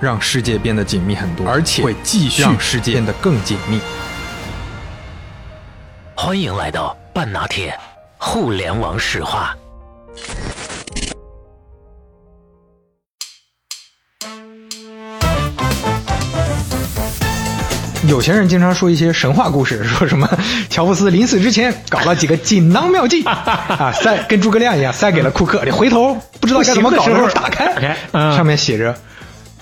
让世界变得紧密很多，而且会继续让世界变得更紧密。欢迎来到半拿铁互联网史话。有钱人经常说一些神话故事，说什么乔布斯临死之前搞了几个锦囊妙计 啊，塞跟诸葛亮一样塞给了库克，你回头不知道该怎么搞的时候打开，嗯上面写着。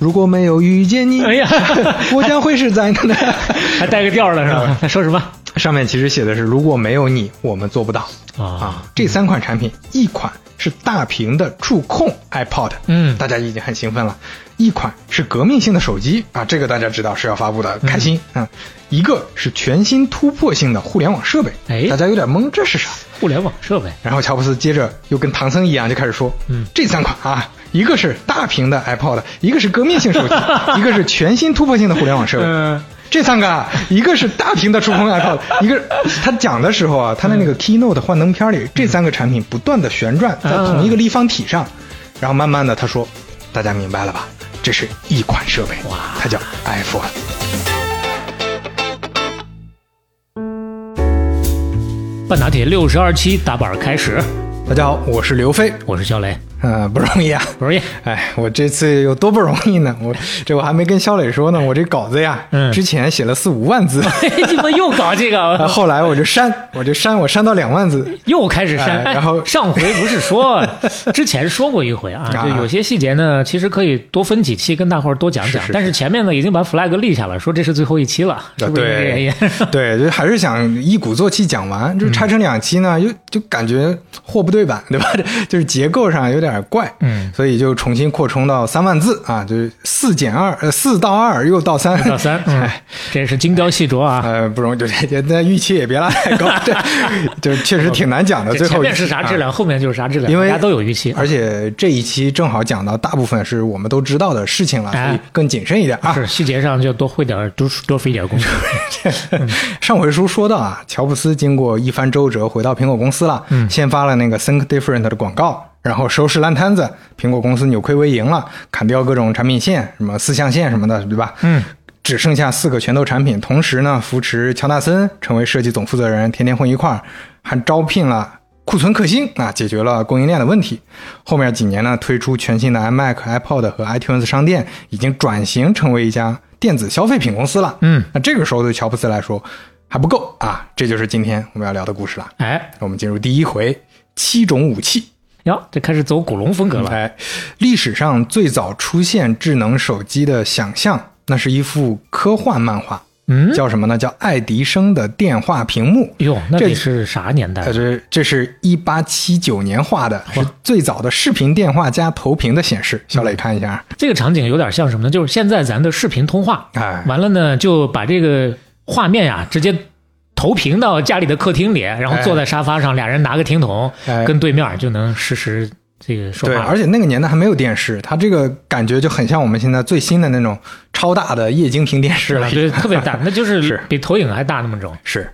如果没有遇见你，哎呀 我将会是灾难的。还带个调儿了是吧？他说什么上面其实写的是如果没有你，我们做不到啊？啊。这三款产品，一款是大屏的触控 iPod，嗯大家已经很兴奋了；一款是革命性的手机啊，这个大家知道是要发布的，开心啊、一个是全新突破性的互联网设备，哎大家有点懵，这是啥？互联网设备。然后乔布斯接着又跟唐僧一样就开始说，嗯这三款啊，一个是大屏的 iPod，一个是革命性手机，一个是全新突破性的互联网设备。嗯这三个啊，一个是大屏的触控 iPod，一个他讲的时候啊，他的那个 keynote 幻灯片里，这三个产品不断的旋转在同一个立方体上，然后慢慢的他说，大家明白了吧？这是一款设备，哇它叫 iPhone。半打铁六十二期打板开始，大家好，我是刘飞，我是肖雷，嗯、不容易啊。不容易。哎，我这次有多不容易呢？我这我还没跟肖磊说呢，我这稿子呀，嗯之前写了四五万字，你怎么又搞这啊个？后来我就删，我就删，我删到两万字。又开始删，哎然后哎上回不是说之前说过一回啊，啊就有些细节呢，其实可以多分几期跟大伙儿多讲讲。是是但是前面呢已经把 flag 立下了，说这是最后一期了，是不是这个原因？对，就还是想一鼓作气讲完，就是拆成两期呢，又就感觉货不对版，对吧？就是结构上有点怪，嗯，所以就重新扩充到三万字啊，就是四减二，呃，四到二又到三，到三，嗯哎，这是精雕细琢啊。呃，不容易，就这那预期也别拉太高，对，就确实挺难讲的。最后前面是啥质啊量，后面就是啥质量，因为大家都有预期。而且这一期正好讲到大部分是我们都知道的事情了，哎所以更谨慎一点啊。是细节上就多会点儿，多多费点功夫。上回书说到啊，乔布斯经过一番周折回到苹果公司了，嗯先发了那个 Think Different 的广告，然后收拾烂摊子，苹果公司扭亏为盈了，砍掉各种产品线，什么四象限什么的，对吧？嗯，只剩下四个拳头产品，同时呢，扶持乔纳森成为设计总负责人，天天混一块儿，还招聘了。库存克星啊，解决了供应链的问题。后面几年呢，推出全新的 iMac、iPod 和 iTunes 商店，已经转型成为一家电子消费品公司了。嗯，那这个时候对乔布斯来说还不够啊，这就是今天我们要聊的故事了。哎，我们进入第一回，七种武器。哟，这开始走古龙风格了。哎，历史上最早出现智能手机的想象，那是一幅科幻漫画，嗯，叫什么呢？叫爱迪生的电话屏幕。哟，那是啥年代呃，？这这是一八七九年画的，是最早的视频电话加投屏的显示。小磊看一下，这个场景有点像什么呢？就是现在咱的视频通话，哎，完了呢，就把这个画面呀直接投屏到家里的客厅里，然后坐在沙发上，俩人拿个听筒，哎跟对面就能实时这个说对，话。而且那个年代还没有电视，它这个感觉就很像我们现在最新的那种超大的液晶屏电视了，对，特别大，那就是是比投影还大那么种。是，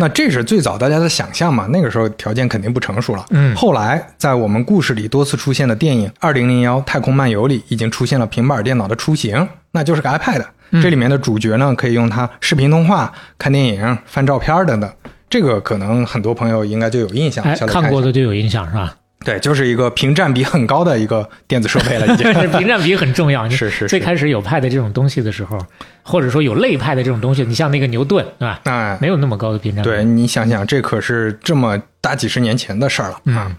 那这是最早大家的想象嘛？那个时候条件肯定不成熟了。嗯后来在我们故事里多次出现的电影《二零零幺太空漫游》里，已经出现了平板电脑的雏形，那就是个 iPad。这里面的主角呢，可以用它视频通话、看电影、翻照片等等。这个可能很多朋友应该就有印象，哎，看过的就有印象是吧？对，就是一个屏占比很高的一个电子设备了，已经。这 屏占比很重要。是是是最开始有 Pad 这种东西的时候，或者说有类 Pad 这种东西，你像那个牛顿，对吧？哎，没有那么高的屏占比。对你想想，这可是这么大几十年前的事儿了啊！嗯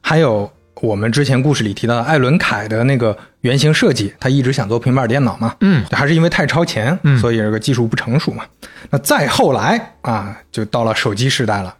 还有我们之前故事里提到的艾伦凯的那个原型设计，他一直想做平板电脑嘛，嗯，还是因为太超前，嗯所以这个技术不成熟嘛。那再后来啊，就到了手机时代了。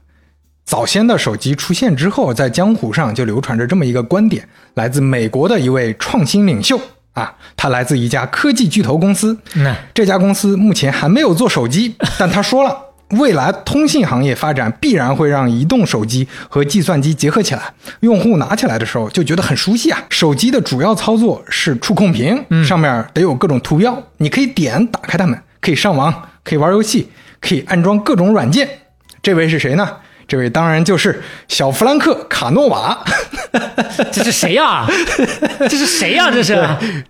早先的手机出现之后，在江湖上就流传着这么一个观点，来自美国的一位创新领袖啊，他来自一家科技巨头公司。那这家公司目前还没有做手机，但他说了，未来通信行业发展必然会让移动手机和计算机结合起来，用户拿起来的时候就觉得很熟悉啊。手机的主要操作是触控屏，上面得有各种图标，你可以点打开它们，可以上网，可以玩游戏，可以安装各种软件。这位是谁呢？这位当然就是小弗兰克·卡诺瓦。这是谁呀、这是谁呀、这是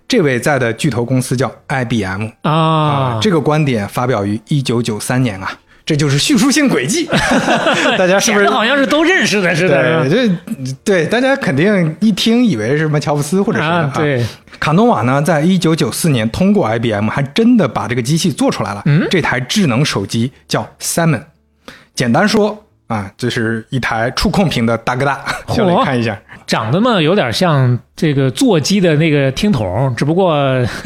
这位在的巨头公司叫 IBM 啊，这个观点发表于一九九三年啊，这就是叙述性轨迹。大家是不是好像是都认识的似的？对，这对大家肯定一听以为是什么乔布斯或者谁啊，对，卡诺瓦呢，在一九九四年通过 IBM，还真的把这个机器做出来了。嗯这台智能手机叫 Simon，简单说啊，这是一台触控屏的大哥大。小磊嚯 看一下，长得嘛有点像这个座机的那个听筒，只不过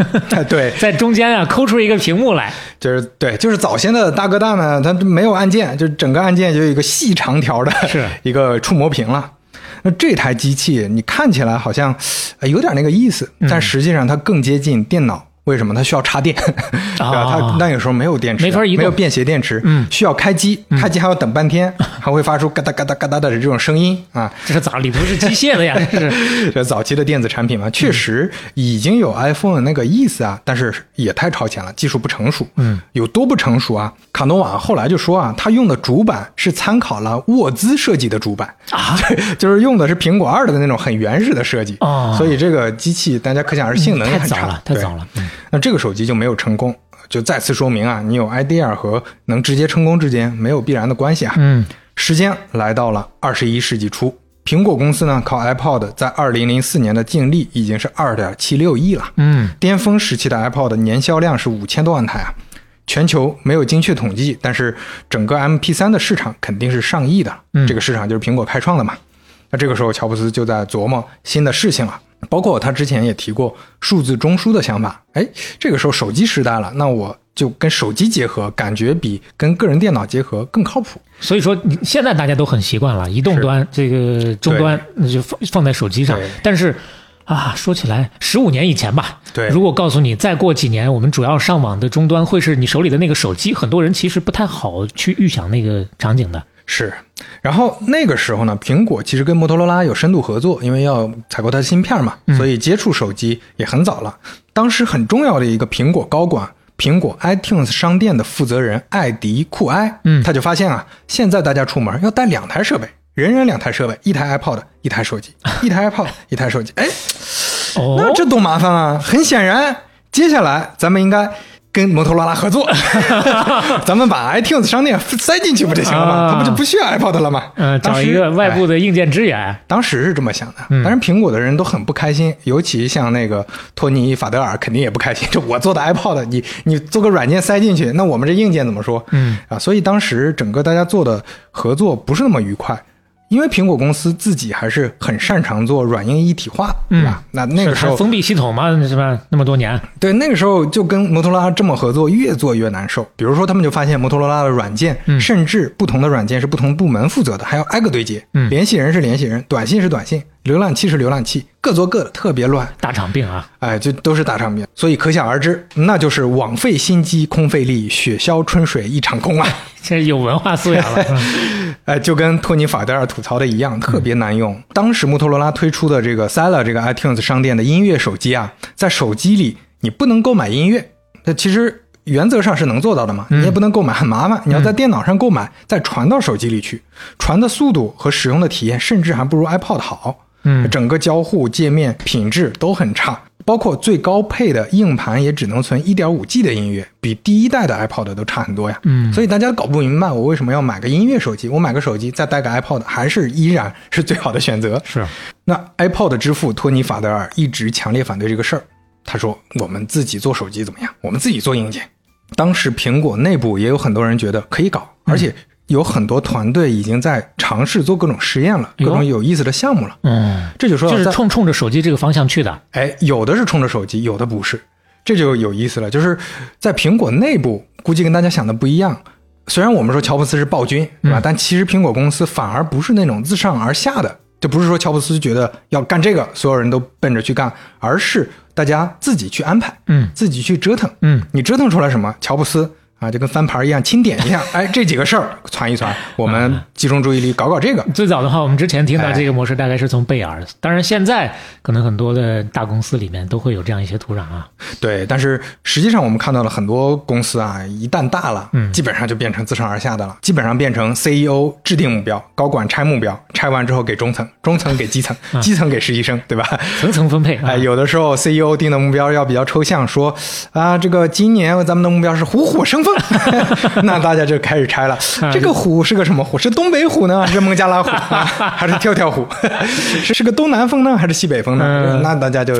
对，在中间啊抠出一个屏幕来。就是对，就是早先的大哥大呢，它没有按键，就整个按键就有一个细长条的是一个触摸屏了。那这台机器你看起来好像呃有点那个意思，嗯但实际上它更接近电脑。为什么它需要插电？对吧？它那有时候没有电池没法移动没有便携电池，嗯需要开机，开机还要等半天，还会发出嘎哒嘎哒嘎哒的这种声音啊。这是咋里头是机械的呀？这是这早期的电子产品嘛，确实已经有 iPhone 的那个意思啊，但是也太超前了，技术不成熟。嗯，有多不成熟啊？卡诺瓦后来就说啊，他用的主板是参考了沃兹设计的主板啊，对，就是用的是苹果二的那种很原始的设计。啊所以这个机器大家可想而知性能太早了，太对早了。嗯那这个手机就没有成功，就再次说明啊，你有 idea 和能直接成功之间没有必然的关系啊。嗯时间来到了二十一世纪初，苹果公司呢靠 iPod 在二零零四年的净利已经是二点七六亿了，嗯巅峰时期的 iPod 年销量是五千多万台啊。全球没有精确统计，但是整个 MP3 的市场肯定是上亿的，嗯这个市场就是苹果开创的嘛。那这个时候，乔布斯就在琢磨新的事情了，包括他之前也提过数字中枢的想法。哎，这个时候手机时代了，那我就跟手机结合，感觉比跟个人电脑结合更靠谱。所以说，你现在大家都很习惯了，移动端这个终端那就放放在手机上。但是啊，说起来，十五年以前吧，对如果告诉你再过几年，我们主要上网的终端会是你手里的那个手机，很多人其实不太好去预想那个场景的。是，然后那个时候呢，苹果其实跟摩托罗拉有深度合作，因为要采购它的芯片嘛，所以接触手机也很早了。当时很重要的一个苹果高管，苹果 iTunes 商店的负责人艾迪库埃，嗯他就发现啊，现在大家出门要带两台设备，人人两台设备，一台 iPod，一台手机，一台 iPod，一台手机，哎，哦那，这多麻烦啊！很显然，接下来咱们应该跟摩托罗拉合作，咱们把 iTunes 商店塞进去不就行了吗？啊它不就不需要 iPod 了吗？呃，当时找一个外部哎的硬件支援。当时是这么想的，嗯当然苹果的人都很不开心，尤其像那个托尼·法德尔肯定也不开心。这我做的 iPod，你你做个软件塞进去，那我们这硬件怎么说？嗯啊，所以当时整个大家做的合作不是那么愉快。因为苹果公司自己还是很擅长做软硬一体化，对吧？那那个时候封闭系统嘛，是吧？那么多年，对，那个时候就跟摩托罗拉这么合作，越做越难受。比如说，他们就发现摩托罗拉的软件，嗯甚至不同的软件是不同部门负责的，还要挨个对接。嗯联系人是联系人，短信是短信，浏览器是浏览器，各做各的，特别乱。大场病啊！哎，就都是大场病，所以可想而知，那就是枉费心机，空费力，雪消春水一场空啊！这有文化素养了。哎，就跟托尼·法德尔吐槽的一样，特别难用。当时摩托罗拉推出的这个 Sala 这个 iTunes 商店的音乐手机啊，在手机里你不能购买音乐，那其实原则上是能做到的嘛，你也不能购买，很麻烦。你要在电脑上购买，再传到手机里去，传的速度和使用的体验甚至还不如 iPod 好。嗯整个交互界面品质都很差，包括最高配的硬盘也只能存 1.5G 的音乐，比第一代的 iPod 都差很多呀。嗯所以大家搞不明白我为什么要买个音乐手机，我买个手机再带个 iPod 还是依然是最好的选择。是，那 iPod 之父托尼·法德尔一直强烈反对这个事儿，他说：“我们自己做手机怎么样？我们自己做硬件。”当时苹果内部也有很多人觉得可以搞，而且有很多团队已经在尝试做各种实验了，各种有意思的项目了。嗯，这就说就是冲冲着手机这个方向去的。哎，有的是冲着手机，有的不是，这就有意思了。就是在苹果内部，估计跟大家想的不一样。虽然我们说乔布斯是暴君，对吧？但其实苹果公司反而不是那种自上而下的，就不是说乔布斯觉得要干这个，所有人都奔着去干，而是大家自己去安排，嗯自己去折腾。嗯，你折腾出来什么？乔布斯啊，就跟翻牌一样，清点一下，哎，这几个事儿传一传，我们集中注意力搞搞这个。最早的话，我们之前听到哎这个模式大概是从贝尔，当然现在可能很多的大公司里面都会有这样一些土壤啊。对，但是实际上我们看到了很多公司啊，一旦大了，嗯基本上就变成自上而下的了，基本上变成 CEO 制定目标，高管拆目标，拆完之后给中层，中层给基层，基层给实习生，对吧？层层分配啊哎，，有的时候 CEO 定的目标要比较抽象，说啊，这个今年咱们的目标是虎虎生风，那大家就开始拆了。啊这个虎是个什么虎？是东北虎呢，还是孟加拉虎啊，还是跳跳虎？是是个东南风呢，还是西北风呢？嗯那大家就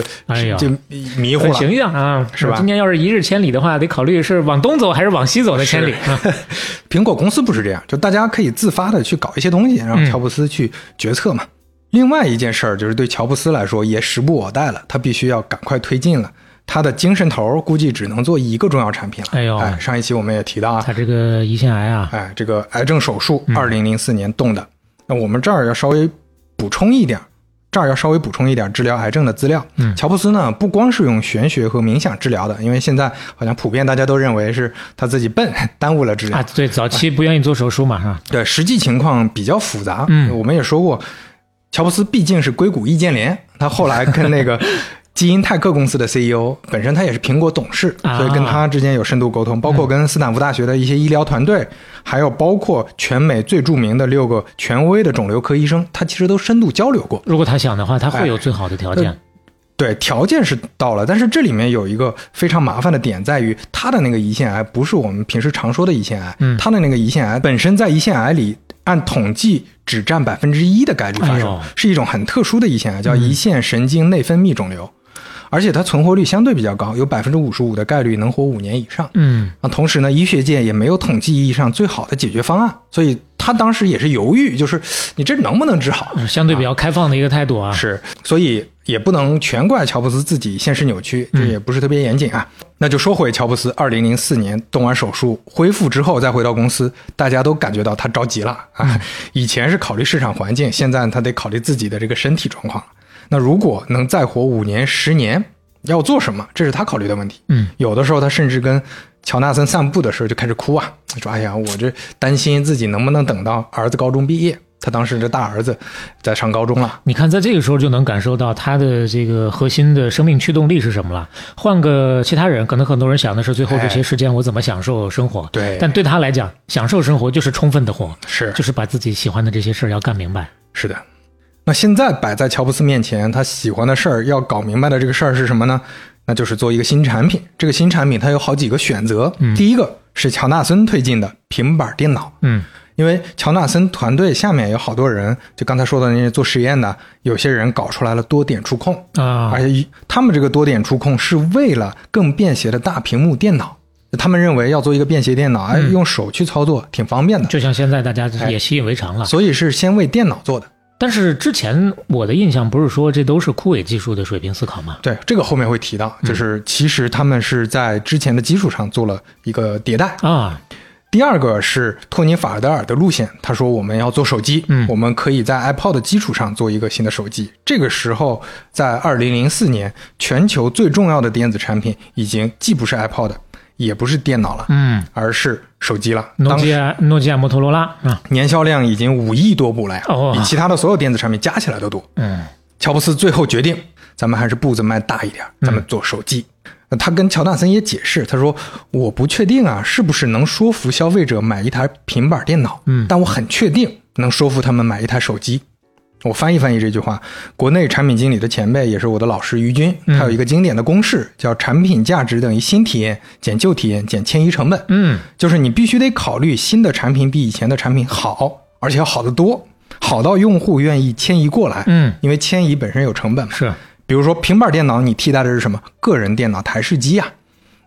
就迷糊了。很形象啊，是吧今年要是一日千里的话，得考虑是往东走还是往西走的千里啊。苹果公司不是这样，就大家可以自发的去搞一些东西，让嗯乔布斯去决策嘛。另外一件事儿就是对乔布斯来说也时不我待了，他必须要赶快推进了。他的精神头儿估计只能做一个重要产品了。哎呦哎上一期我们也提到啊，他这个胰腺癌啊，哎，这个癌症手术，嗯二零零四年动的。那我们这儿要稍微补充一点，这儿要稍微补充一点治疗癌症的资料。嗯乔布斯呢，不光是用玄学和冥想治疗的，因为现在好像普遍大家都认为是他自己笨，耽误了治疗。啊，对，早期不愿意做手术嘛，是吧？对，实际情况比较复杂。嗯我们也说过，乔布斯毕竟是硅谷易建联，他后来跟那个基因泰克公司的 CEO，本身他也是苹果董事，啊所以跟他之间有深度沟通，包括跟斯坦福大学的一些医疗团队，还有包括全美最著名的六个权威的肿瘤科医生，他其实都深度交流过。如果他想的话，他会哎有最好的条件。对，条件是到了，但是这里面有一个非常麻烦的点，在于他的那个胰腺癌不是我们平时常说的胰腺癌，嗯他的那个胰腺癌本身在胰腺癌里按统计只占百分之一的概率发生，哎是一种很特殊的胰腺癌，叫胰腺神经内分泌肿瘤，而且它存活率相对比较高，有百分之五十五的概率能活五年以上。嗯，啊，同时呢，医学界也没有统计意义上最好的解决方案，所以他当时也是犹豫，就是你这能不能治好？相对比较开放的一个态度啊。是，所以也不能全怪乔布斯自己现实扭曲，这也不是特别严谨啊。那就说回乔布斯，二零零四年动完手术恢复之后再回到公司，大家都感觉到他着急了啊。以前是考虑市场环境，现在他得考虑自己的这个身体状况了。那如果能再活五年、十年，要做什么？这是他考虑的问题。嗯，有的时候他甚至跟乔纳森散步的时候就开始哭啊，说：“哎呀，我这担心自己能不能等到儿子高中毕业。”他当时这大儿子在上高中了，你看，在这个时候就能感受到他的这个核心的生命驱动力是什么了。换个其他人，可能很多人想的是最后这些时间我怎么享受生活。对但对他来讲，享受生活就是充分的活，是就是把自己喜欢的这些事儿要干明白。是的，那现在摆在乔布斯面前，他喜欢的事儿要搞明白的这个事儿是什么呢？那就是做一个新产品。这个新产品它有好几个选择。嗯第一个是乔纳森推进的平板电脑，嗯因为乔纳森团队下面有好多人，就刚才说的那些做实验的，有些人搞出来了多点触控，啊而，且他们这个多点触控是为了更便携的大屏幕电脑。他们认为要做一个便携电脑，哎，嗯用手去操作挺方便的，就像现在大家也习以为常了。所以是先为电脑做的。但是之前我的印象不是说这都是枯萎技术的水平思考吗？对，这个后面会提到，就是其实他们是在之前的基础上做了一个迭代。啊，第二个是托尼·法尔德尔的路线，他说我们要做手机，嗯我们可以在 iPod 的基础上做一个新的手机。这个时候，在二零零四年，全球最重要的电子产品已经既不是 iPod，也不是电脑了，嗯，而是手机了。诺基亚、诺基亚、摩托罗拉啊，年销量已经五亿多部了呀，哦比其他的所有电子产品加起来都多。嗯乔布斯最后决定，咱们还是步子迈大一点，咱们做手机。那他跟乔纳森也解释，他说：“我不确定啊，是不是能说服消费者买一台平板电脑，嗯但我很确定能说服他们买一台手机。”我翻译翻译这句话，国内产品经理的前辈也是我的老师于军，嗯他有一个经典的公式，叫产品价值等于新体验减旧体验减迁移成本。嗯就是你必须得考虑新的产品比以前的产品好，而且要好得多，好到用户愿意迁移过来。嗯，因为迁移本身有成本嘛。是比如说平板电脑，你替代的是什么？个人电脑、台式机啊。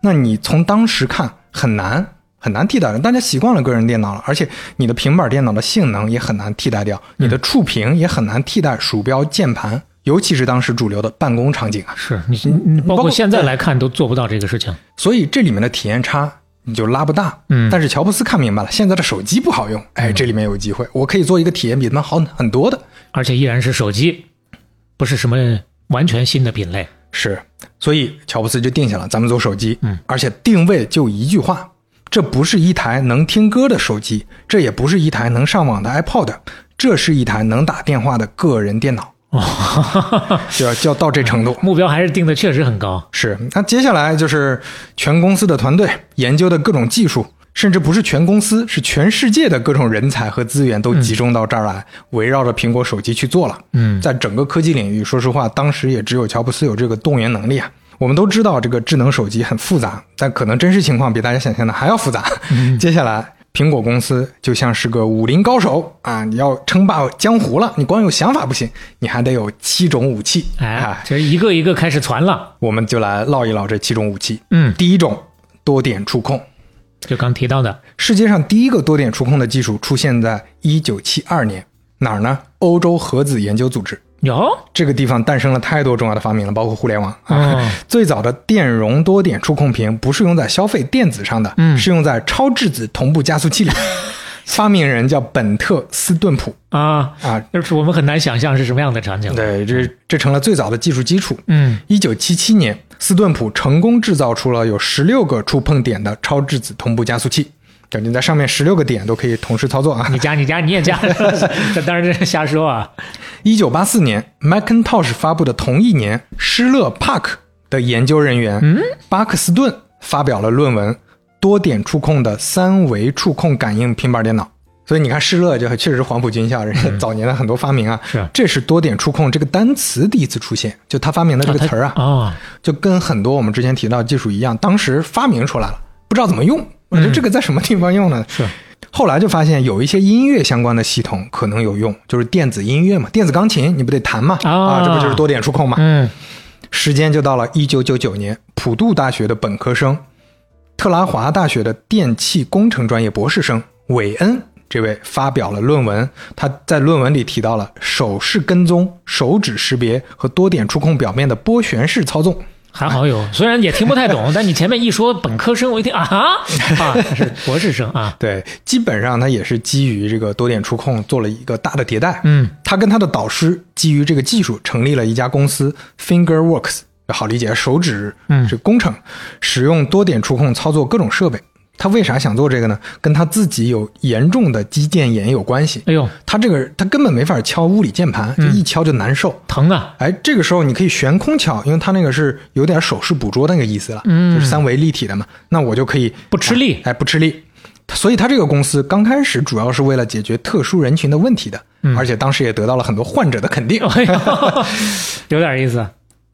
那你从当时看很难很难替代的，大家习惯了个人电脑了，而且你的平板电脑的性能也很难替代掉，你的触屏也很难替代鼠标、键盘，尤其是当时主流的办公场景啊。是，你你包括现在来看都做不到这个事情。所以这里面的体验差你就拉不大。嗯但是乔布斯看明白了，现在的手机不好用，哎，这里面有机会，我可以做一个体验比他们好很多的。而且依然是手机，不是什么完全新的品类。是，所以乔布斯就定下了咱们做手机，嗯，而且定位就一句话，这不是一台能听歌的手机，这也不是一台能上网的 iPod，这是一台能打电话的个人电脑，就要就要到这程度。目标还是定的确实很高。是，那接下来就是全公司的团队研究的各种技术，甚至不是全公司，是全世界的各种人才和资源都集中到这儿来，围绕着苹果手机去做了。嗯在整个科技领域，说实话，当时也只有乔布斯有这个动员能力啊。我们都知道这个智能手机很复杂，但可能真实情况比大家想象的还要复杂。接下来，苹果公司就像是个武林高手啊，你要称霸江湖了，你光有想法不行，你还得有七种武器。哎，这一个一个开始传了。我们就来唠一唠这七种武器。嗯，第一种多点触控，就刚提到的，世界上第一个多点触控的技术出现在一九七二年，哪儿呢？欧洲核子研究组织。有这个地方诞生了太多重要的发明了，包括互联网啊。哦最早的电容多点触控屏不是用在消费电子上的，嗯是用在超质子同步加速器里。发明人叫本特斯顿普啊，啊，就是我们很难想象是什么样的场景。对，这这成了最早的技术基础。嗯，一九七七年，斯顿普成功制造出了有十六个触碰点的超质子同步加速器，就你在上面十六个点都可以同时操作啊。你加你加你也加，这当然这是瞎说啊。一九八四年，Macintosh 发布的同一年，施乐帕克的研究人员、巴克斯顿发表了论文《多点触控的三维触控感应平板电脑》。所以你看，施乐就确实是黄埔军校，人家早年的很多发明啊，是这是多点触控这个单词第一次出现，就他发明的这个词儿啊，哦，就跟很多我们之前提到的技术一样，当时发明出来了，不知道怎么用。我觉得这个在什么地方用呢？是后来就发现有一些音乐相关的系统可能有用，就是电子音乐嘛，电子钢琴你不得弹嘛？啊这不就是多点触控嘛？嗯时间就到了一九九九年，普渡大学的本科生，特拉华大学的电气工程专业博士生韦恩。这位发表了论文，他在论文里提到了手势跟踪、手指识别和多点触控表面的波旋式操纵。还好有，虽然也听不太懂，但你前面一说本科生，我一听啊 啊，他是博士生啊。对，基本上他也是基于这个多点触控做了一个大的迭代。嗯，他跟他的导师基于这个技术成立了一家公司 FingerWorks，好理解，手指嗯是工程，使用多点触控操作各种设备。他为啥想做这个呢？跟他自己有严重的肌腱炎有关系。哎呦，他这个他根本没法敲物理键盘，就一敲就难受。疼啊！哎，这个时候你可以悬空敲，因为他那个是有点手势捕捉那个意思了，嗯就是三维立体的嘛。那我就可以不吃力哎，不吃力。所以他这个公司刚开始主要是为了解决特殊人群的问题的，嗯而且当时也得到了很多患者的肯定。有点意思。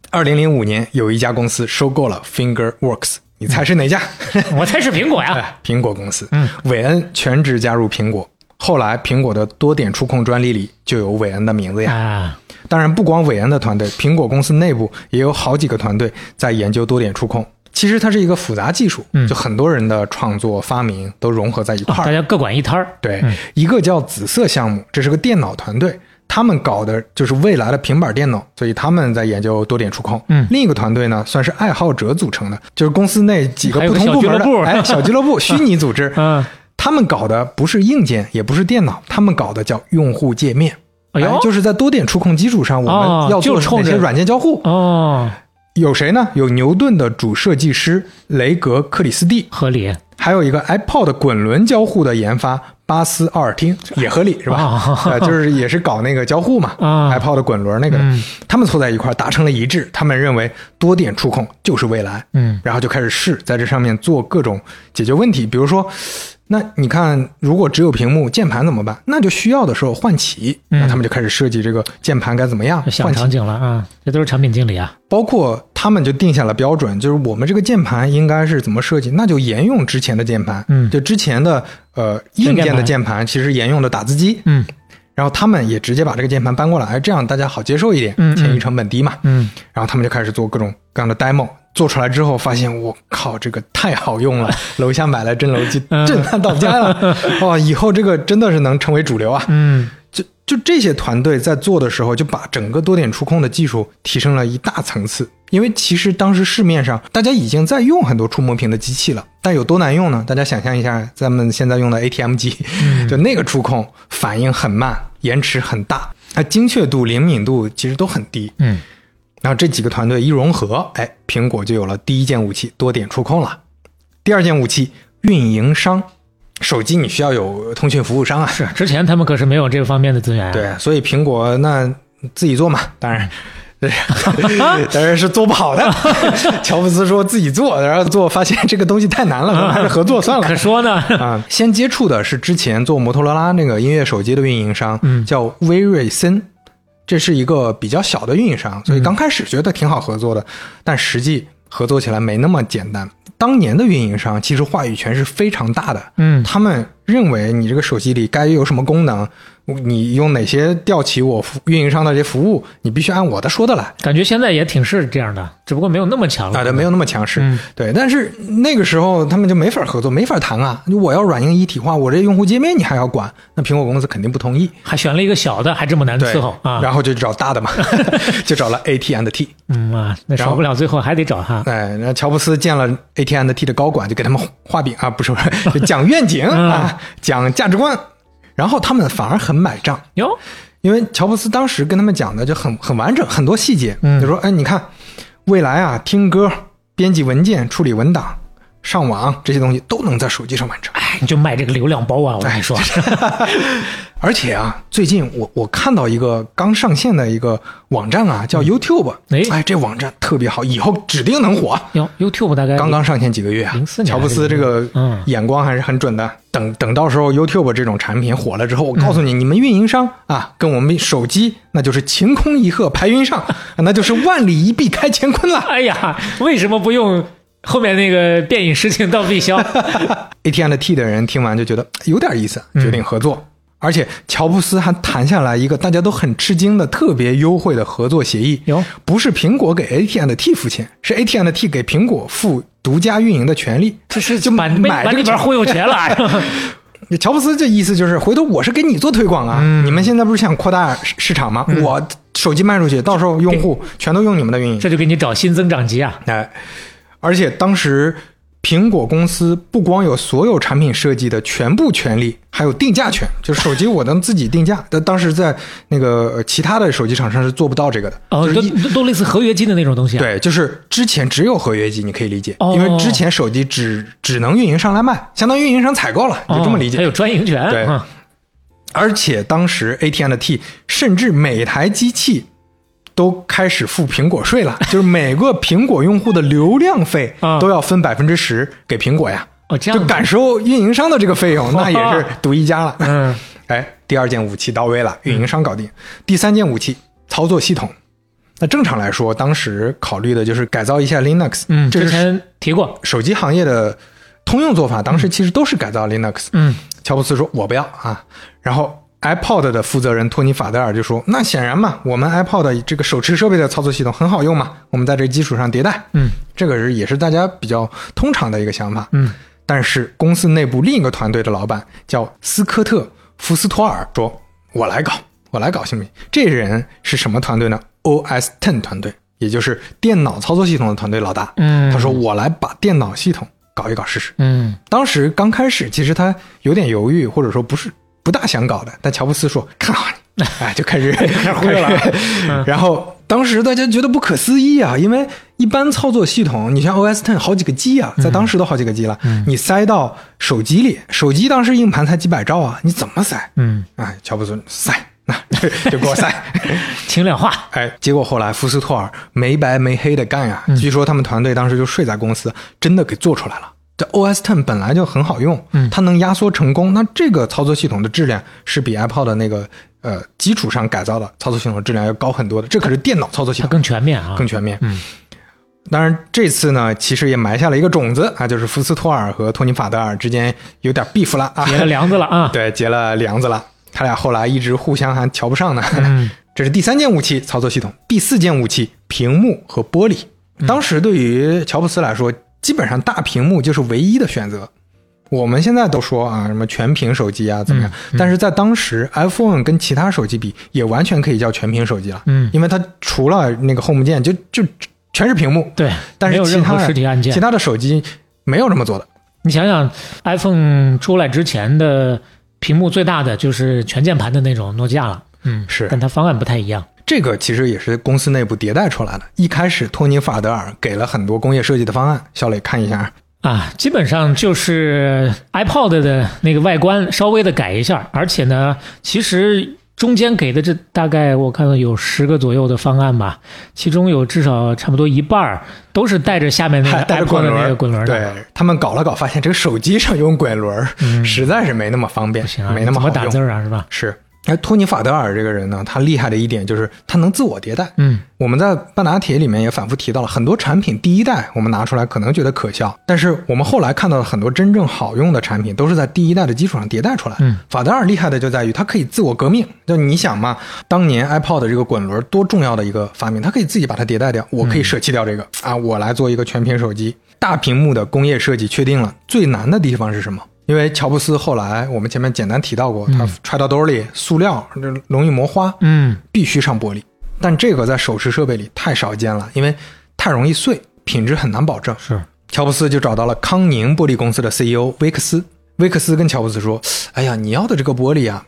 二零零五年，有一家公司收购了 FingerWorks，你猜是哪家？我猜是苹果呀。哎，苹果公司。嗯，韦恩全职加入苹果，后来苹果的多点触控专利里就有韦恩的名字呀。啊，当然，不光韦恩的团队，苹果公司内部也有好几个团队在研究多点触控。其实它是一个复杂技术，嗯就很多人的创作发明都融合在一块儿。大家各管一摊儿。对，一个叫紫色项目，这是个电脑团队，他们搞的就是未来的平板电脑，所以他们在研究多点触控。嗯另一个团队呢，算是爱好者组成的，就是公司内几个不同部门的小俱乐部哎小俱乐部、虚拟组织。嗯，他们搞的不是硬件，也不是电脑，他们搞的叫用户界面。哎呦就是在多点触控基础上，我哦们要做哪些软件交互？哦，有谁呢？有牛顿的主设计师雷格克里斯蒂，合理。还有一个 iPod 滚轮交互的研发巴斯奥尔汀，也合理是吧？啊呃，就是也是搞那个交互嘛、啊 i p o d 滚轮那个他们凑在一块达成了一致，他们认为多点触控就是未来，嗯然后就开始试在这上面做各种解决问题，比如说。那你看，如果只有屏幕，键盘怎么办？那就需要的时候换起。嗯那他们就开始设计这个键盘该怎么样换场。景了啊，这都是产品经理啊。包括他们就定下了标准，就是我们这个键盘应该是怎么设计，那就沿用之前的键盘，嗯就之前的呃硬件的键盘其实沿用的打字机，嗯。然后他们也直接把这个键盘搬过来，哎这样大家好接受一点，嗯嗯。迁移成本低嘛，嗯，然后他们就开始做各种各样的 demo，做出来之后发现我靠这个太好用了，楼下买来真楼机，嗯。震撼到家了，哇，以后这个真的是能成为主流啊，嗯就就这些团队在做的时候，就把整个多点触控的技术提升了一大层次。因为其实当时市面上大家已经在用很多触摸屏的机器了，但有多难用呢？大家想象一下，咱们现在用的 ATM 机，就那个触控反应很慢，延迟很大，它精确度、灵敏度其实都很低。嗯然后这几个团队一融合，哎，苹果就有了第一件武器多点触控了。第二件武器运营商，手机你需要有通讯服务商啊，是之前他们可是没有这个方面的资源、啊。对，所以苹果那自己做嘛，当然。当然是做不好的。乔布斯说自己做，然后做发现这个东西太难了，还是合作算了。可说呢啊，先接触的是之前做摩托罗拉那个音乐手机的运营商，嗯叫威瑞森，这是一个比较小的运营商，所以刚开始觉得挺好合作的，但实际合作起来没那么简单。当年的运营商其实话语权是非常大的，嗯他们认为你这个手机里该有什么功能，你用哪些调起我服运营商的这些服务，你必须按我的说的来。感觉现在也挺是这样的，只不过没有那么强了。啊，对，没有那么强势，嗯对。但是那个时候他们就没法合作，没法谈啊！我要软硬一体化，我这用户界面你还要管，那苹果公司肯定不同意。还选了一个小的，还这么难对伺候啊。然后就找大的嘛，就找了 AT&T。嗯啊，那少不了最后还得找他。哎，那乔布斯见了 AT&T 的高管，就给他们画饼啊，不是不是，就讲愿景 啊，讲价值观，然后他们反而很买账。哟，因为乔布斯当时跟他们讲的就很很完整，很多细节，嗯。就说，哎，你看，未来啊，听歌、编辑文件、处理文档、上网这些东西都能在手机上完成。哎，你就卖这个流量包啊！我跟你说，而且啊，最近我我看到一个刚上线的一个网站啊，叫 YouTube，、哎哎，这网站特别好，以后指定能火。哟，YouTube 大概刚刚上线几个月啊，零四年乔布斯这个嗯眼光还是很准的。等等到时候 YouTube 这种产品火了之后，我告诉你，你们运营商啊，跟我们手机那就是晴空一鹤排云上，那就是万里一碧开乾坤了。哎呀，为什么不用后面那个便引诗情到必消？AT&T 的人听完就觉得有点意思，嗯决定合作。而且乔布斯还谈下来一个大家都很吃惊的特别优惠的合作协议哟，不是苹果给 AT&T 付钱，是 AT&T 给苹果付独家运营的权利。这是就把把里边忽悠钱了。乔布斯这意思就是，回头我是给你做推广啊，嗯你们现在不是想扩大市市场吗？我手机卖出去，到时候用户全都用你们的运营。这就给你找新增长极啊！哎，而且当时苹果公司不光有所有产品设计的全部权利，还有定价权，就是手机我能自己定价。但当时在那个呃其他的手机厂商是做不到这个的，就是都都类似合约机的那种东西啊。对，就是之前只有合约机，你可以理解，哦因为之前手机只只能运营商来卖，相当于运营商采购了，就这么理解。还有专营权。对嗯而且当时 AT&T 甚至每台机器都开始付苹果税了，就是每个苹果用户的流量费啊都要分百分之十给苹果呀，哦，这样就感受运营商的这个费用，那也是独一家了。嗯，哎，第二件武器到位了，运营商搞定。第三件武器操作系统。那正常来说，当时考虑的就是改造一下 Linux，嗯，之前提过。手机行业的通用做法。当时其实都是改造 Linux，嗯，乔布斯说：“我不要啊。”然后 iPod 的负责人托尼·法德尔就说：“那显然嘛，我们 iPod 这个手持设备的操作系统很好用嘛，我们在这基础上迭代。”嗯，这个是也是大家比较通常的一个想法。嗯，但是公司内部另一个团队的老板叫斯科特·福斯托尔说：“我来搞，我来搞，行不行？”这人是什么团队呢？OS Ten 团队，也就是电脑操作系统的团队老大。嗯他说：“我来把电脑系统搞一搞试试。”嗯，当时刚开始，其实他有点犹豫，或者说不是不大想搞的。但乔布斯说：“看好你。”哎，就开始开始忽悠了嗯然后当时大家觉得不可思议啊，因为一般操作系统，你像 OS Ten 好几个 G 啊，在当时都好几个 G 了，你塞到手机里，手机当时硬盘才几百兆啊，你怎么塞？嗯，哎，乔布斯塞，那就给我塞。轻量化。哎，结果后来福斯托尔没白没黑的干呀，据说他们团队当时就睡在公司，真的给做出来了。这 OS Ten 本来就很好用，嗯它能压缩成功，那这个操作系统的质量是比 iPod 的那个呃基础上改造的操作系统的质量要高很多的。这可是电脑操作系统，它更全面啊，更全面。嗯，当然这次呢，其实也埋下了一个种子啊，就是福斯托尔和托尼法德尔之间有点 beef 了啊，结了梁子了啊。对，结了梁子了。他俩后来一直互相还瞧不上呢。嗯这是第三件武器，操作系统。第四件武器，屏幕和玻璃。当时对于乔布斯来说，基本上大屏幕就是唯一的选择。我们现在都说啊，什么全屏手机啊，怎么样？但是在当时，iPhone 跟其他手机比，也完全可以叫全屏手机了。嗯，因为它除了那个 Home 键，就就全是屏幕。对，但没有任何是其他实体按键其。他的手机没有这么做的。你想想，iPhone 出来之前的屏幕最大的就是全键盘的那种诺基亚了。嗯，是但它方案不太一样。这个其实也是公司内部迭代出来的。一开始，托尼·法德尔给了很多工业设计的方案，小磊看一下。啊，基本上就是 iPod 的那个外观稍微的改一下，而且呢，其实中间给的这大概我看到有十个左右的方案吧，其中有至少差不多一半儿都是带着下面那个带着 iPod 滚轮，的那个滚轮的。对他们搞了搞，发现这个手机上用滚轮、实在是没那么方便，不行啊，没那么好用。怎么打字儿啊，是吧？是，哎，托尼·法德尔这个人呢，他厉害的一点就是他能自我迭代。嗯，我们在半拿铁里面也反复提到了很多产品，第一代我们拿出来可能觉得可笑，但是我们后来看到的很多真正好用的产品，都是在第一代的基础上迭代出来。嗯，法德尔厉害的就在于它可以自我革命。就你想嘛，当年 iPod 这个滚轮多重要的一个发明，它可以自己把它迭代掉，我可以舍弃掉这个、啊，我来做一个全屏手机。大屏幕的工业设计确定了，最难的地方是什么？因为乔布斯后来我们前面简单提到过，他揣到兜里，塑料这容易磨花，嗯，必须上玻璃。但这个在手持设备里太少见了，因为太容易碎，品质很难保证。是，乔布斯就找到了康宁玻璃公司的 CEO 威克斯。威克斯跟乔布斯说：“哎呀，你要的这个玻璃啊，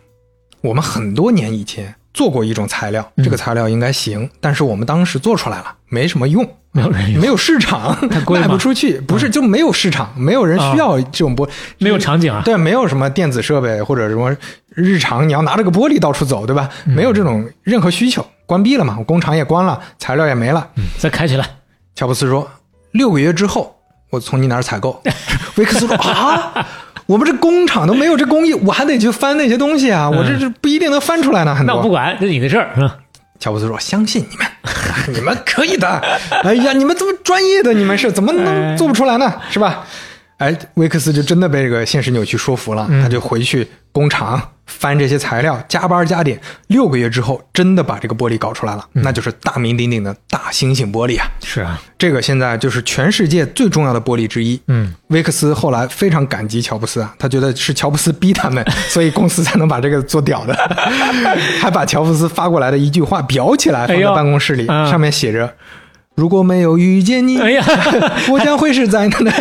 我们很多年以前做过一种材料，这个材料应该行，但是我们当时做出来了，没什么用，没有人用，没有市场，贵吗卖不出去。不是，就没有市场，没有人需要这种玻，没有场景啊。对，没有什么电子设备或者什么日常你要拿着个玻璃到处走，对吧？没有这种任何需求，关闭了嘛，工厂也关了，材料也没了。嗯，再开起来。乔布斯说，六个月之后我从你那儿采购。维克斯说啊。我们这工厂都没有这工艺，我还得去翻那些东西啊！我这是不一定能翻出来呢。很多那我不管，这是你的事儿。嗯，乔布斯说：“相信你们，你们可以的。哎呀，你们这么专业的，你们是怎么能做不出来呢？是吧？”哎，威克斯就真的被这个现实扭曲说服了，他就回去工厂翻这些材料，加班加点，六个月之后，真的把这个玻璃搞出来了，那就是大名鼎鼎的大猩猩玻璃啊！是啊，这个现在就是全世界最重要的玻璃之一。嗯，威克斯后来非常感激乔布斯啊，他觉得是乔布斯逼他们，所以公司才能把这个做屌的，还把乔布斯发过来的一句话裱起来放在办公室里，哎、上面写着。如果没有遇见你，哎呀，我将会是在那。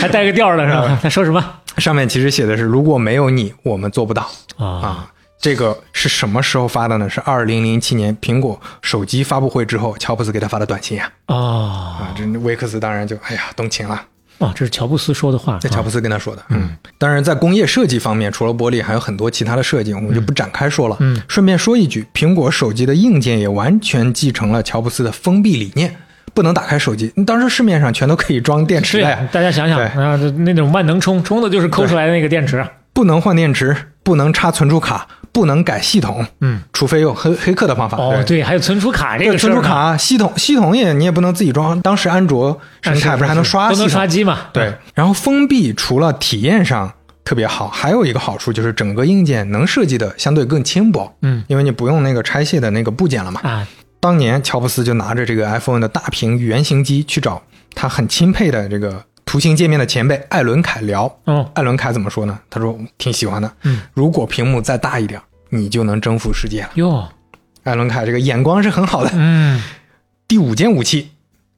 还带个调了是吧？他说什么？上面其实写的是：如果没有你，我们做不到啊啊！这个是什么时候发的呢？是二零零七年苹果手机发布会之后，乔布斯给他发的短信呀。哦啊，这威克斯当然就哎呀动情了。啊，这是乔布斯说的话。这乔布斯跟他说的。嗯，当然在工业设计方面，除了玻璃，还有很多其他的设计，我们就不展开说了。嗯，顺便说一句，苹果手机的硬件也完全继承了乔布斯的封闭理念。不能打开手机，当时市面上全都可以装电池的呀。大家想想啊，那种万能充，充的就是抠出来的那个电池。不能换电池，不能插存储卡，不能改系统。嗯，除非用黑黑客的方法。哦，对，还有存储卡这个存储卡系统系统也你也不能自己装。当时安卓生态不是还能刷？都能刷机嘛？对。然后封闭除了体验上特别好，还有一个好处就是整个硬件能设计的相对更轻薄。嗯，因为你不用那个拆卸的那个部件了嘛。啊。当年乔布斯就拿着这个 iPhone 的大屏原型机去找他很钦佩的这个图形界面的前辈艾伦凯聊。哦，艾伦凯怎么说呢？他说挺喜欢的。嗯，如果屏幕再大一点，你就能征服世界了。哟，艾伦凯这个眼光是很好的。嗯，第五件武器，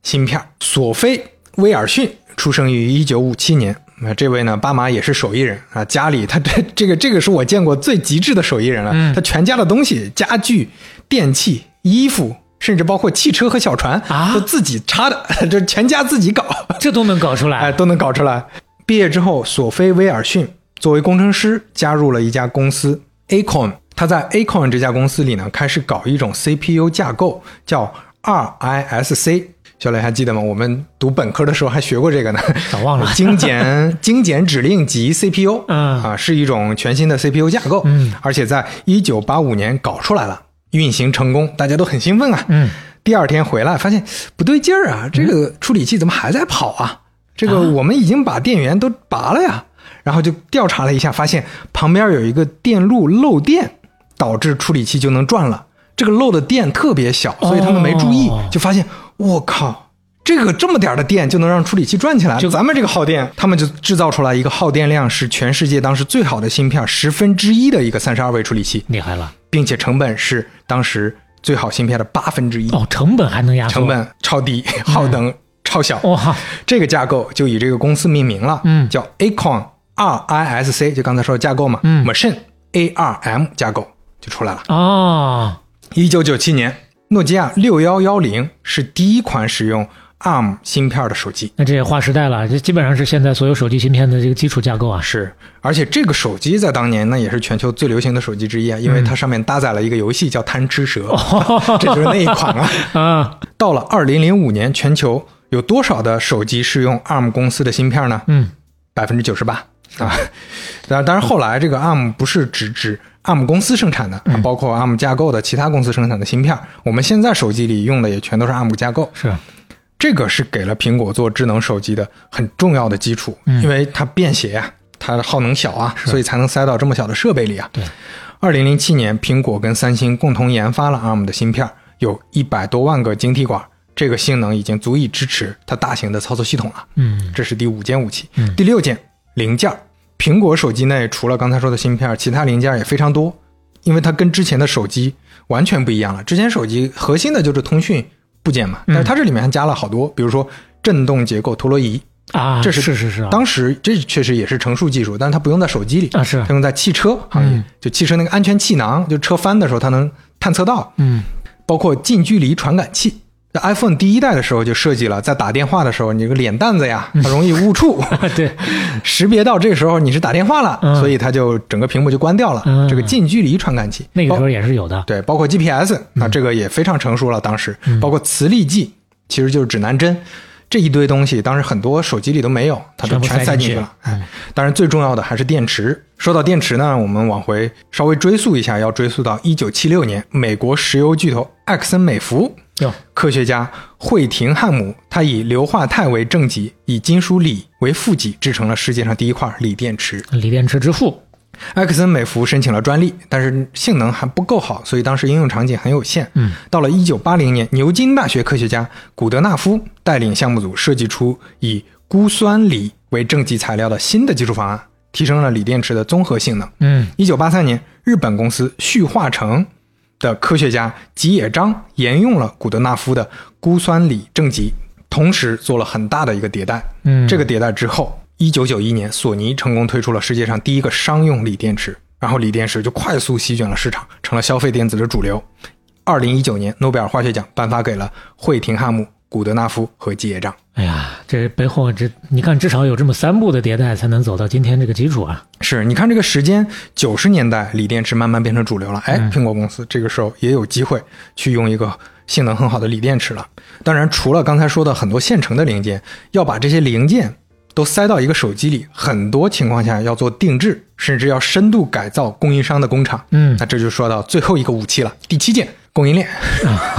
芯片。索菲·威尔逊出生于一九五七年。那这位呢，巴马也是手艺人啊，家里他 这这个这个是我见过最极致的手艺人了。嗯、他全家的东西、家具、电器。衣服，甚至包括汽车和小船啊，都自己插的，这全家自己搞，这都能搞出来，哎，都能搞出来。毕业之后，索菲·威尔逊作为工程师加入了一家公司 Acorn。他在 Acorn 这家公司里呢，开始搞一种 CPU 架构，叫 RISC。小磊还记得吗？我们读本科的时候还学过这个呢，早忘了。精简精简指令集 CPU，嗯啊，是一种全新的 CPU 架构，嗯，而且在一九八五年搞出来了。运行成功，大家都很兴奋啊。嗯，第二天回来发现不对劲儿啊，这个处理器怎么还在跑啊？这个我们已经把电源都拔了呀。然后就调查了一下，发现旁边有一个电路漏电，导致处理器就能转了。这个漏的电特别小，所以他们没注意，哦、就发现我靠，这个这么点的电就能让处理器转起来。就咱们这个耗电，他们就制造出来一个耗电量是全世界当时最好的芯片十分之一的一个三十二位处理器，厉害了。并且成本是当时最好芯片的八分之一。哦，成本还能压缩，成本超低，耗能超小。哇，这个架构就以这个公司命名了，嗯，叫 Acorn RISC，就刚才说的架构嘛，嗯，Machine ARM 架构就出来了。哦，一九九七年，诺基亚六幺幺零是第一款使用 ARM 芯片的手机。那这也划时代了，这基本上是现在所有手机芯片的这个基础架构啊。是，而且这个手机在当年那也是全球最流行的手机之一啊，因为它上面搭载了一个游戏叫《贪吃蛇》，这就是那一款啊。啊，到了二零零五年，全球有多少的手机是用 ARM 公司的芯片呢？嗯，百分之九十八啊。当然，当然后来这个 ARM 不是只指 ARM 公司生产的，包括 ARM 架构的其他公司生产的芯片。我们现在手机里用的也全都是 ARM 架构。是，这个是给了苹果做智能手机的很重要的基础，嗯因为它便携啊，它的耗能小啊，所以才能塞到这么小的设备里啊。对，二零零七年，苹果跟三星共同研发了 ARM 的芯片，有一百多万个晶体管，这个性能已经足以支持它大型的操作系统了。嗯这是第五件武器。嗯第六件零件，苹果手机内除了刚才说的芯片，其他零件也非常多，因为它跟之前的手机完全不一样了。之前手机核心的就是通讯部件嘛，但是它这里面还加了好多，比如说振动结构陀螺仪，啊，这是是是是啊，当时这确实也是成熟技术，但是它不用在手机里，啊是。它用在汽车行业，嗯。就汽车那个安全气囊，就车翻的时候它能探测到，嗯。包括近距离传感器。在 iPhone 第一代的时候就设计了，在打电话的时候，你这个脸蛋子呀，它容易误触，对，识别到这个时候你是打电话了，嗯所以它就整个屏幕就关掉了。嗯这个近距离传感器，那个时候也是有的。对，包括 GPS，那这个也非常成熟了。当时嗯包括磁力计，其实就是指南针，这一堆东西，当时很多手机里都没有，它都全部塞进去全塞进去了。哎，当然最重要的还是电池。说到电池呢，我们往回稍微追溯一下，要追溯到一九七六年，美国石油巨头埃克森美孚哟，科学家惠廷汉姆，他以硫化钛为正极，以金属锂为负极，制成了世界上第一块锂电池。锂电池之父。埃克森美孚申请了专利，但是性能还不够好，所以当时应用场景很有限。嗯，到了一九八零年，牛津大学科学家古德纳夫带领项目组设计出以钴酸锂为正极材料的新的技术方案，提升了锂电池的综合性能。嗯一九八三年，日本公司旭化成的科学家吉野章沿用了古德纳夫的钴酸锂正极，同时做了很大的一个迭代。嗯，这个迭代之后，一九九一年，索尼成功推出了世界上第一个商用锂电池，然后锂电池就快速席卷了市场，成了消费电子的主流。二零一九年，诺贝尔化学奖颁发给了惠廷汉姆、古德纳夫和吉野彰。哎呀，这背后这你看，至少有这么三步的迭代，才能走到今天这个基础啊。是，你看这个时间，九十年代锂电池慢慢变成主流了，哎，苹果公司这个时候也有机会去用一个性能很好的锂电池了。当然，除了刚才说的很多现成的零件，要把这些零件都塞到一个手机里，很多情况下要做定制，甚至要深度改造供应商的工厂。嗯那这就说到最后一个武器了，第七件供应链。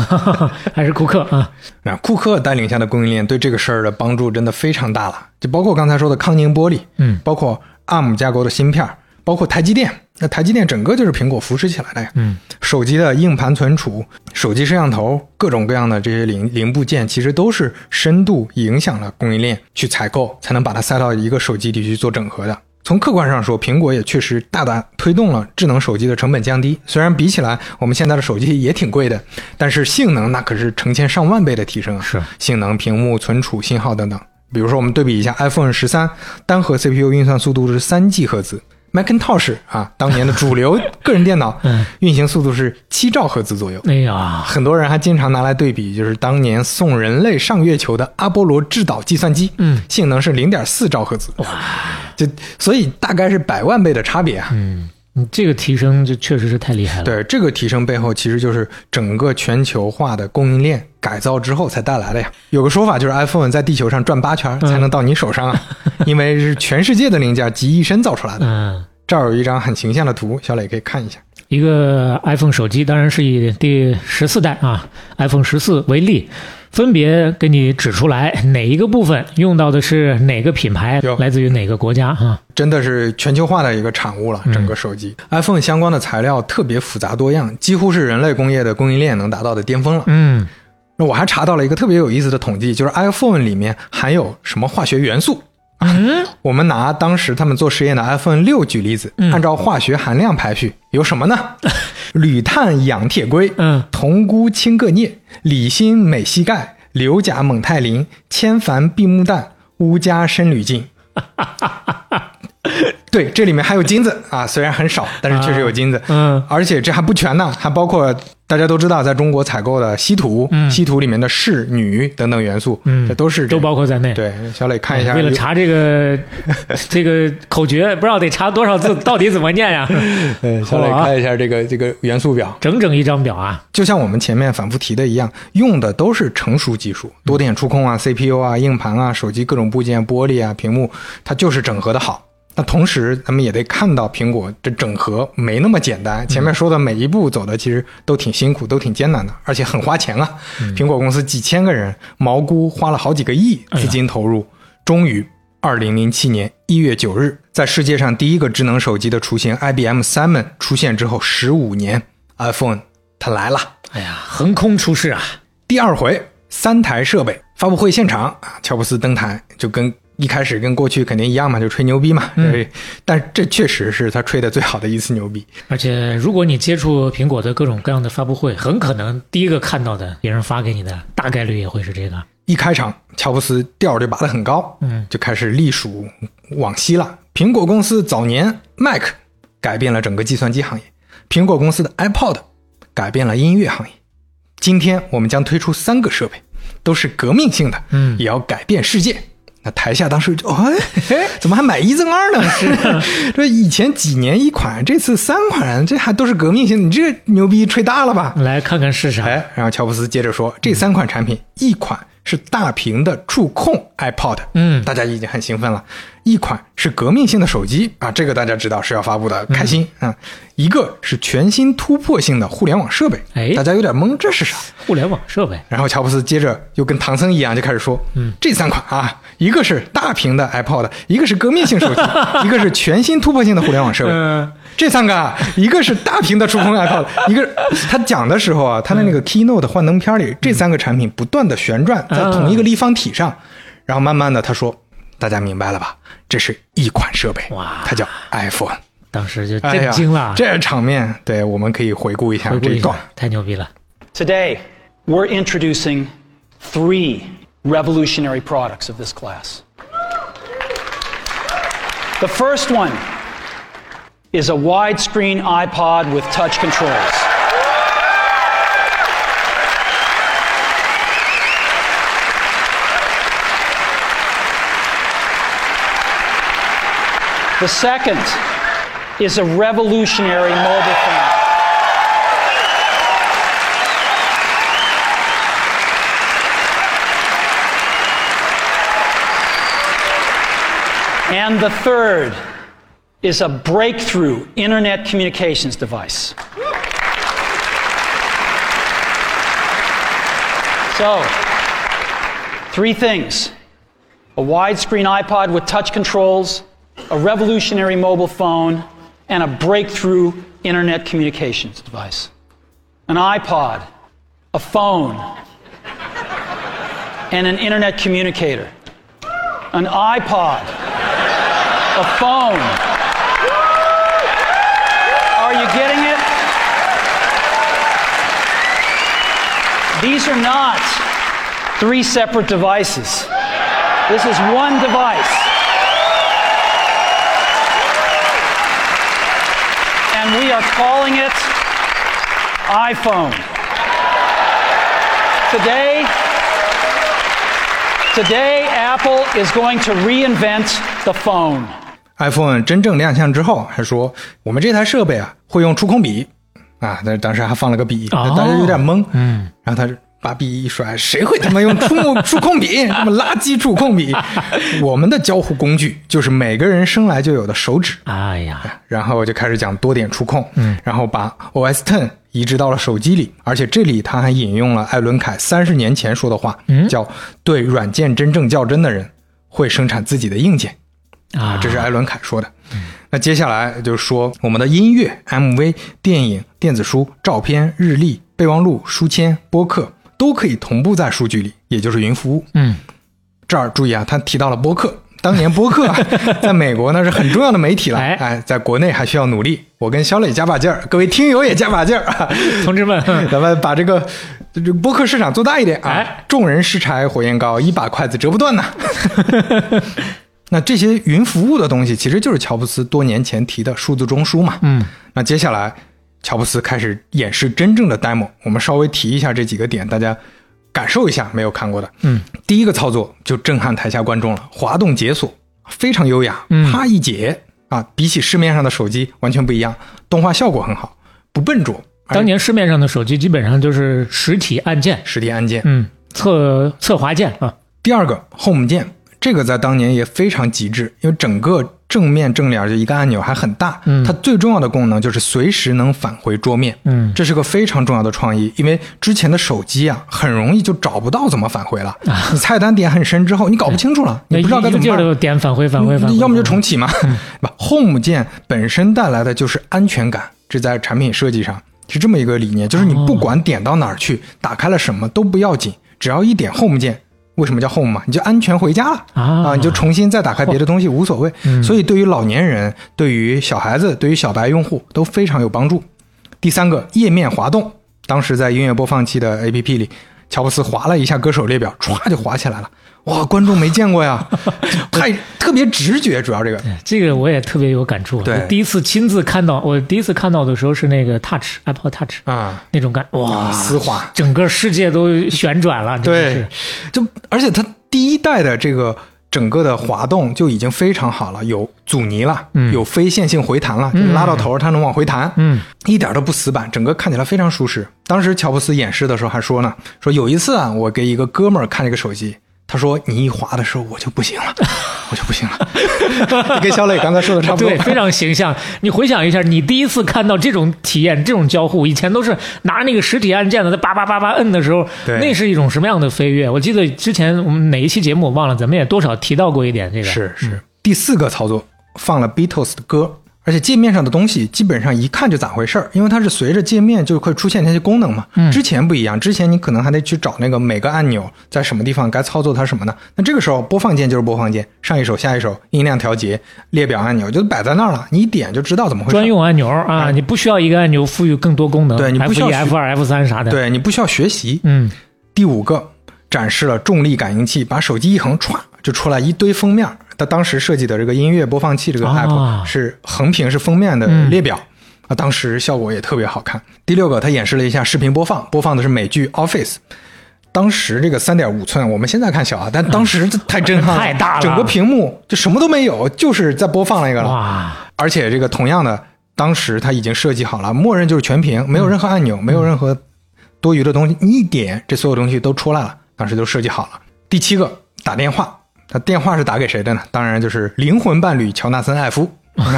还是库克啊。那库克带领下的供应链对这个事儿的帮助真的非常大了，就包括刚才说的康宁玻璃，嗯包括 ARM 架构的芯片，包括台积电。那台积电整个就是苹果扶持起来的呀。嗯手机的硬盘存储、手机摄像头，各种各样的这些零零部件，其实都是深度影响了供应链去采购，才能把它塞到一个手机里去做整合的。从客观上说，苹果也确实大大推动了智能手机的成本降低。虽然比起来，我们现在的手机也挺贵的，但是性能那可是成千上万倍的提升啊！是性能、屏幕、存储、信号等等。比如说，我们对比一下 iPhone 十三，单核 CPU 运算速度是三 G 赫兹，Macintosh 啊，当年的主流个人电脑 嗯，运行速度是七兆赫兹左右。哎呀，很多人还经常拿来对比，就是当年送人类上月球的阿波罗制导计算机，嗯。性能是零点四兆赫兹，哇，就所以大概是百万倍的差别啊。嗯，你这个提升就确实是太厉害了。，对这个提升背后，其实就是整个全球化的供应链改造之后才带来的呀。有个说法就是 iPhone 在地球上转八圈才能到你手上啊，因为是全世界的零件集一身造出来的。嗯，这儿有一张很形象的图，小磊可以看一下。一个 iPhone 手机当然是以第十四代啊 iPhone 十四为例，分别给你指出来哪一个部分用到的是哪个品牌哟，来自于哪个国家啊。真的是全球化的一个产物了。整个手机、iPhone 相关的材料特别复杂多样，几乎是人类工业的供应链能达到的巅峰了。嗯，那我还查到了一个特别有意思的统计，就是 iPhone 里面含有什么化学元素。嗯，我们拿当时他们做实验的 iPhone 六举例子，嗯按照化学含量排序，有什么呢？铝碳氧铁硅、嗯铜钴氢铬镍、锂锌镁硒钙、硫钾锰钛磷、铅钒铋木氮、钨镓砷铝金。对，这里面还有金子啊，虽然很少，但是确实有金子。嗯而且这还不全呢，还包括大家都知道，在中国采购的稀土，嗯稀土里面的士、女等等元素，嗯这都是这都包括在内。对。小磊看一下，为了查这个 这个口诀，不知道得查多少字，到底怎么念呀？对，小磊看一下这个这个元素表，整整一张表啊！就像我们前面反复提的一样，用的都是成熟技术，多点触控啊、CPU 啊、硬盘啊、手机各种部件、玻璃啊、屏幕，它就是整合的好。那同时，咱们也得看到苹果这整合没那么简单。前面说的每一步走的其实都挺辛苦，都挺艰难的，而且很花钱啊。苹果公司几千个人，毛估花了好几个亿资金投入，终于，二零零七年一月九日，在世界上第一个智能手机的雏形 IBM Simon 出现之后十五年，iPhone 它来了。哎呀，横空出世啊！第二回三台设备发布会现场啊，乔布斯登台就跟一开始跟过去肯定一样嘛，就吹牛逼嘛。嗯，但这确实是他吹的最好的一次牛逼。而且，如果你接触苹果的各种各样的发布会，很可能第一个看到的别人发给你的，大概率也会是这个。一开场，乔布斯调就拔得很高，嗯，就开始隶属往昔了。苹果公司早年 Mac 改变了整个计算机行业，苹果公司的 iPod 改变了音乐行业。今天我们将推出三个设备，都是革命性的，嗯也要改变世界。那台下当时就哎，怎么还买一赠二呢？是 这以前几年一款，这次三款，这还都是革命性，你这牛逼吹大了吧？来看看是啥？哎，然后乔布斯接着说，这三款产品，一款是大屏的触控 iPod，嗯大家已经很兴奋了；一款是革命性的手机啊，这个大家知道是要发布的，开心啊、一个是全新突破性的互联网设备，哎。大家有点懵，这是啥？互联网设备。然后乔布斯接着又跟唐僧一样就开始说，嗯，这三款啊，一个是大屏的 iPod，一个是革命性手机，一个是全新突破性的互联网设备。嗯。这三个啊，一个是大屏的触控 iPod，一个他讲的时候啊，他的那个 keynote 幻灯片里，这三个产品不断的旋转在同一个立方体上，然后慢慢的他说，大家明白了吧？这是一款设备，哇它叫 iPhone。当时就哎呀震惊了，这场面，对，我们可以回顾一下回顾一下这一段。，太牛逼了。 Today, we're introducing three revolutionary products of this class. The first one is a widescreen iPod with touch controls. The second is a revolutionary mobile phone. And the third is a breakthrough internet communications device. So, three things a widescreen iPod with touch controls, a revolutionary mobile phone, and a breakthrough internet communications device. An iPod, a phone, and an internet communicator. An iPod, a phone. Are you getting it? These are not three separate devices. This is one device. are calling it iPhone. Today, today Apple is going to reinvent the phone. iPhone 真正亮相之后，还说我们这台设备啊会用触控笔啊，但当时还放了个笔，哦大家有点懵。嗯，然后他 把笔一甩，谁会他妈用触控触控笔？什么垃圾触控笔？我们的交互工具就是每个人生来就有的手指。哎呀，然后就开始讲多点触控，嗯，然后把 OS Ten 移植到了手机里，而且这里他还引用了艾伦凯三十年前说的话，嗯叫“对软件真正较真的人会生产自己的硬件”。啊，这是艾伦凯说的。那接下来就是说，我们的音乐、MV、电影、电子书、照片、日历、备忘录、书签、播客都可以同步在数据里，也就是云服务。嗯，这儿注意啊，他提到了播客。当年播客啊，在美国那是很重要的媒体了。哎哎，在国内还需要努力。我跟肖磊加把劲儿，各位听友也加把劲儿啊！同志们，咱们把这个这个播客市场做大一点啊！哎众人拾柴火焰高，一把筷子折不断呐。那这些云服务的东西，其实就是乔布斯多年前提的数字中枢嘛。嗯，那接下来乔布斯开始演示真正的 demo。我们稍微提一下这几个点，大家感受一下没有看过的。嗯，第一个操作就震撼台下观众了，滑动解锁非常优雅，嗯啪一解啊，比起市面上的手机完全不一样，动画效果很好，不笨拙。当年市面上的手机基本上就是实体按键，实体按键。嗯，侧侧滑键啊，第二个 Home 键，这个在当年也非常极致，因为整个正面正脸就一个按钮还很大，嗯。它最重要的功能就是随时能返回桌面，嗯。这是个非常重要的创意，因为之前的手机啊很容易就找不到怎么返回了，你菜单点很深之后，你搞不清楚了，你不知道该怎么点返回返回返回，要么就重启嘛。不，Home 键本身带来的就是安全感，这在产品设计上是这么一个理念，就是你不管点到哪儿去，打开了什么都不要紧，只要一点 Home 键。为什么叫 Home 嘛？你就安全回家了啊你就重新再打开别的东西无所谓。嗯所以对于老年人、对于小孩子、对于小白用户都非常有帮助。第三个，页面滑动，当时在音乐播放器的 APP 里，乔布斯划了一下歌手列表，歘就滑起来了。哇，观众没见过呀，太特别直觉，主要这个这个我也特别有感触。对我第一次亲自看到，我第一次看到的时候是那个 Touch Apple Touch 啊，那种感，哇，丝滑。整个世界都旋转了。对是，就而且它第一代的这个整个的滑动就已经非常好了，有阻尼了，嗯有非线性回弹了，就拉到头它能往回弹，嗯，一点都不死板，整个看起来非常舒适。当时乔布斯演示的时候还说呢，说有一次啊，我给一个哥们儿看这个手机。他说：“你一滑的时候，我就不行了，我就不行了。”跟小磊刚才说的差不多。对，非常形象。你回想一下，你第一次看到这种体验、这种交互，以前都是拿那个实体按键的，在叭叭叭叭摁的时候，对那是一种什么样的飞跃？我记得之前我们哪一期节目我忘了，咱们也多少提到过一点这个。是是。第四个操作放了 Beatles 的歌，而且界面上的东西基本上一看就咋回事儿，因为它是随着界面就会出现那些功能嘛。嗯之前不一样，之前你可能还得去找那个每个按钮在什么地方该操作它什么呢？那这个时候播放键就是播放键，上一首下一首，音量调节、列表按钮就摆在那儿了，你一点就知道怎么回事。专用按钮啊，你不需要一个按钮赋予更多功能，对你不需要 F 二、F 三啥的。，对你不需要学习。嗯，第五个展示了重力感应器，把手机一横，歘就出来一堆封面。他当时设计的这个音乐播放器这个啊 app 是横屏是封面的嗯列表。啊，当时效果也特别好看。第六个，他演示了一下视频播放，播放的是美剧《Office》。当时这个三点五寸，我们现在看小啊，但当时这太震撼了，太大了整个屏幕就什么都没有，就是在播放那个了。哇，而且这个同样的，当时他已经设计好了，默认就是全屏，没有任何按钮，没有任何多余的东西，你一点，这所有东西都出来了，当时就设计好了。第七个，打电话，他电话是打给谁的呢？当然就是灵魂伴侣乔纳森·艾夫，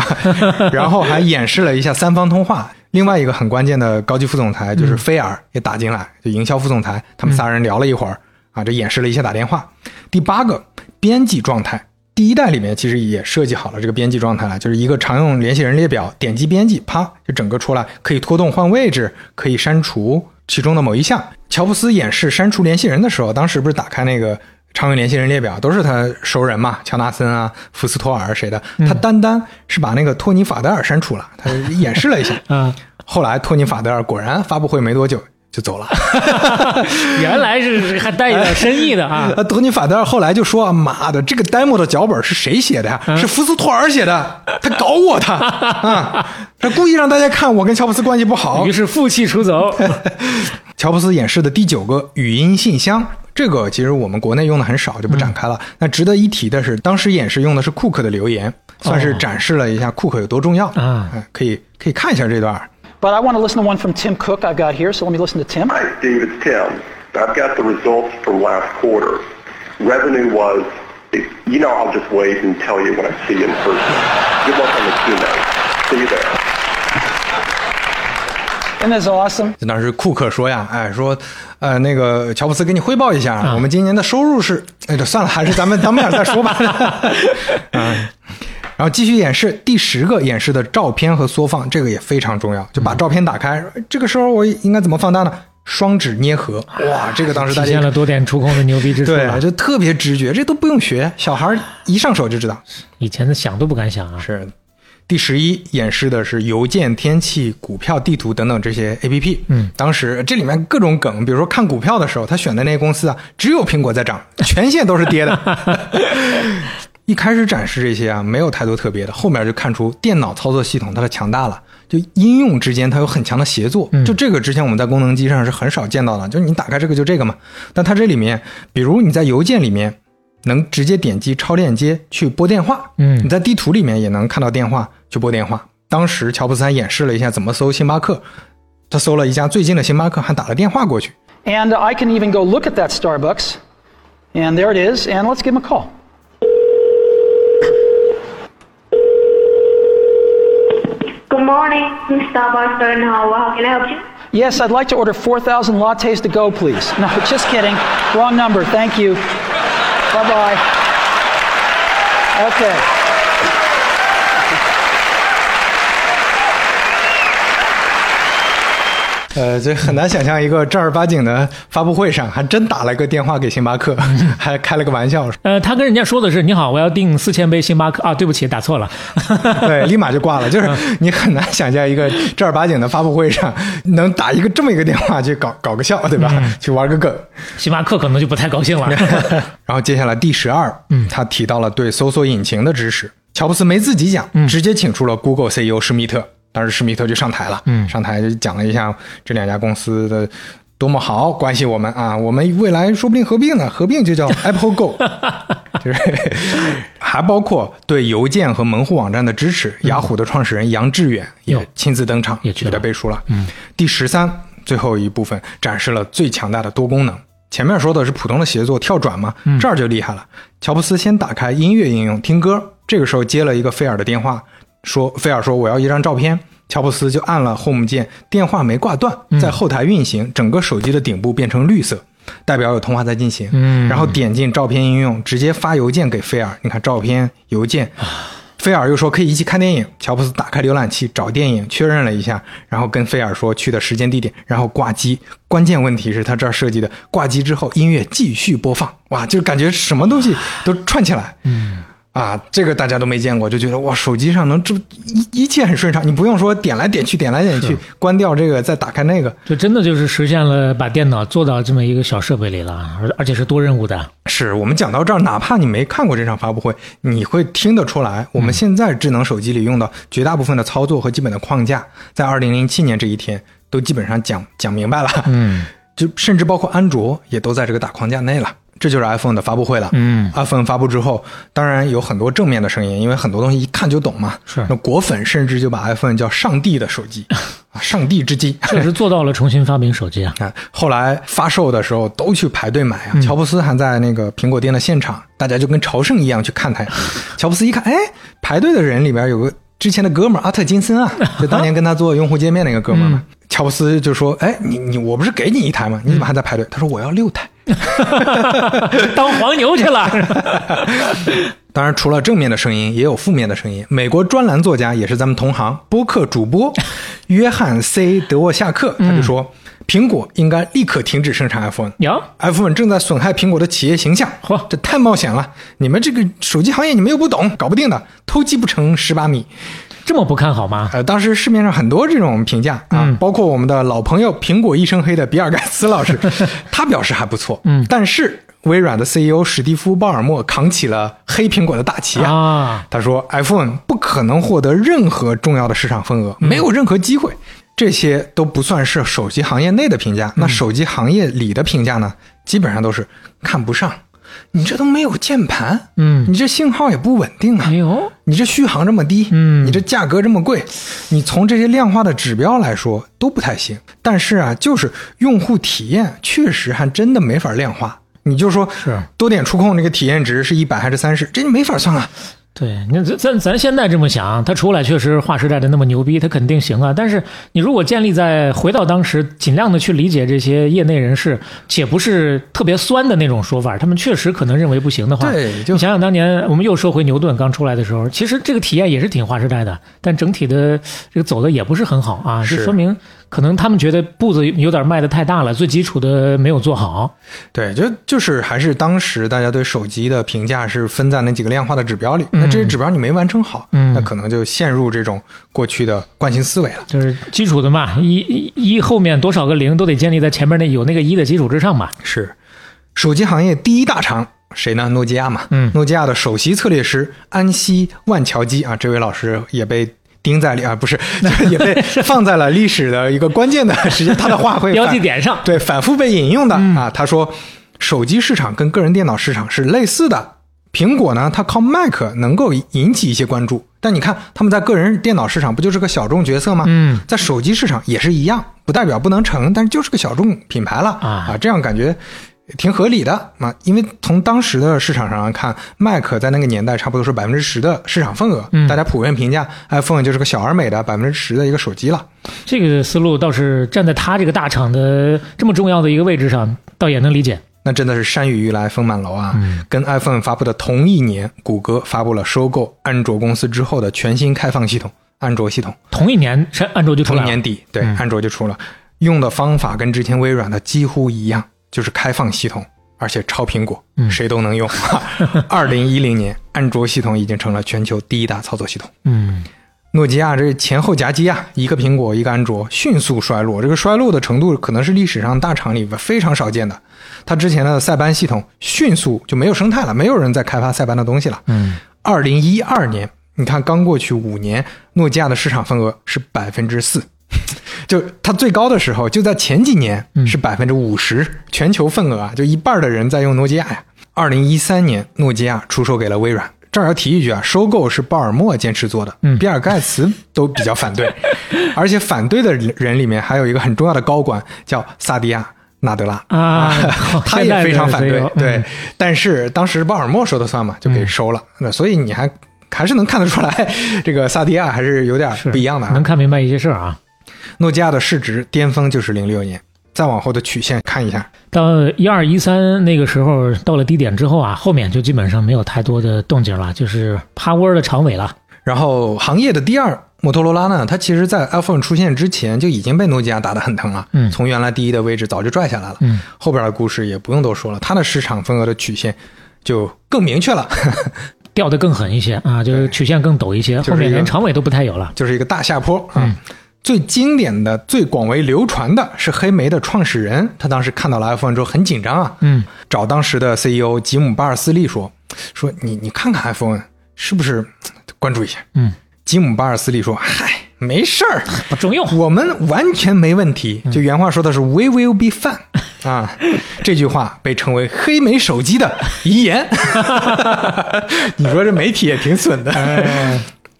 然后还演示了一下三方通话。另外一个很关键的高级副总裁就是菲尔也打进来，就营销副总裁，他们仨人聊了一会儿啊，这演示了一下打电话。第八个，编辑状态。第一代里面其实也设计好了这个编辑状态了，就是一个常用联系人列表，点击编辑，啪就整个出来，可以拖动换位置，可以删除其中的某一项。乔布斯演示删除联系人的时候，当时不是打开那个常用联系人列表，都是他熟人嘛，乔纳森啊、福斯托尔谁的，他单单是把那个托尼·法德尔删除了，他演示了一下。嗯，后来托尼·法德尔果然发布会没多久就走了。原来是还带一点深意的啊。呃，托尼·法德尔后来就说：“妈的，这个 demo 的脚本是谁写的呀？是福斯托尔写的，他搞我他啊，他故意让大家看我跟乔布斯关系不好于。是负气出走。”乔布斯演示的第九个语音信箱，这个其实我们国内用的很少，就不展开了。那值得一提的是，当时演示用的是库克的留言，算是展示了一下库克有多重要啊哎可以可以看一下这段。But I want to listen to one from Tim Cook I've got here, so let me listen to Tim. Hi, Steve. It's Tim. I've got the results from last quarter. Revenue was, you know, I'll just wait and tell you when I see you in person. Good luck on the keynote. See you there. Isn't this awesome? 当时库克说呀，哎，说，呃，那个乔布斯给你汇报一下，啊我们今年的收入是，哎，这算了，还是咱们 咱们俩再说吧。嗯，然后继续演示第十个演示的照片和缩放，这个也非常重要，就把照片打开，这个时候我应该怎么放大呢？双指捏合，哇，这个当时大家体现了多点触控的牛逼之处了对，。就特别直觉，这都不用学，小孩一上手就知道。以前的想都不敢想啊。是第十一演示的是邮件、天气、股票、地图等等这些 A P P。嗯，当时这里面各种梗，比如说看股票的时候，他选的那些公司啊，只有苹果在涨，全线都是跌的。一开始展示这些啊，没有太多特别的，后面就看出电脑操作系统它的强大了，就应用之间它有很强的协作。嗯就这个之前我们在功能机上是很少见到的，就是你打开这个就这个嘛。但它这里面，比如你在邮件里面能直接点击超链接去拨电话，嗯你在地图里面也能看到电话去拨电话。当时乔布斯还演示了一下怎么搜星巴克，他搜了一家最近的星巴克，还打了电话过去。 And I can even go look at that Starbucks. And there it is. And let's give him a call. Good morning, Starbucks Sternhauer. How can I help you? Yes, I'd like to order 4,000 lattes to go, please. No, just kidding. Wrong number. Thank you. Bye bye. Okay. 呃，这很难想象一个正儿八经的发布会上，还真打了个电话给星巴克，还开了个玩笑，呃，他跟人家说的是：“你好，我要订四千杯星巴克啊，对不起，打错了。对，立马就挂了。就是你很难想象一个正儿八经的发布会上能打一个这么一个电话去搞搞个笑，对吧？去玩个梗。”星巴克可能就不太高兴了。然后接下来第十二，嗯，他提到了对搜索引擎的支持。乔布斯没自己讲，直接请出了 Google CEO 施密特。当时施密特就上台了，嗯，上台就讲了一下这两家公司的多么好，关系我们啊，我们未来说不定合并呢，合并就叫 Apple Go，就是还包括对邮件和门户网站的支持。雅虎的创始人杨致远也亲自登场，也去了给他背书了。嗯，第十三最后一部分展示了最强大的多功能。前面说的是普通的协作跳转嘛，这儿就厉害了。乔布斯先打开音乐应用听歌，这个时候接了一个菲尔的电话，说菲尔说我要一张照片，乔布斯就按了 Home 键，电话没挂断，在后台运行，整个手机的顶部变成绿色，代表有通话在进行。嗯然后点进照片应用，直接发邮件给菲尔。你看照片、邮件。菲尔又说可以一起看电影。乔布斯打开浏览器找电影，确认了一下，然后跟菲尔说去的时间地点，然后挂机。关键问题是他这儿设计的，挂机之后音乐继续播放，哇，就感觉什么东西都串起来。嗯。啊，这个大家都没见过，就觉得哇，手机上能这一一切很顺畅，你不用说点来点去，点来点去，关掉这个再打开那个，这真的就是实现了把电脑做到这么一个小设备里了，而而且是多任务的。是我们讲到这儿，哪怕你没看过这场发布会，你会听得出来，我们现在智能手机里用的绝大部分的操作和基本的框架，在二零零七年这一天都基本上讲讲明白了。嗯，就甚至包括安卓也都在这个大框架内了。这就是 iPhone 的发布会了。嗯，iPhone 发布之后，当然有很多正面的声音，因为很多东西一看就懂嘛。是那果粉甚至就把 iPhone 叫“上帝的手机”，啊，上帝之机。确实做到了重新发明手机啊。啊，后来发售的时候都去排队买啊。乔布斯还在那个苹果店的现场，大家就跟朝圣一样去看他。乔布斯一看，哎，排队的人里边有个之前的哥们儿阿特金森啊，就当年跟他做用户界面那个哥们儿嘛。乔布斯就说：“哎，你你我不是给你一台吗？你怎么还在排队？”他说：“我要六台。” 当黄牛去了。当然，除了正面的声音，也有负面的声音。美国专栏作家也是咱们同行，播客主播 约翰 C. 德沃夏克他就说，苹果应该立刻停止生产 iPhone。哟，iPhone 正在损害苹果的企业形象，嚯这太冒险了！你们这个手机行业你们又不懂，搞不定的，偷鸡不成蚀把米。这么不看好吗？呃，当时市面上很多这种评价啊，嗯包括我们的老朋友苹果一身黑的比尔盖茨老师，他表示还不错。嗯，但是微软的 CEO 史蒂夫·鲍尔默扛起了黑苹果的大旗啊。啊，他说，iPhone 不可能获得任何重要的市场份额，没有任何机会。这些都不算是手机行业内的评价，那手机行业里的评价呢，基本上都是看不上。你这都没有键盘，嗯你这信号也不稳定啊你这续航这么低，嗯你这价格这么贵，你从这些量化的指标来说都不太行。但是啊，就是用户体验确实还真的没法量化。你就说是多点触控这个体验值是一百还是三十，这你没法算啊。对，那咱咱咱现在这么想，他出来确实划时代的那么牛逼，他肯定行啊。但是你如果建立在回到当时，尽量的去理解这些业内人士，且不是特别酸的那种说法，他们确实可能认为不行的话，对就你想想当年我们又说回牛顿刚出来的时候，其实这个体验也是挺划时代的，但整体的这个走的也不是很好啊，是这说明可能他们觉得步子有点迈的太大了，最基础的没有做好。对，就就是还是当时大家对手机的评价是分在那几个量化的指标里，那这些指标你没完成好，嗯那可能就陷入这种过去的惯性思维了。就是基础的嘛，一一一后面多少个零都得建立在前面那有那个一的基础之上嘛。是，手机行业第一大厂谁呢？诺基亚嘛。嗯诺基亚的首席策略师安西万乔基啊，这位老师也被。钉在里啊，不是，就是也被 放在了历史的一个关键的时间，他的话会 标记点上对，反复被引用的、啊。他说，手机市场跟个人电脑市场是类似的。苹果呢，它靠 Mac 能够引起一些关注，但你看他们在个人电脑市场不就是个小众角色吗？嗯，在手机市场也是一样，不代表不能成，但是就是个小众品牌了啊这样感觉挺合理的嘛。因为从当时的市场上看，Mac 在那个年代差不多是百分之十的市场份额，嗯大家普遍评价 iPhone 就是个小而美的百分之十的一个手机了。这个思路倒是站在他这个大厂的这么重要的一个位置上，倒也能理解。那真的是山雨欲来风满楼啊！跟 iPhone 发布的同一年，谷歌发布了收购安卓公司之后的全新开放系统安卓系统。同一年，安卓就出来了。同年底，对，嗯安卓就出了，用的方法跟之前微软的几乎一样，就是开放系统，而且超苹果，嗯谁都能用。二零一零年，安卓系统已经成了全球第一大操作系统。嗯，诺基亚这前后夹击啊，一个苹果一个安卓，迅速衰落。这个衰落的程度可能是历史上大厂里边非常少见的。它之前的塞班系统迅速就没有生态了，没有人在开发塞班的东西了。嗯，二零一二年，你看刚过去五年，诺基亚的市场份额是百分之四，就它最高的时候就在前几年是百分之五十，全球份额啊，就一半的人在用诺基亚呀。二零一三年，诺基亚出售给了微软。这儿要提一句啊，收购是鲍尔默坚持做的，嗯比尔盖茨都比较反对，而且反对的人里面还有一个很重要的高管叫萨迪亚。纳德拉啊 他也非常反对对嗯，但是当时鲍尔默说的算嘛，就给收了。那所以你还还是能看得出来，这个萨迪亚还是有点是不一样的啊。能看明白一些事儿啊。诺基亚的市值巅峰就是零六年，再往后的曲线看一下，到一二一三那个时候，到了低点之后啊，后面就基本上没有太多的动静了，就是趴窝的长尾了。然后行业的第二摩托罗拉呢，它其实在 iPhone 出现之前就已经被诺基亚打得很疼了，嗯。从原来第一的位置早就拽下来了，嗯，后边的故事也不用多说了，它的市场份额的曲线就更明确了，掉得更狠一些啊，就是曲线更陡一些，就是后面连长尾都不太有了。就是一个大下坡啊。嗯最经典的、最广为流传的是黑莓的创始人，他当时看到了 iPhone 之后很紧张啊，嗯，找当时的 CEO 吉姆巴尔斯利说：“说你你看看 iPhone 是不是关注一下？”嗯，吉姆巴尔斯利说：“嗨，没事儿，不中用。我们完全没问题。”就原话说的是 “We will be fine” 啊，这句话被称为黑莓手机的遗言。你说这媒体也挺损的。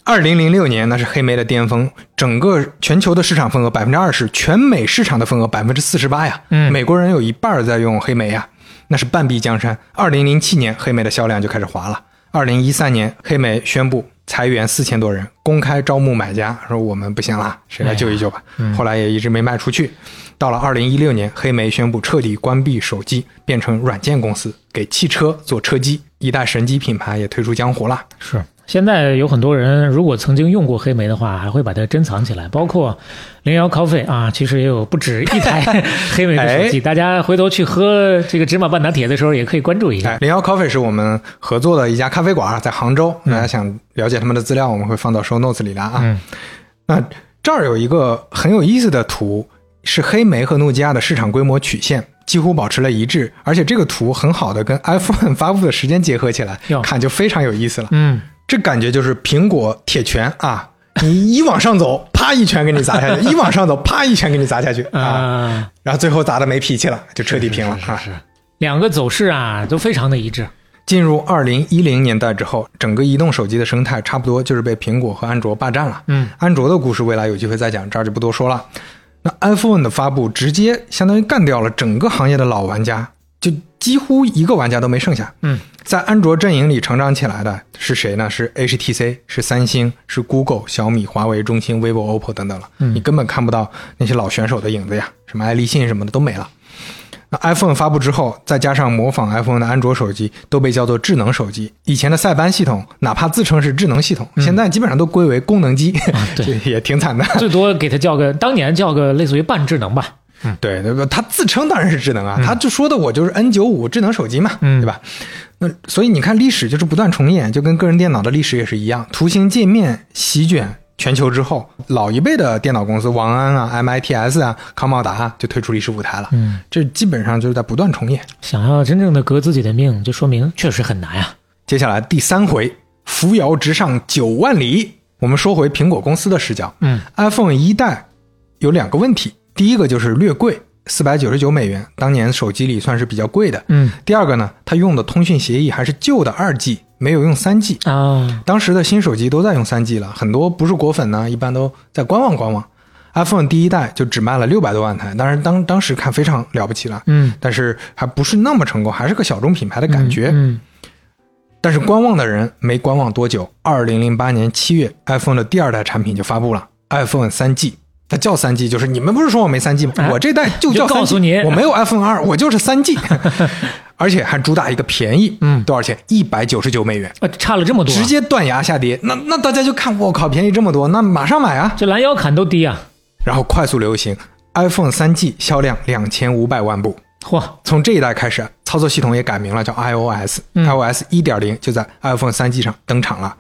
二零零六年那是黑莓的巅峰，整个全球的市场份额百分之二十，全美市场的份额百分之四十八呀。嗯美国人有一半儿在用黑莓呀，那是半壁江山。二零零七年，黑莓的销量就开始滑了。二零一三年，黑莓宣布裁员四千多人，公开招募买家，说我们不行了，谁来救一救吧。后来也一直没卖出去。到了二零一六年，黑莓宣布彻底关闭手机，变成软件公司，给汽车做车机，一代神机品牌也退出江湖了。是，现在有很多人如果曾经用过黑莓的话，还会把它珍藏起来，包括零幺 Coffee 啊，其实也有不止一台 黑莓的手机，哎大家回头去喝这个芝麻半打铁的时候，也可以关注一下。哎，零幺 Coffee 是我们合作的一家咖啡馆，在杭州。大家想了解他们的资料，我们会放到 show notes 里来啊。嗯那这儿有一个很有意思的图，是黑莓和诺基亚的市场规模曲线几乎保持了一致，而且这个图很好的跟 iPhone 发布的时间结合起来，看就非常有意思了。嗯，这感觉就是苹果铁拳啊，你一往上走，啪一拳给你砸下去；一往上走，啪一拳给你砸下去啊，啊，然后最后砸的没脾气了，就彻底平了啊。是两个走势啊都非常的一致。进入二零一零年代之后，整个移动手机的生态差不多就是被苹果和安卓霸占了。嗯，安卓的故事未来有机会再讲，这儿就不多说了。那 iPhone 的发布直接相当于干掉了整个行业的老玩家，就几乎一个玩家都没剩下。嗯，在安卓阵营里成长起来的是谁呢？是 HTC，是三星，是 Google、小米、华为、中兴、vivo、OPPO 等等了。嗯你根本看不到那些老选手的影子呀，什么爱立信什么的都没了。那 iPhone 发布之后，再加上模仿 iPhone 的安卓手机，都被叫做智能手机。以前的塞班系统，哪怕自称是智能系统，现在基本上都归为功能机，对 也挺惨的。最多给它叫个，当年叫个类似于半智能吧。对对吧？它自称当然是智能啊，他就说的我就是 N 九五智能手机嘛，嗯对吧？那所以你看历史就是不断重演，就跟个人电脑的历史也是一样，图形界面席卷全球之后，老一辈的电脑公司王安啊、MITS 啊、康茂达啊就退出历史舞台了。嗯，这基本上就是在不断重演。想要真正的革自己的命，就说明确实很难啊。接下来第三回，扶摇直上九万里。我们说回苹果公司的视角，嗯，iPhone 一代有两个问题，第一个就是略贵，四百九十九美元，当年手机里算是比较贵的。嗯第二个呢，它用的通讯协议还是旧的二 G，没有用三 G。啊，当时的新手机都在用三 G 了，很多不是果粉呢，一般都在观望观望。iPhone 第一代就只卖了六百多万台，当然当当时看非常了不起了，嗯，但是还不是那么成功，还是个小众品牌的感觉。嗯但是观望的人没观望多久，二零零八年七月，iPhone 的第二代产品就发布了 iPhone 三 G。它叫三 G，就是你们不是说我没三 G 吗？哎我这代就叫告三诉 G，你我没有 iPhone 二，我就是三 G，而且还主打一个便宜，嗯多少钱？一百九十九美元。啊，差了这么多啊，直接断崖下跌。那那大家就看，我靠，便宜这么多，那马上买啊！这拦腰砍都低啊！然后快速流行，iPhone 三 G 销量两千五百万部。嚯，从这一代开始，操作系统也改名了，叫 iOS。嗯 iOS 一点零就在 iPhone 三 G 上登场了。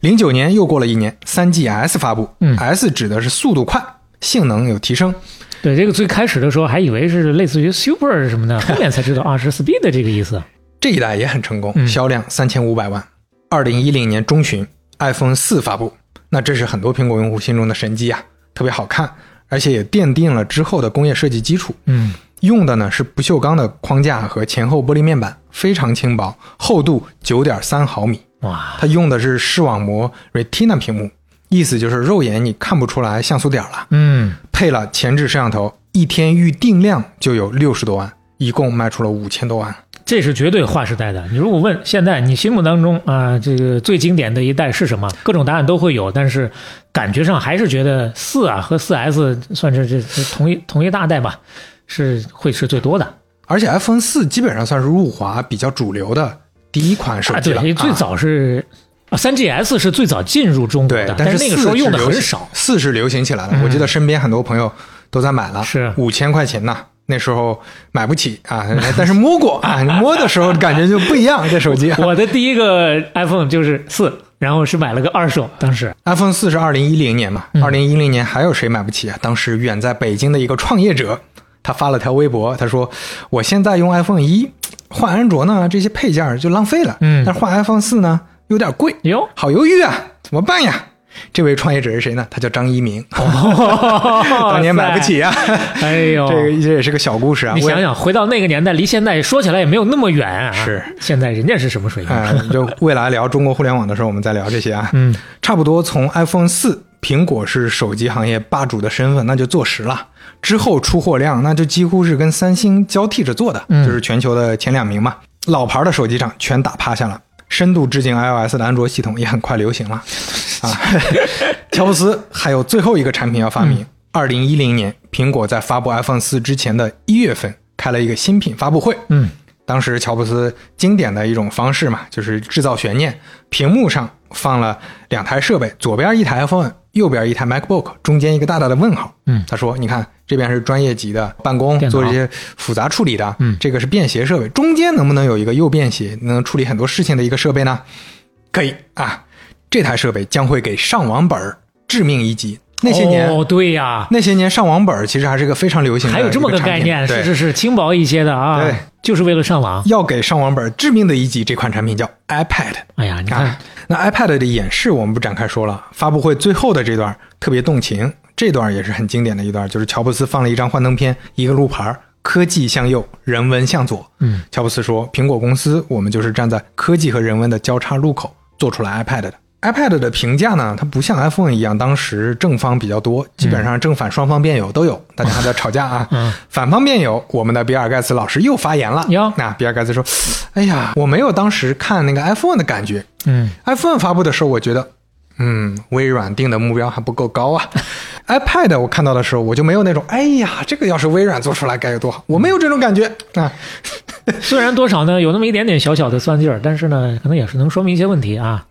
零九年又过了一年，三 GS 发布。嗯 S 指的是速度快，性能有提升。对这个最开始的时候还以为是类似于 Super 什么的，后面才知道啊是 Speed 的这个意思。这一代也很成功，嗯销量三千五百万。二零一零年中旬，iPhone 四发布，那这是很多苹果用户心中的神机啊，特别好看，而且也奠定了之后的工业设计基础。嗯，用的呢是不锈钢的框架和前后玻璃面板，非常轻薄，厚度九点三毫米。哇，它用的是视网膜 Retina 屏幕，意思就是肉眼你看不出来像素点了。嗯，配了前置摄像头，一天预定量就有六十多万，一共卖出了五千多万。这是绝对划时代的。你如果问现在你心目当中啊，这个最经典的一代是什么？各种答案都会有，但是感觉上还是觉得四啊和四 S 算是这这同一同一大代吧，是会是最多的。而且 iPhone 四基本上算是入华比较主流的第一款手啊，机了。对，最早是啊，三 GS 是最早进入中国的，，对但是那个时候用的很少。四是流行起来了。嗯我记得身边很多朋友都在买了，是五千块钱呢。那时候买不起啊，但是摸过啊，摸的时候感觉就不一样。这手机我的第一个 iPhone 就是四，然后是买了个二手，当时 iPhone 四是二零一零年嘛，嗯二零一零年还有谁买不起啊？当时远在北京的一个创业者，他发了条微博，他说：“我现在用 iPhone 一，换安卓呢这些配件就浪费了，嗯但是换 iPhone 四呢有点贵，哟，好犹豫啊，怎么办呀？”这位创业者是谁呢？他叫张一鸣，当 当年买不起啊、哎呦，这个这也是个小故事啊。我你想想，回到那个年代，离现在说起来也没有那么远啊。是，现在人家是什么水平？哎，就未来聊中国互联网的时候，我们再聊这些啊。嗯，差不多从 iPhone 四，苹果是手机行业霸主的身份，那就坐实了。之后出货量，那就几乎是跟三星交替着做的，嗯就是全球的前两名嘛。老牌的手机厂全打趴下了，深度致敬 iOS 的安卓系统也很快流行了。啊，乔布斯还有最后一个产品要发明。二零一零年，苹果在发布 iPhone 四之前的一月份开了一个新品发布会。嗯，当时乔布斯经典的一种方式嘛，就是制造悬念，屏幕上放了两台设备，左边一台 iPhone，右边一台 MacBook，中间一个大大的问号。嗯他说：“你看这边是专业级的办公，做这些复杂处理的，嗯这个是便携设备，中间能不能有一个又便携能处理很多事情的一个设备呢？可以啊，这台设备将会给上网本儿致命一击。那些年。哦，对呀，那些年上网本儿其实还是个非常流行的，还有这么个概念，是是是，轻薄一些的啊，对，就是为了上网。要给上网本致命的一击。这款产品叫 iPad 哎呀，你看啊，，那 iPad 的演示我们不展开说了。发布会最后的这段特别动情，这段也是很经典的一段，就是乔布斯放了一张幻灯片，一个路牌，科技向右，人文向左。嗯，乔布斯说，苹果公司我们就是站在科技和人文的交叉路口做出来 iPad 的。iPad 的评价呢，它不像 iPhone 一样，当时正方比较多，基本上正反双方辩友都有，大家还在吵架啊。嗯 反方辩友，我们的比尔盖茨老师又发言了。哟那比尔盖茨说：“哎呀，我没有当时看那个 iPhone 的感觉。嗯，iPhone 发布的时候，我觉得，嗯，微软定的目标还不够高啊。iPad 我看到的时候，我就没有那种，哎呀，这个要是微软做出来该有多好，我没有这种感觉啊。虽然多少呢有那么一点点小小的酸劲儿，但是呢，可能也是能说明一些问题啊。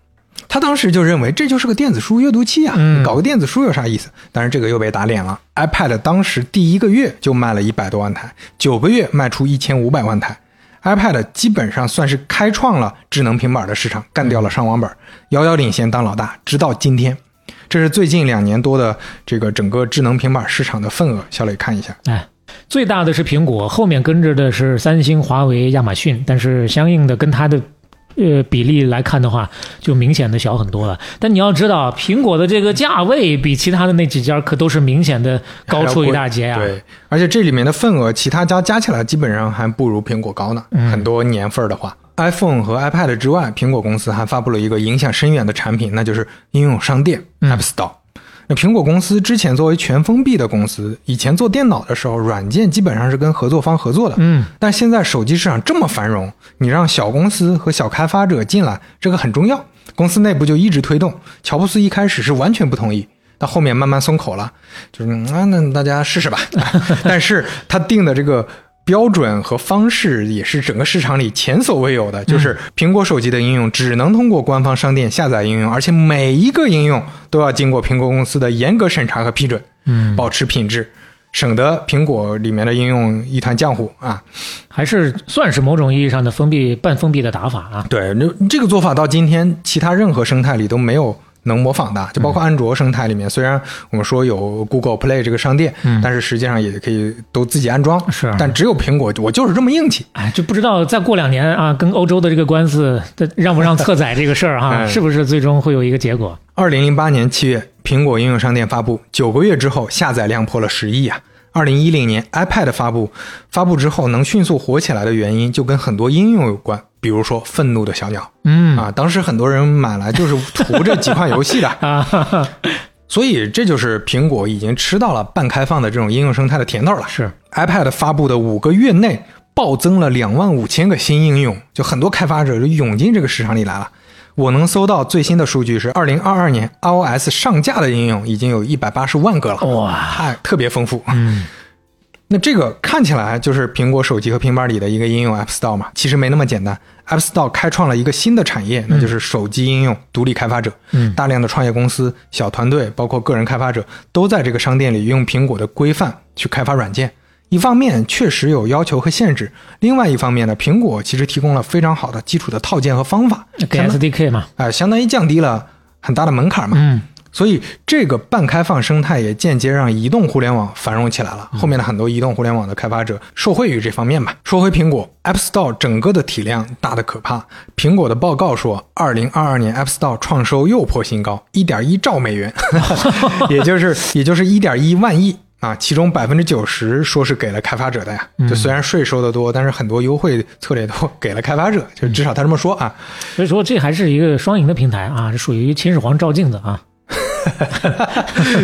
他当时就认为这就是个电子书阅读器啊，嗯搞个电子书有啥意思？但是这个又被打脸了。iPad 当时第一个月就卖了一百多万台，九个月卖出一千五百万台。iPad 基本上算是开创了智能平板的市场，干掉了上网本，遥遥领先当老大，直到今天。这是最近两年多的这个整个智能平板市场的份额。小磊看一下，哎，最大的是苹果，后面跟着的是三星、华为、亚马逊，但是相应的跟它的。呃，比例来看的话，就明显的小很多了。但你要知道，苹果的这个价位比其他的那几家可都是明显的高出一大截啊。对，而且这里面的份额，其他家加起来基本上还不如苹果高呢。很多年份的话，iPhone 和 iPad 之外，苹果公司还发布了一个影响深远的产品，那就是应用商店 App Store。那苹果公司之前作为全封闭的公司，以前做电脑的时候，软件基本上是跟合作方合作的。嗯，但现在手机市场这么繁荣，你让小公司和小开发者进来，这个很重要。公司内部就一直推动。乔布斯一开始是完全不同意，到后面慢慢松口了，就是啊，那大家试试吧。但是他定的这个。标准和方式也是整个市场里前所未有的，就是苹果手机的应用只能通过官方商店下载应用，而且每一个应用都要经过苹果公司的严格审查和批准，嗯，保持品质，省得苹果里面的应用一团浆糊啊，还是算是某种意义上的封闭、半封闭的打法啊。对，那这个做法到今天，其他任何生态里都没有。能模仿的，就包括安卓生态里面，虽然我们说有 Google Play 这个商店，但是实际上也可以都自己安装。是，但只有苹果，我就是这么硬气。哎，就不知道再过两年啊，跟欧洲的这个官司，让不让侧载这个事儿哈，是不是最终会有一个结果？二零零八年七月，苹果应用商店发布，九个月之后下载量破了十亿啊。二零一零年 iPad 发布，发布之后能迅速火起来的原因，就跟很多应用有关。比如说愤怒的小鸟，嗯啊，当时很多人买来就是图这几款游戏的 啊，所以这就是苹果已经吃到了半开放的这种应用生态的甜头了。是 iPad 发布的五个月内暴增了两万五千个新应用，就很多开发者就涌进这个市场里来了。我能搜到最新的数据是，二零二二年 iOS 上架的应用已经有一百八十万个了，哇，太特别丰富。嗯。那这个看起来就是苹果手机和平板里的一个应用 App Store 嘛？其实没那么简单。App Store 开创了一个新的产业，那就是手机应用独立开发者。嗯，大量的创业公司、小团队，包括个人开发者，都在这个商店里用苹果的规范去开发软件。一方面确实有要求和限制，另外一方面呢，苹果其实提供了非常好的基础的套件和方法，给 SDK 嘛，哎，相当于降低了很大的门槛嘛。嗯。所以，这个半开放生态也间接让移动互联网繁荣起来了。后面的很多移动互联网的开发者受惠于这方面吧。说回苹果 App Store，整个的体量大的可怕。苹果的报告说，二零二二年 App Store 创收又破新高，一点一兆美元，也就是也就是一点一万亿啊。其中百分之九十说是给了开发者的呀。就虽然税收的多，但是很多优惠策略都 给了开发者，就至少他这么说啊。所以说，这还是一个双赢的平台啊，是属于秦始皇照镜子啊。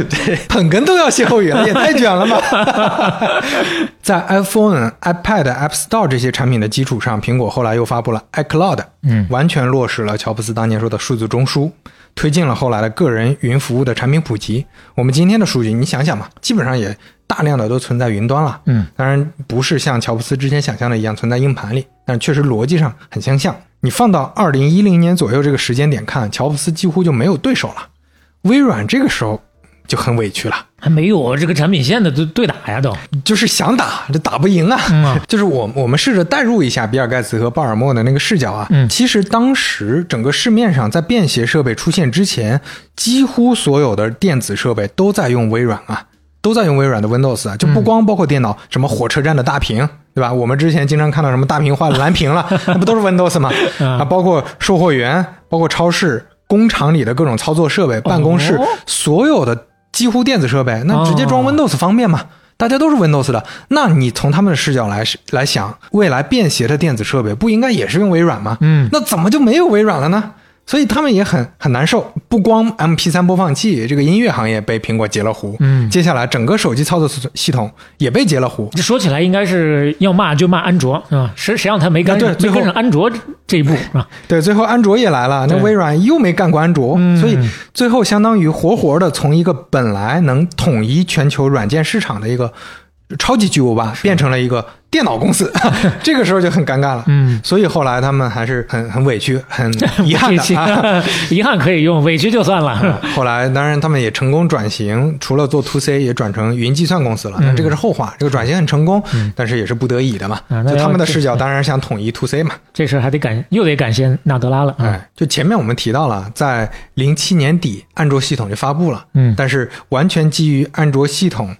对，捧哏都要歇后语了，也太卷了吧！在 iPhone、iPad、App Store 这些产品的基础上，苹果后来又发布了 iCloud，嗯，完全落实了乔布斯当年说的数字中枢，推进了后来的个人云服务的产品普及。我们今天的数据，你想想嘛，基本上也大量的都存在云端了，嗯，当然不是像乔布斯之前想象的一样存在硬盘里，但确实逻辑上很相像。你放到二零一零年左右这个时间点看，乔布斯几乎就没有对手了。微软这个时候就很委屈了，还没有这个产品线的对对打呀，都就是想打，这打不赢啊。嗯、就是我我们试着代入一下比尔盖茨和鲍尔默的那个视角啊。嗯，其实当时整个市面上在便携设备出现之前，几乎所有的电子设备都在用微软啊，都在用微软的 Windows 啊，就不光包括电脑，什么火车站的大屏，对吧？我们之前经常看到什么大屏换蓝屏了，那不都是 Windows 吗？啊，包括售货员，包括超市。工厂里的各种操作设备，办公室所有的几乎电子设备，那直接装 Windows 方便嘛？大家都是 Windows 的，那你从他们的视角来来想，未来便携的电子设备不应该也是用微软吗？嗯，那怎么就没有微软了呢？所以他们也很很难受，不光 M P 三播放器这个音乐行业被苹果截了胡，嗯，接下来整个手机操作系统也被截了胡。这说起来应该是要骂就骂安卓啊，谁谁让他没干对，没跟上安卓这一步啊？对，最后安卓也来了，那微软又没干过安卓，所以最后相当于活活的从一个本来能统一全球软件市场的一个超级巨无霸变成了一个电脑公司，这个时候就很尴尬了。嗯，所以后来他们还是很很委屈、很 遗憾的啊。遗憾可以用，委屈就算了。后来当然他们也成功转型，除了做 to C，也转成云计算公司了。但这个是后话，这个转型很成功，但是也是不得已的嘛。啊就他们的视角当然想统一 to C 嘛。这事儿还得感，又得感谢纳德拉了。嗯哎，就前面我们提到了，在零七年底，安卓系统就发布了。嗯但是完全基于安卓系统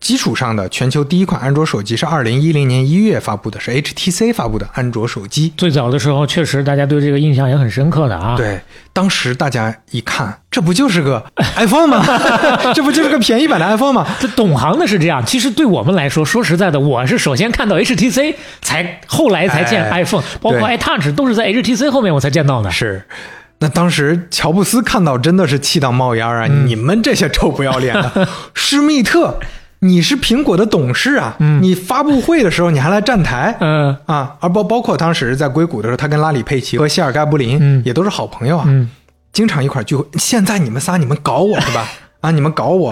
基础上的全球第一款安卓手机是二零一零年一月发布的，是 HTC 发布的安卓手机。最早的时候，确实大家对这个印象也很深刻的啊。，对，当时大家一看，这不就是个 iPhone 吗？这不就是个便宜版的 iPhone 吗？这懂行的是这样。其实对我们来说，说实在的，我是首先看到 HTC，才后来才见哎 iPhone，、包括 iTouch 都是在 HTC 后面我才见到的。是。那当时乔布斯看到真的是气到冒烟啊！嗯你们这些臭不要脸的，施密特，你是苹果的董事啊！你发布会的时候你还来站台，嗯啊，而包包括当时在硅谷的时候，他跟拉里佩奇和谢尔盖布林、嗯也都是好朋友啊，嗯经常一块聚会。现在你们仨你们搞我是吧？啊，你们搞我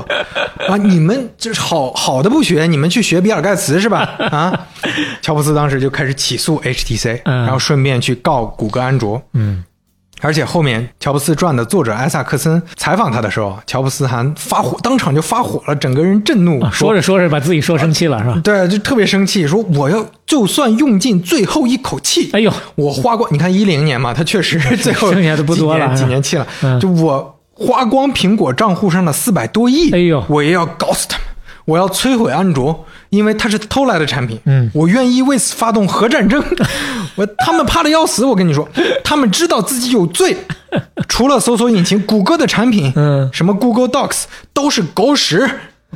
啊！你们就是好好的不学，你们去学比尔盖茨是吧？啊，乔布斯当时就开始起诉 HTC，、嗯然后顺便去告谷歌安卓。嗯，而且后面乔布斯传的作者艾萨克森采访他的时候，乔布斯还发火，当场就发火了，整个人震怒，啊说着说着把自己说生气了是吧？对，就特别生气，说我要就算用尽最后一口气，哎呦，我花光，你看一零年嘛，他确实 最后剩下的不多了几年气了，嗯。就我花光苹果账户上的四百多亿，哎呦。我也要搞死他们，我要摧毁安卓，因为它是偷来的产品，嗯我愿意为此发动核战争，我他们怕的要死，我跟你说，他们知道自己有罪，除了搜索引擎，谷歌的产品，嗯什么 Google Docs 都是狗屎，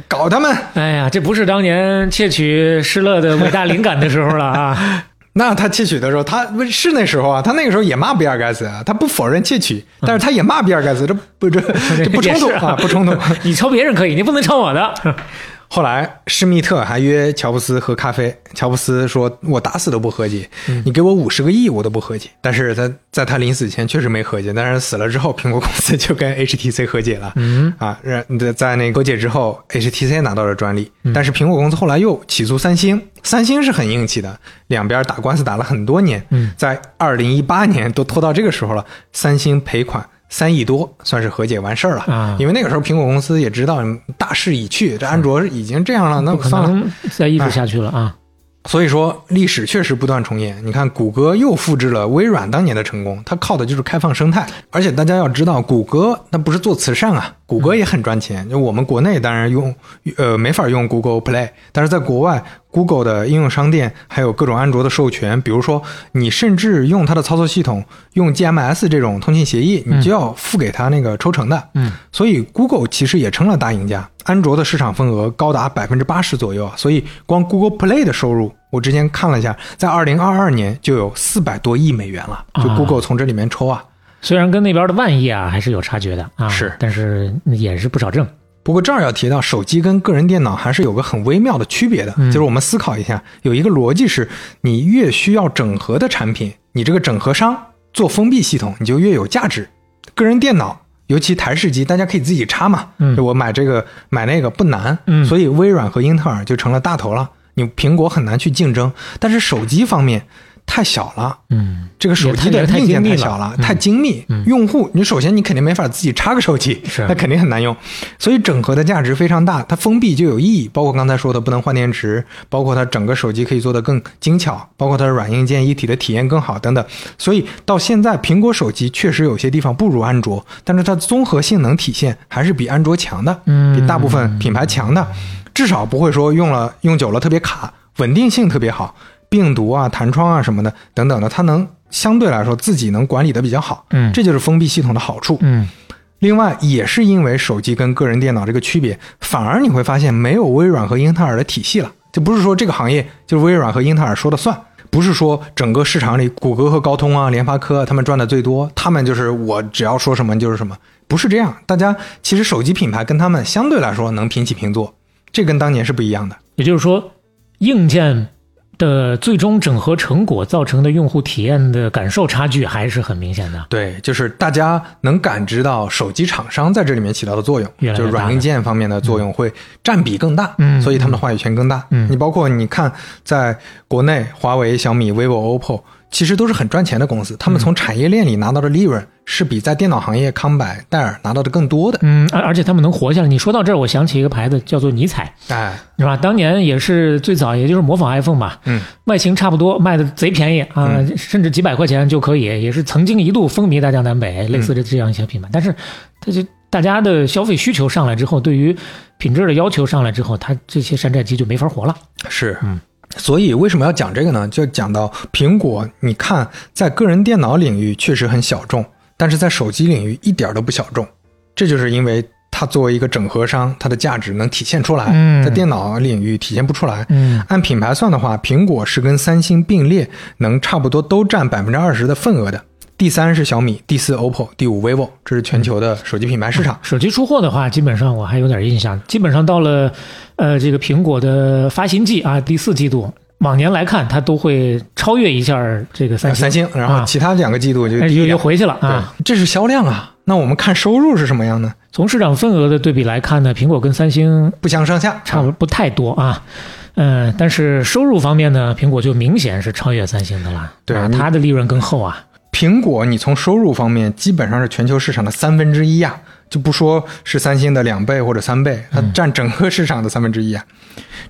搞他们。哎呀，这不是当年窃取施乐的伟大灵感的时候了啊！那他窃取的时候，他不是那时候啊，他那个时候也骂比尔盖茨啊，他不否认窃取，但是他也骂比尔盖茨，这不这这不冲突啊，不冲突。你抄别人可以，你不能抄我的。后来施密特还约乔布斯喝咖啡，乔布斯说：“我打死都不和解，你给我五十个亿我都不和解。”但是他在他临死前确实没和解，但是死了之后，苹果公司就跟 HTC 和解了。嗯啊，让在在那个和解之后，HTC 拿到了专利，但是苹果公司后来又起诉三星，三星是很硬气的，两边打官司打了很多年。嗯在二零一八年都拖到这个时候了，三星赔款。三亿多算是和解完事儿了，啊因为那个时候苹果公司也知道大势已去，这安卓已经这样了，那不可算了。能再一直下去了啊！所以说，历史确实不断重演。你看，谷歌又复制了微软当年的成功，它靠的就是开放生态。而且大家要知道，谷歌那不是做慈善啊，谷歌也很赚钱。就我们国内当然用，呃，没法用 Google Play，但是在国外，Google 的应用商店还有各种安卓的授权，比如说你甚至用它的操作系统，用 GMS 这种通信协议，你就要付给它那个抽成的。嗯，所以 Google 其实也成了大赢家，安卓的市场份额高达百分之八十左右啊。所以光 Google Play 的收入，我之前看了一下，在二零二二年就有四百多亿美元了，就啊 Google 从这里面抽啊。虽然跟那边的万亿啊还是有差距的啊，是但是也是不少挣。不过这儿要提到，手机跟个人电脑还是有个很微妙的区别的，嗯就是我们思考一下，有一个逻辑是，你越需要整合的产品，你这个整合商做封闭系统，你就越有价值。个人电脑，尤其台式机，大家可以自己插嘛，我买这个买那个不难，嗯所以微软和英特尔就成了大头了，你苹果很难去竞争。但是手机方面太小了，嗯，这个手机的硬件太小了，嗯太精密。用户，你首先你肯定没法自己插个手机，那肯定很难用。所以整合的价值非常大，它封闭就有意义。包括刚才说的不能换电池，包括它整个手机可以做得更精巧，包括它的软硬件一体的体验更好等等。所以到现在，苹果手机确实有些地方不如安卓，但是它综合性能体现还是比安卓强的，嗯比大部分品牌强的，至少不会说用了用久了特别卡，稳定性特别好。病毒啊、弹窗啊什么的等等的，它能相对来说自己能管理的比较好，嗯这就是封闭系统的好处。嗯另外，也是因为手机跟个人电脑这个区别，反而你会发现没有微软和英特尔的体系了。就不是说这个行业就是微软和英特尔说了算，不是说整个市场里谷歌和高通啊、联发科啊他们赚的最多，他们就是我只要说什么就是什么，不是这样。大家其实手机品牌跟他们相对来说能平起平坐，这跟当年是不一样的。也就是说，硬件的最终整合成果造成的用户体验的感受差距还是很明显的。对，就是大家能感知到手机厂商在这里面起到的作用，越来越就是软硬件方面的作用会占比更大，嗯所以他们的话语权更大。嗯你包括你看，在国内，华为、小米、vivo、OPPO 其实都是很赚钱的公司，他们从产业链里拿到的利润是比在电脑行业康柏、戴尔拿到的更多的。嗯，而而且他们能活下来。你说到这儿，我想起一个牌子叫做尼采，哎，是吧？当年也是最早，也就是模仿 iPhone 吧，嗯，外形差不多，卖的贼便宜啊，甚至几百块钱就可以，也是曾经一度风靡大江南北，类似的这样一些品牌。但是，它就大家的消费需求上来之后，对于品质的要求上来之后，它这些山寨机就没法活了。是，嗯。所以为什么要讲这个呢？就讲到苹果，你看在个人电脑领域确实很小众，但是在手机领域一点儿都不小众。这就是因为它作为一个整合商，它的价值能体现出来，嗯在电脑领域体现不出来。嗯按品牌算的话，苹果是跟三星并列，能差不多都占百分之二十的份额的。第三是小米，第四 OPPO，第五 vivo，这是全球的手机品牌市场。手机出货的话，基本上我还有点印象，基本上到了呃这个苹果的发行季啊，第四季度，往年来看，它都会超越一下这个三星。三星，然后啊其他两个季度就又又回去了啊。这是销量啊。那我们看收入是什么样呢？从市场份额的对比来看呢，苹果跟三星不相上下，差不不太多啊。嗯，但是收入方面呢，苹果就明显是超越三星的了。啊，对啊它的利润更厚啊。苹果你从收入方面基本上是全球市场的三分之一呀，就不说是三星的两倍或者三倍，它占整个市场的三分之一啊。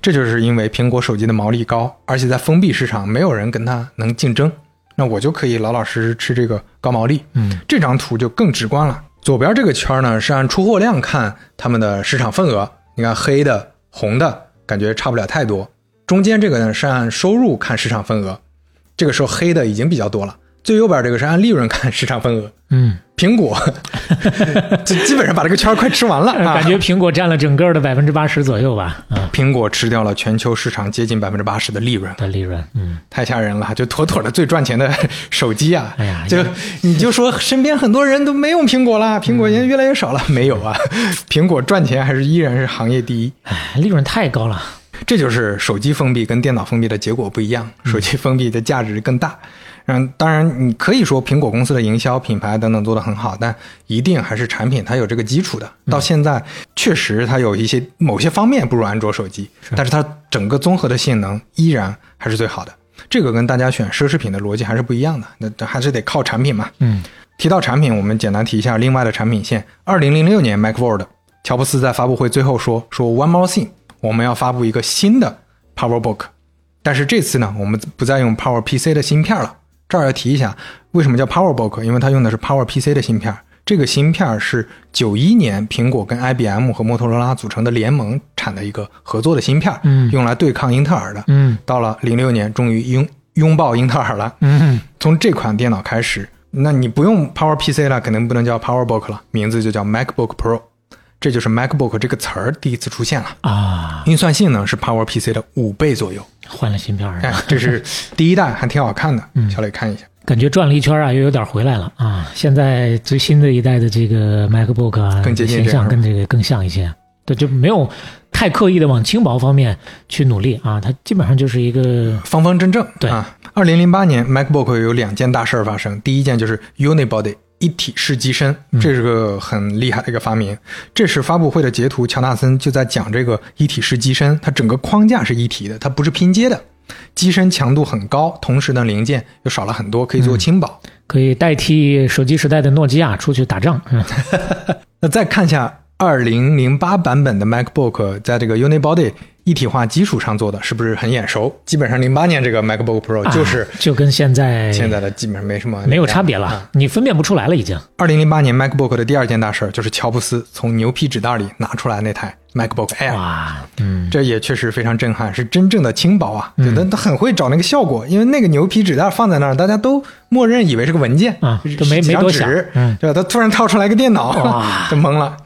这就是因为苹果手机的毛利高，而且在封闭市场没有人跟它能竞争，那我就可以老老实实吃这个高毛利。嗯，这张图就更直观了。左边这个圈呢是按出货量看他们的市场份额，你看黑的、红的感觉差不了太多。中间这个呢是按收入看市场份额，这个时候黑的已经比较多了。最右边这个是按利润看市场份额，嗯，苹果 就基本上把这个圈儿快吃完了啊！感觉苹果占了整个的百分之八十左右吧。嗯，苹果吃掉了全球市场接近百分之八十的利润，的利润，嗯，太吓人了！就妥妥的最赚钱的手机啊！哎呀就你就说身边很多人都没用苹果啦，苹果现在越来越少了，没有啊？苹果赚钱还是依然是行业第一。哎，利润太高了。这就是手机封闭跟电脑封闭的结果不一样，手机封闭的价值更大。嗯，当然你可以说苹果公司的营销、品牌等等做得很好，但一定还是产品它有这个基础的。到现在确实它有一些某些方面不如安卓手机，但是它整个综合的性能依然还是最好的。这个跟大家选奢侈品的逻辑还是不一样的，那还是得靠产品嘛。嗯，提到产品，我们简单提一下另外的产品线。二零零六年 Macworld，乔布斯在发布会最后说说 One more thing，我们要发布一个新的 PowerBook，但是这次呢，我们不再用 PowerPC 的芯片了。这儿要提一下，为什么叫 PowerBook？因为它用的是 PowerPC 的芯片。这个芯片是九一年苹果跟 IBM 和摩托罗拉组成的联盟产的一个合作的芯片，嗯用来对抗英特尔的。嗯到了零六年，终于拥拥抱英特尔了。嗯，从这款电脑开始，那你不用 PowerPC 了，肯定不能叫 PowerBook 了，名字就叫 MacBook Pro。这就是 MacBook 这个词儿第一次出现了。啊，运算性能是 PowerPC 的五倍左右。换了芯片儿哎，这是第一代，还挺好看的。嗯小磊看一下。感觉转了一圈啊，又有点回来了啊！现在最新的一代的这个 MacBook 啊，更接近形象跟这个更像一些，对，就没有太刻意的往轻薄方面去努力啊，它基本上就是一个方方正正。对啊，二零零八年 MacBook 有两件大事儿发生，第一件就是 Unibody 一体式机身，这是个很厉害的一个发明。这是发布会的截图，乔纳森就在讲这个一体式机身，它整个框架是一体的，它不是拼接的。机身强度很高，同时呢零件又少了很多，可以做轻薄。可以代替手机时代的诺基亚出去打仗。嗯 那再看一下二零零八版本的 MacBook，在这个 Unibody 一体化基础上做的，是不是很眼熟？基本上零八年这个 MacBook Pro 就是啊就跟现在现在的基本上没什么没有差别了，啊你分辨不出来了已经。二零零八年 MacBook 的第二件大事儿就是乔布斯从牛皮纸袋里拿出来那台 MacBook Air，哇，嗯，这也确实非常震撼，是真正的轻薄啊！就他他很会找那个效果，因为那个牛皮纸袋放在那儿，大家都默认以为是个文件啊是都没没多想纸嗯对吧？他突然掏出来个电脑，哇 就懵了。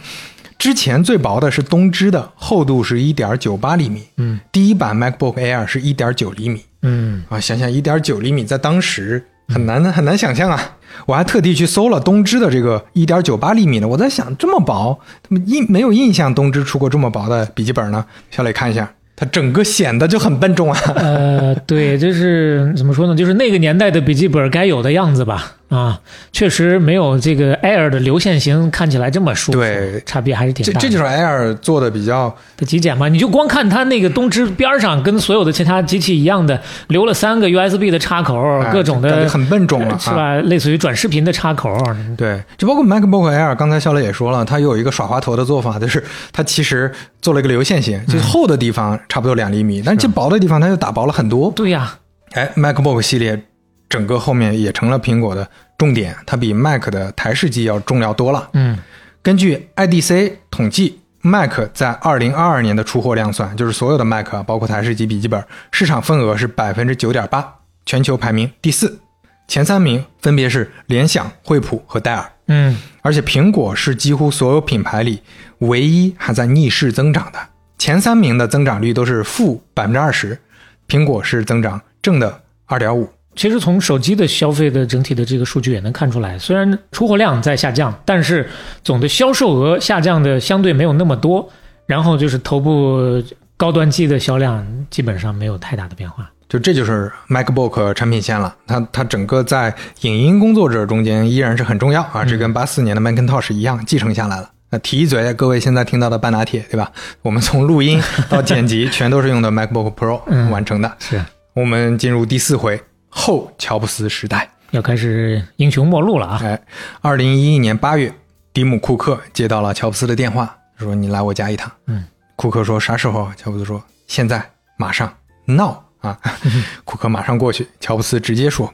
之前最薄的是东芝的，厚度是一点九八厘米，嗯，第一版 MacBook Air 是一点九厘米，嗯，啊，想想一点九厘米，在当时很难很难想象啊！我还特地去搜了东芝的这个一点九八厘米的，我在想这么薄，怎么印没有印象东芝出过这么薄的笔记本呢？小磊看一下，它整个显得就很笨重啊。呃，对，就是怎么说呢？就是那个年代的笔记本该有的样子吧。啊，确实没有这个 Air 的流线型看起来这么舒服。对差别还是挺大的。这这就是 Air 做的比较的极简嘛，你就光看它那个东芝边上跟所有的其他机器一样的，留了三个 USB 的插口，哎各种的很笨重了，啊？是吧？类似于转视频的插口。对，就包括 MacBook Air，刚才肖磊也说了，它有一个耍滑头的做法，就是它其实做了一个流线型，就是厚的地方差不多两厘米，但这薄的地方它又打薄了很多。对呀，哎，MacBook 系列整个后面也成了苹果的重点，它比 Mac 的台式机要重要多了。嗯，根据 IDC 统计，Mac 在二零二二年的出货量算，就是所有的 Mac 啊，包括台式机笔记本，市场份额是百分之九点八，全球排名第四，前三名分别是联想、惠普和戴尔。嗯，而且苹果是几乎所有品牌里唯一还在逆势增长的，前三名的增长率都是负百分之二十，苹果是增长正的二点五。其实从手机的消费的整体的这个数据也能看出来，虽然出货量在下降，但是总的销售额下降的相对没有那么多。然后就是头部高端机的销量基本上没有太大的变化。就这就是 MacBook 产品线了，它它整个在影音工作者中间依然是很重要啊，这跟八四年的 Macintosh 一样继承下来了。那提一嘴，各位现在听到的半拿铁，对吧？我们从录音到剪辑，全都是用的 MacBook Pro 嗯完成的。是我们进入第四回后乔布斯时代。要开始英雄末路了啊！哎，二零一一年八月，迪姆·库克接到了乔布斯的电话，说：“你来我家一趟。”嗯，库克说：“啥时候啊？”乔布斯说：“现在，马上，now 啊！” 库克马上过去，乔布斯直接说：“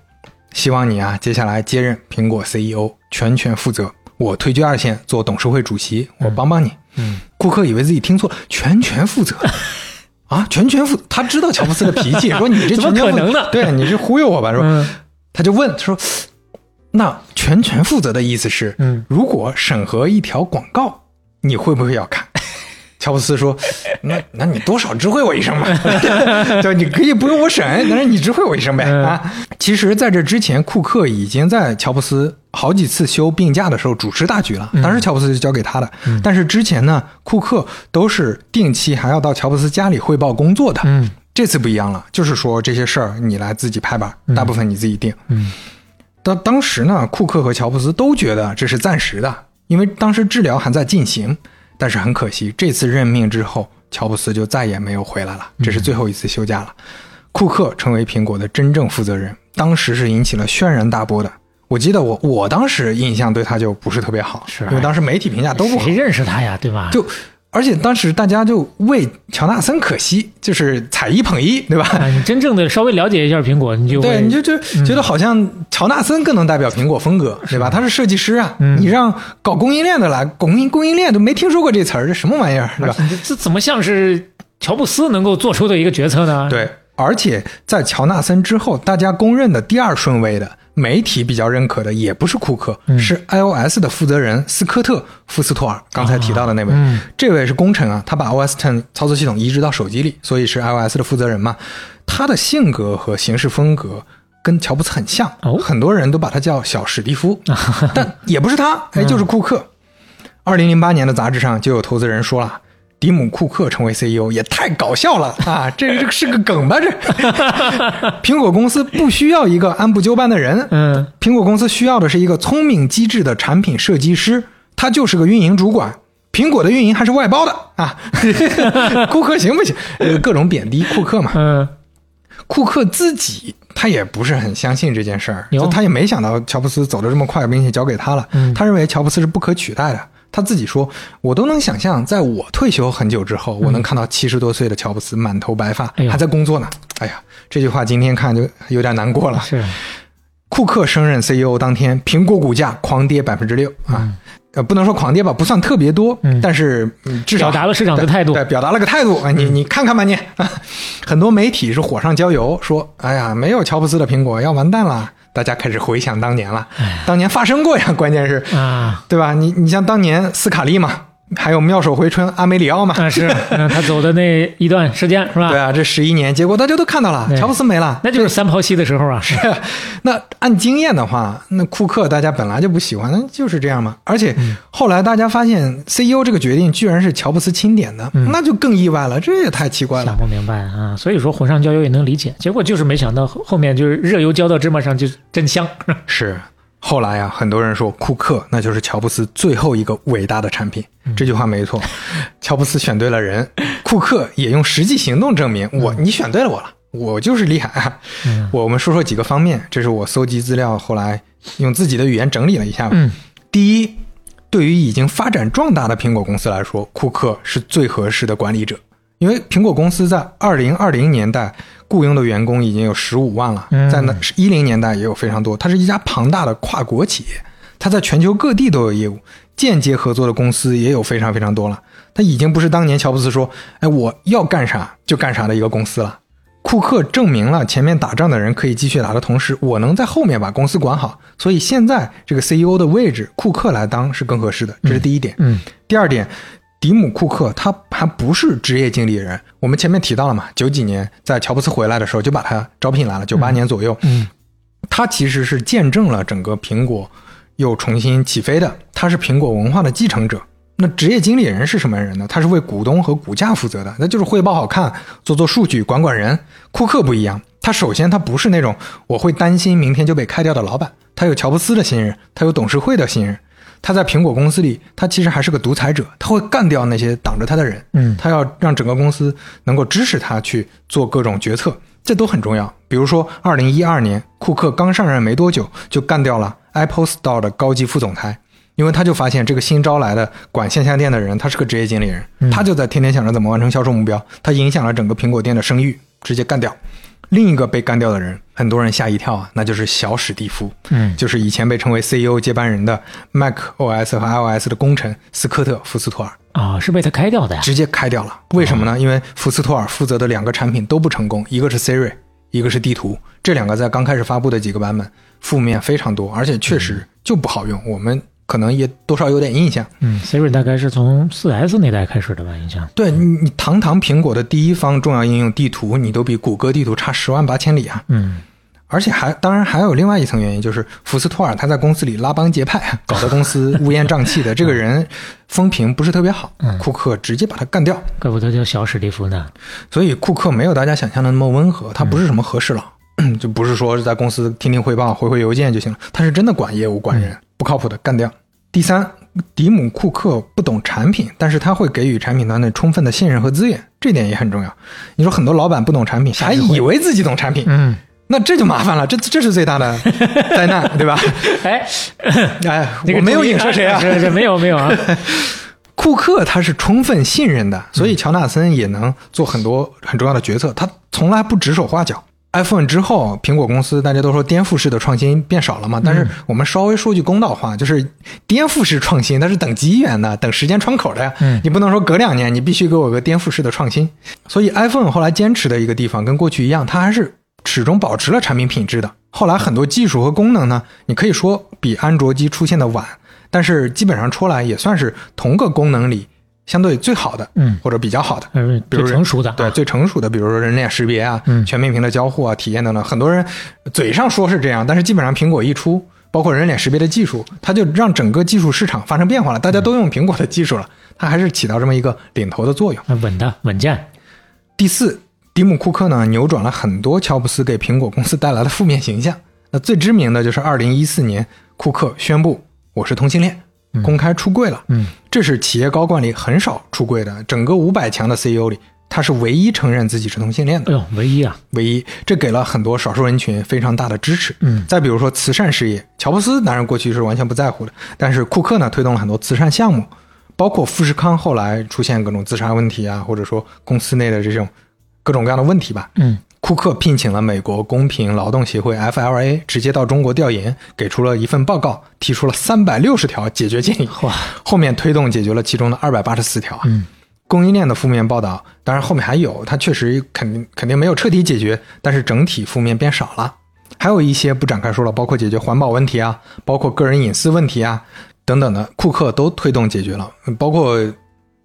希望你啊，接下来接任苹果 CEO，全权负责。我退居二线，做董事会主席，我帮帮你。”嗯，库克以为自己听错了，全权负责。啊，全权负，他知道乔布斯的脾气，说你这怎么全权负可能呢对，你是忽悠我吧？说，嗯他就问他说：“那全权负责的意思是，嗯，如果审核一条广告，你会不会要看？”乔布斯说：“那那你多少知会我一声吧，就你可以不用我审，但是你知会我一声呗嗯啊。”其实，在这之前，库克已经在乔布斯好几次休病假的时候主持大局了，当时乔布斯就交给他的。但是之前呢，库克都是定期还要到乔布斯家里汇报工作的。嗯这次不一样了，就是说这些事儿你来自己拍板，大部分你自己定。嗯，当当时呢，库克和乔布斯都觉得这是暂时的，因为当时治疗还在进行。但是很可惜，这次任命之后，乔布斯就再也没有回来了，这是最后一次休假了。库克成为苹果的真正负责人，当时是引起了轩然大波的。我记得我我当时印象对他就不是特别好，是因为当时媒体评价都不好谁，认识他呀？对吧？就而且当时大家就为乔纳森可惜，就是踩一捧一，对吧？啊，你真正的稍微了解一下苹果，你就对，你就就觉得好像乔纳森更能代表苹果风格，对吧？他是设计师啊，嗯你让搞供应链的来，供应供应链都没听说过这词儿，这什么玩意儿，对吧？这这怎么像是乔布斯能够做出的一个决策呢？，对，而且在乔纳森之后，大家公认的第二顺位的媒体比较认可的，也不是库克，嗯是 iOS 的负责人斯科特·福斯托尔，刚才提到的那位。嗯这位是功臣啊，他把 OS Ten 操作系统移植到手机里，所以是 iOS 的负责人嘛。他的性格和行事风格跟乔布斯很像，哦很多人都把他叫小史蒂夫，但也不是他，哎，就是库克。二零零八年的杂志上就有投资人说了。迪姆·库克成为 CEO 也太搞笑了啊！这这是个梗吧？这 苹果公司不需要一个按部就班的人，嗯，苹果公司需要的是一个聪明机智的产品设计师，他就是个运营主管。苹果的运营还是外包的啊！库克行不行？呃，各种贬低库克嘛。嗯库克自己他也不是很相信这件事儿，就他也没想到乔布斯走得这么快，并且交给他了。嗯他认为乔布斯是不可取代的。他自己说：“我都能想象，在我退休很久之后，我能看到七十多岁的乔布斯满头白发，还在工作呢。”哎呀，这句话今天看就有点难过了。是，库克升任 CEO 当天，苹果股价狂跌百分之六啊。呃，不能说狂跌吧，不算特别多，嗯但是、嗯、至少表达了市场的态度嗯对，对表达了个态度啊。你你看看吧你，很多媒体是火上浇油，说哎呀，没有乔布斯的苹果要完蛋了。大家开始回想当年了，当年发生过呀，关键是啊，对吧？你你像当年斯卡利嘛，还有妙手回春阿梅里奥嘛。啊是，嗯他走的那一段时间是吧？对啊，这十一年，结果大家都看到了，乔布斯没了，那就是三抛弃的时候啊。是，那按经验的话，那库克大家本来就不喜欢，那就是这样嘛。而且后来大家发现 CEO 这个决定居然是乔布斯钦点的，那就更意外了，这也太奇怪了想。不明白啊。所以说火上浇油也能理解，结果就是没想到后后面就是热油浇到芝麻上就真香。是，后来呀、很多人说库克那就是乔布斯最后一个伟大的产品，这句话没错。乔布斯选对了人，库克也用实际行动证明我你选对了我了，我就是厉害啊。我们说说几个方面，这是我搜集资料后来用自己的语言整理了一下。嗯第一，对于已经发展壮大的苹果公司来说，库克是最合适的管理者，因为苹果公司在二零二零年代雇佣的员工已经有十五万了，嗯在那一零年代也有非常多。它是一家庞大的跨国企业，它在全球各地都有业务，间接合作的公司也有非常非常多了。它已经不是当年乔布斯说“哎，我要干啥就干啥”的一个公司了。库克证明了前面打仗的人可以继续打的同时，我能在后面把公司管好，所以现在这个 CEO 的位置，库克来当是更合适的，这是第一点。嗯，第二点，迪姆·库克他还不是职业经理人，我们前面提到了嘛，九几年在乔布斯回来的时候就把他招聘来了，九八年左右，嗯，他其实是见证了整个苹果又重新起飞的，他是苹果文化的继承者。那职业经理人是什么人呢？他是为股东和股价负责的，那就是汇报好看，做做数据，管管人。库克不一样，他首先他不是那种我会担心明天就被开掉的老板，他有乔布斯的信任，他有董事会的信任。他在苹果公司里，他其实还是个独裁者，他会干掉那些挡着他的人。嗯他要让整个公司能够支持他去做各种决策，这都很重要。比如说，二零一二年，库克刚上任没多久，就干掉了 Apple Store 的高级副总裁，因为他就发现这个新招来的管线下店的人，他是个职业经理人，他就在天天想着怎么完成销售目标，他影响了整个苹果店的声誉，直接干掉。另一个被干掉的人，很多人吓一跳啊，那就是小史蒂夫，嗯就是以前被称为 CEO 接班人的 Mac OS 和 iOS 的功臣斯科特·福斯托尔。啊、是被他开掉的呀。直接开掉了。为什么呢？因为福斯托尔负责的两个产品都不成功，一个是 Siri，一个是地图。这两个在刚开始发布的几个版本，负面非常多，而且确实就不好用。我们可能也多少有点印象。嗯，Siri 大概是从 4S 那代开始的吧，印象。对你，你堂堂苹果的第一方重要应用地图，你都比谷歌地图差十万八千里啊！嗯而且还当然还有另外一层原因，就是福斯托尔他在公司里拉帮结派，搞得公司乌烟瘴气的。这个人风评不是特别好，库克直接把他干掉。怪不得叫小史蒂夫呢。所以库克没有大家想象的那么温和，他不是什么和事佬，就不是说是在公司听听汇报、回回邮件就行了，他是真的管业务、管人，不靠谱的干掉。第三，迪姆·库克不懂产品，但是他会给予产品团队充分的信任和资源，这点也很重要。你说很多老板不懂产品，还以为自己懂产品，嗯，那这就麻烦了，这这是最大的灾难，对吧？哎，哎，那个我没有影射谁啊，是是没有没有啊。库克他是充分信任的，所以乔纳森也能做很多很重要的决策。他从来不指手画脚。iPhone 之后，苹果公司大家都说颠覆式的创新变少了嘛，但是我们稍微说句公道话，就是颠覆式创新它是等机缘的，等时间窗口的呀。嗯你不能说隔两年你必须给我个颠覆式的创新。所以 iPhone 后来坚持的一个地方跟过去一样，它还是始终保持了产品品质的。后来很多技术和功能呢，你可以说比安卓机出现的晚，但是基本上出来也算是同个功能里相对最好的，嗯或者比较好的。嗯，比如最成熟的啊，对最成熟的，比如说人脸识别啊、嗯全面屏的交互啊、体验等等，很多人嘴上说是这样，但是基本上苹果一出，包括人脸识别的技术，它就让整个技术市场发生变化了，大家都用苹果的技术了，它还是起到这么一个领头的作用。呃稳的稳健。第四，蒂姆·库克呢扭转了很多乔布斯给苹果公司带来的负面形象。那最知名的就是二零一四年，库克宣布我是同性恋，公开出柜了。嗯，这是企业高管里很少出柜的，整个五百强的 CEO 里，他是唯一承认自己是同性恋的哎。呦，唯一啊，唯一，这给了很多少数人群非常大的支持。嗯再比如说慈善事业，乔布斯当然过去是完全不在乎的，但是库克呢推动了很多慈善项目，包括富士康后来出现各种自杀问题啊，或者说公司内的这种各种各样的问题吧。嗯，库克聘请了美国公平劳动协会 FLA 直接到中国调研，给出了一份报告，提出了三百六十条解决建议。哇，后面推动解决了其中的二百八十四条啊。嗯供应链的负面报道，当然后面还有，它确实肯定肯定没有彻底解决，但是整体负面变少了。还有一些不展开说了，包括解决环保问题啊，包括个人隐私问题啊，等等的，库克都推动解决了，包括。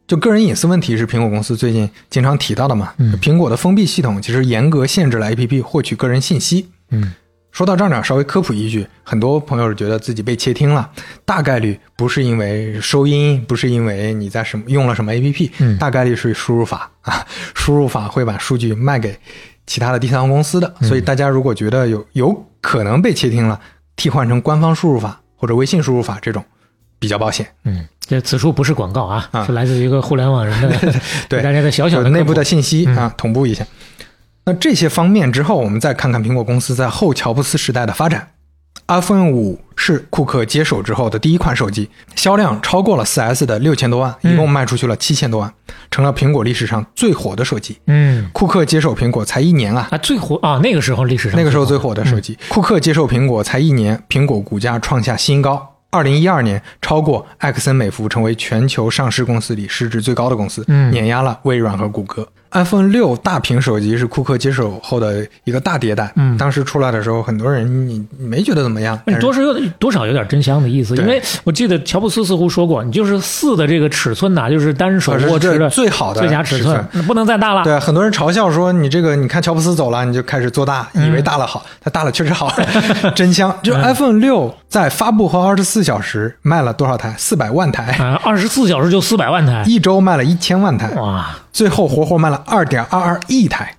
就个人隐私问题是苹果公司最近经常提到的嘛？嗯苹果的封闭系统其实严格限制了 APP 获取个人信息。嗯，说到这儿呢，稍微科普一句，很多朋友觉得自己被窃听了，大概率不是因为收音，不是因为你在什么用了什么 APP，、嗯大概率是输入法啊，输入法会把数据卖给其他的第三方公司的，嗯所以大家如果觉得有有可能被窃听了，替换成官方输入法或者微信输入法这种比较保险。嗯，这此处不是广告啊，啊是来自于一个互联网人的 对大家的小小的内部的信息、嗯啊，同步一下。那这些方面之后，我们再看看苹果公司在后乔布斯时代的发展。iPhone 五是库克接手之后的第一款手机，销量超过了 4S 的六千多万，嗯一共卖出去了七千多万，成了苹果历史上最火的手机。嗯库克接手苹果才一年啊，啊，最火啊，那个时候历史上那个时候最火的手机。库克接手苹果才一年，苹果股价创下新高。二零一二年，超过埃克森美孚，成为全球上市公司里市值最高的公司，嗯碾压了微软和谷歌。iPhone 六大屏手机是库克接手后的一个大迭代。嗯当时出来的时候，很多人你你没觉得怎么样，多少有点多少有点真香的意思，因为我记得乔布斯似乎说过，你就是四的这个尺寸呐、就是单手握持的最最好的最佳尺尺寸那不能再大了。对，很多人嘲笑说你这个，你看乔布斯走了，你就开始做大，以为大了好，它大了确实好，真香。就 iPhone 六在发布后二十四小时卖了多少台？四百万台，啊，二十四小时就四百万台，一周卖了一千万台，哇！最后活活卖了二点二二亿台。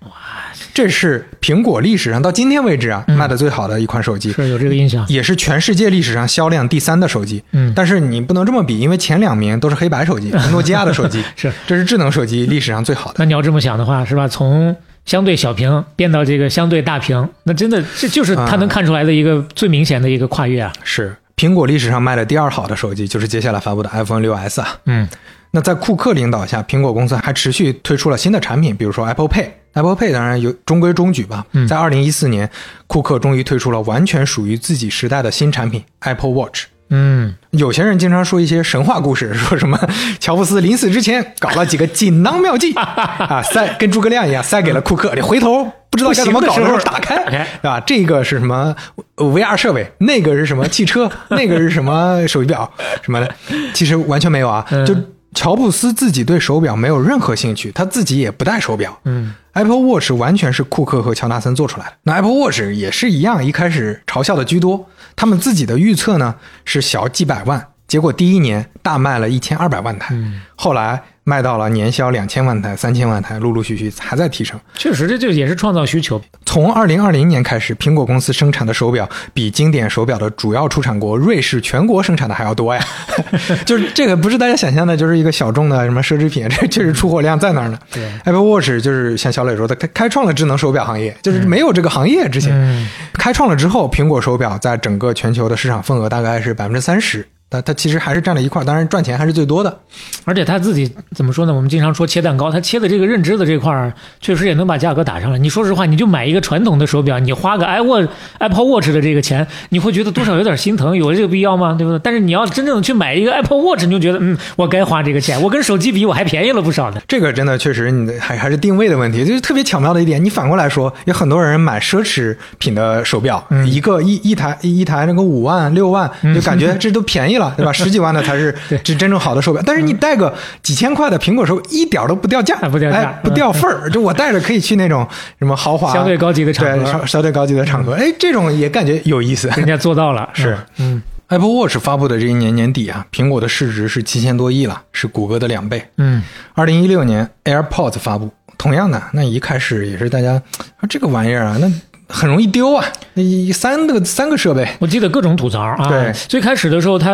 这是苹果历史上到今天为止啊、卖的最好的一款手机，是有这个印象。也是全世界历史上销量第三的手机。嗯但是你不能这么比，因为前两名都是黑白手机，诺基亚的手机是这是智能手机历史上最好的。那你要这么想的话，是吧？从相对小屏变到这个相对大屏，那真的这就是它能看出来的一个最明显的一个跨越啊。是苹果历史上卖的第二好的手机，就是接下来发布的 iPhone 6s 啊。嗯那在库克领导下，苹果公司还持续推出了新的产品，比如说 Apple Pay。Apple Pay 当然有中规中矩吧。嗯在二零一四年，库克终于推出了完全属于自己时代的新产品 Apple Watch。嗯，有些人经常说一些神话故事，说什么乔布斯临死之前搞了几个锦囊妙计啊，塞跟诸葛亮一样塞给了库克，你回头不知道该怎么搞的时候打开，对吧？这个是什么呃 VR 设备，那个是什么汽车，那个是什么手机表什么的，其实完全没有啊，嗯就。乔布斯自己对手表没有任何兴趣，他自己也不戴手表。嗯，Apple Watch 完全是库克和乔纳森做出来的。那 Apple Watch 也是一样，一开始嘲笑的居多。他们自己的预测呢是小几百万，结果第一年大卖了一千二百万台，后来卖到了年销两千万台、三千万台，陆陆续续还在提升。确实，这就也是创造需求。从二零二零年开始，苹果公司生产的手表比经典手表的主要出产国瑞士全国生产的还要多呀！就是这个不是大家想象的，就是一个小众的什么奢侈品，这确实出货量在那儿呢。对 Apple Watch 就是像小磊说的，开开创了智能手表行业，就是没有这个行业之前，嗯开创了之后，苹果手表在整个全球的市场份额大概是百分之三十。但它其实还是占了一块，当然赚钱还是最多的。而且他自己怎么说呢？我们经常说切蛋糕，他切的这个认知的这块儿，确实也能把价格打上来。你说实话，你就买一个传统的手表，你花个 iWatch Apple Watch 的这个钱，你会觉得多少有点心疼，有这个必要吗？对不对？但是你要真正去买一个 Apple Watch，你就觉得嗯，我该花这个钱，我跟手机比，我还便宜了不少呢。这个真的确实，你的还还是定位的问题，就是特别巧妙的一点。你反过来说，有很多人买奢侈品的手表，一个一一台一台那个五万六万，就感觉 这都便宜了，对吧？十几万的才是是真正好的手表。但是你带个几千块的苹果手表，一点都不掉价，不掉价哎，不掉份儿。就我带着可以去那种什么豪华、相对高级的场合。对相相对高级的场合，哎，这种也感觉有意思。人家做到了，是，嗯。Apple Watch 发布的这一年年底啊，苹果的市值是七千多亿了，是谷歌的两倍。嗯，二零一六年 AirPods 发布，同样的，那一开始也是大家啊这个玩意儿啊，那很容易丢啊，那一三个三个设备，我记得各种吐槽啊。对最开始的时候，它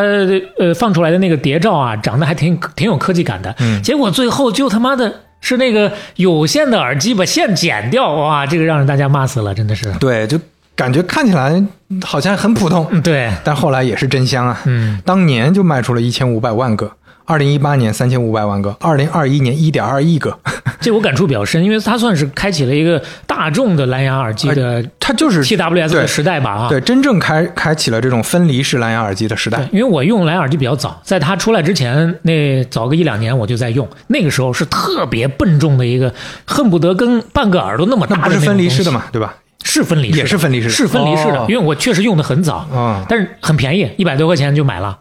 呃放出来的那个谍照啊，长得还挺挺有科技感的。嗯结果最后就他妈的是那个有线的耳机把线剪掉，哇，这个让人大家骂死了，真的是。对，就感觉看起来好像很普通，嗯，对，但后来也是真香啊。嗯，当年就卖出了一千五百万个。二零一八年三千五百万个，二零二一年一点二亿个，这我感触比较深，因为它算是开启了一个大众的蓝牙耳机的它就是 TWS 的时代吧啊。对，真正开开启了这种分离式蓝牙耳机的时代，。因为我用蓝牙耳机比较早，在它出来之前，那早个一两年我就在用，那个时候是特别笨重的一个，恨不得跟半个耳朵那么大的那不是？分离式的嘛，对吧？是分离也是分离式是分离式的，哦因为我确实用的很早，啊但是很便宜，一百多块钱就买了。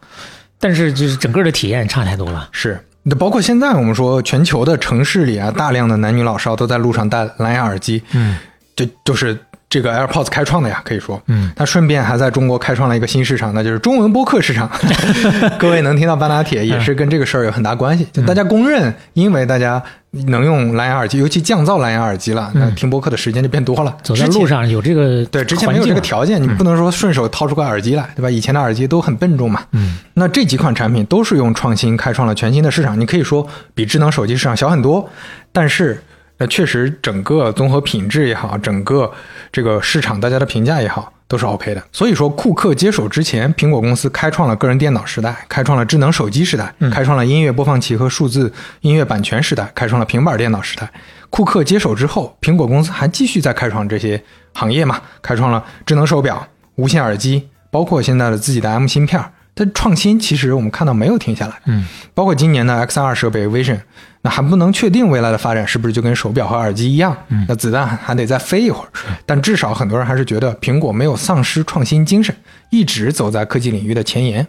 但是就是整个的体验差太多了。是，那包括现在我们说全球的城市里啊，大量的男女老少都在路上戴蓝牙耳机，嗯，就就是这个 AirPods 开创的呀，可以说，嗯，它顺便还在中国开创了一个新市场，那就是中文播客市场。各位能听到半拉铁，也是跟这个事儿有很大关系。就大家公认，因为大家能用蓝牙耳机，尤其降噪蓝牙耳机了，那听播客的时间就变多了。嗯走在路上有这个对，之前没有这个条件，你不能说顺手掏出个耳机来，对吧？以前的耳机都很笨重嘛。嗯，那这几款产品都是用创新开创了全新的市场，你可以说比智能手机市场小很多，但是那确实整个综合品质也好，整个这个市场大家的评价也好。都是 OK 的，所以说库克接手之前，苹果公司开创了个人电脑时代，开创了智能手机时代，开创了音乐播放器和数字音乐版权时代，开创了平板电脑时代。库克接手之后，苹果公司还继续在开创这些行业嘛，开创了智能手表、无线耳机，包括现在的自己的 M 芯片。但创新其实我们看到没有停下来，嗯，包括今年的 XR 设备 Vision，那还不能确定未来的发展是不是就跟手表和耳机一样，嗯那子弹还得再飞一会儿。但至少很多人还是觉得苹果没有丧失创新精神，一直走在科技领域的前沿。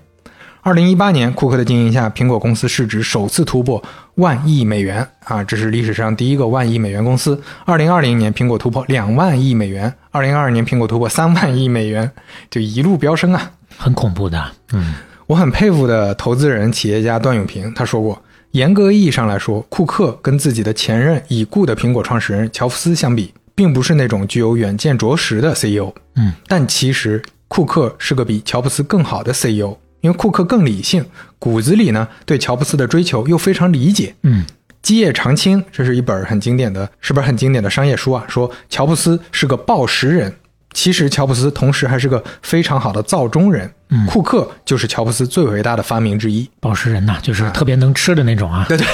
二零一八年，库克的经营下，苹果公司市值首次突破万亿美元啊，这是历史上第一个万亿美元公司。二零二零年，苹果突破两万亿美元；二零二二年，苹果突破三万亿美元，就一路飙升啊！很恐怖的。嗯，我很佩服的投资人、企业家段永平，他说过，严格意义上来说，库克跟自己的前任已故的苹果创始人乔布斯相比，并不是那种具有远见卓识的 CEO。嗯，但其实库克是个比乔布斯更好的 CEO，因为库克更理性，骨子里呢对乔布斯的追求又非常理解。嗯，基业长青，这是一本很经典的，是本很经典的商业书啊。说乔布斯是个暴食人，其实乔布斯同时还是个非常好的造中人。嗯库克就是乔布斯最伟大的发明之一。宝石人呐，就是特别能吃的那种啊。对对，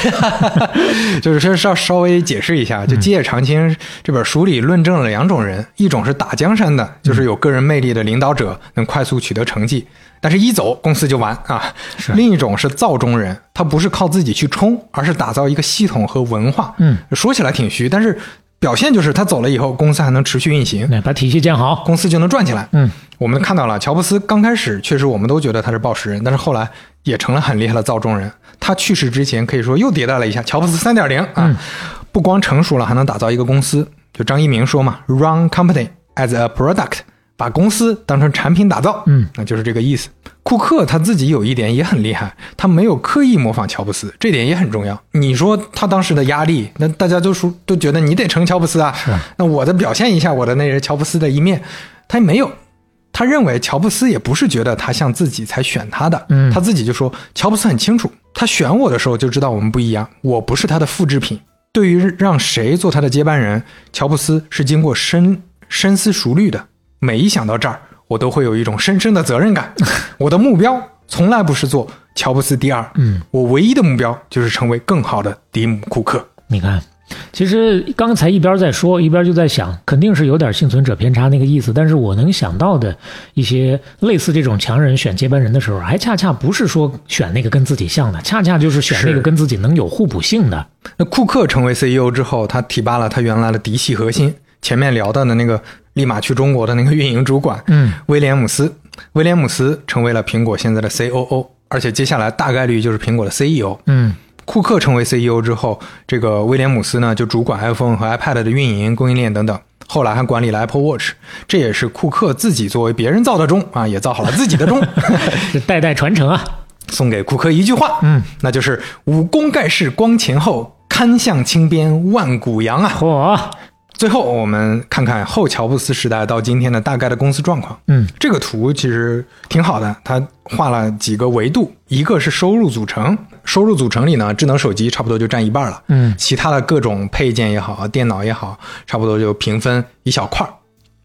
就是稍稍稍微解释一下，就《基业长青》这本书里论证了两种人，一种是打江山的，就是有个人魅力的领导者，能快速取得成绩，但是一走公司就完啊；另一种是造中人，他不是靠自己去冲，而是打造一个系统和文化。嗯，说起来挺虚，但是表现就是他走了以后，公司还能持续运行，把体系建好。公司就能转起来。嗯，我们看到了乔布斯刚开始确实我们都觉得他是报时人，但是后来也成了很厉害的造中人。他去世之前可以说又迭代了一下乔布斯三点零啊，不光成熟了，还能打造一个公司。就张一鸣说嘛，run company as a product，把公司当成产品打造。嗯，那就是这个意思。库克他自己有一点也很厉害，他没有刻意模仿乔布斯，这点也很重要。你说他当时的压力，那大家都说都觉得你得成乔布斯啊，那我的表现一下我的那人乔布斯的一面，他没有。他认为乔布斯也不是觉得他像自己才选他的，嗯他自己就说乔布斯很清楚，他选我的时候就知道我们不一样，我不是他的复制品。对于让谁做他的接班人，乔布斯是经过深深思熟虑的。每一想到这儿，我都会有一种深深的责任感。我的目标从来不是做乔布斯第二，嗯，我唯一的目标就是成为更好的蒂姆·库克。你看，其实刚才一边在说，一边就在想，肯定是有点幸存者偏差那个意思。但是我能想到的一些类似这种强人选接班人的时候，还恰恰不是说选那个跟自己像的，恰恰就是选那个跟自己能有互补性的。那库克成为 CEO 之后，他提拔了他原来的嫡系核心，前面聊到的那个立马去中国的那个运营主管，嗯，威廉姆斯。威廉姆斯成为了苹果现在的 COO，而且接下来大概率就是苹果的 CEO。嗯，库克成为 CEO 之后，这个威廉姆斯呢就主管 iPhone 和 iPad 的运营、供应链等等。后来还管理了 Apple Watch，这也是库克自己作为别人造的钟啊，也造好了自己的钟。是代代传承啊。送给库克一句话，嗯，那就是武功盖世光前后，堪向青边万古扬啊。嚯，最后，我们看看后乔布斯时代到今天的大概的公司状况。嗯，这个图其实挺好的，它画了几个维度，一个是收入组成，收入组成里呢，智能手机差不多就占一半了。嗯，其他的各种配件也好，电脑也好，差不多就平分一小块儿。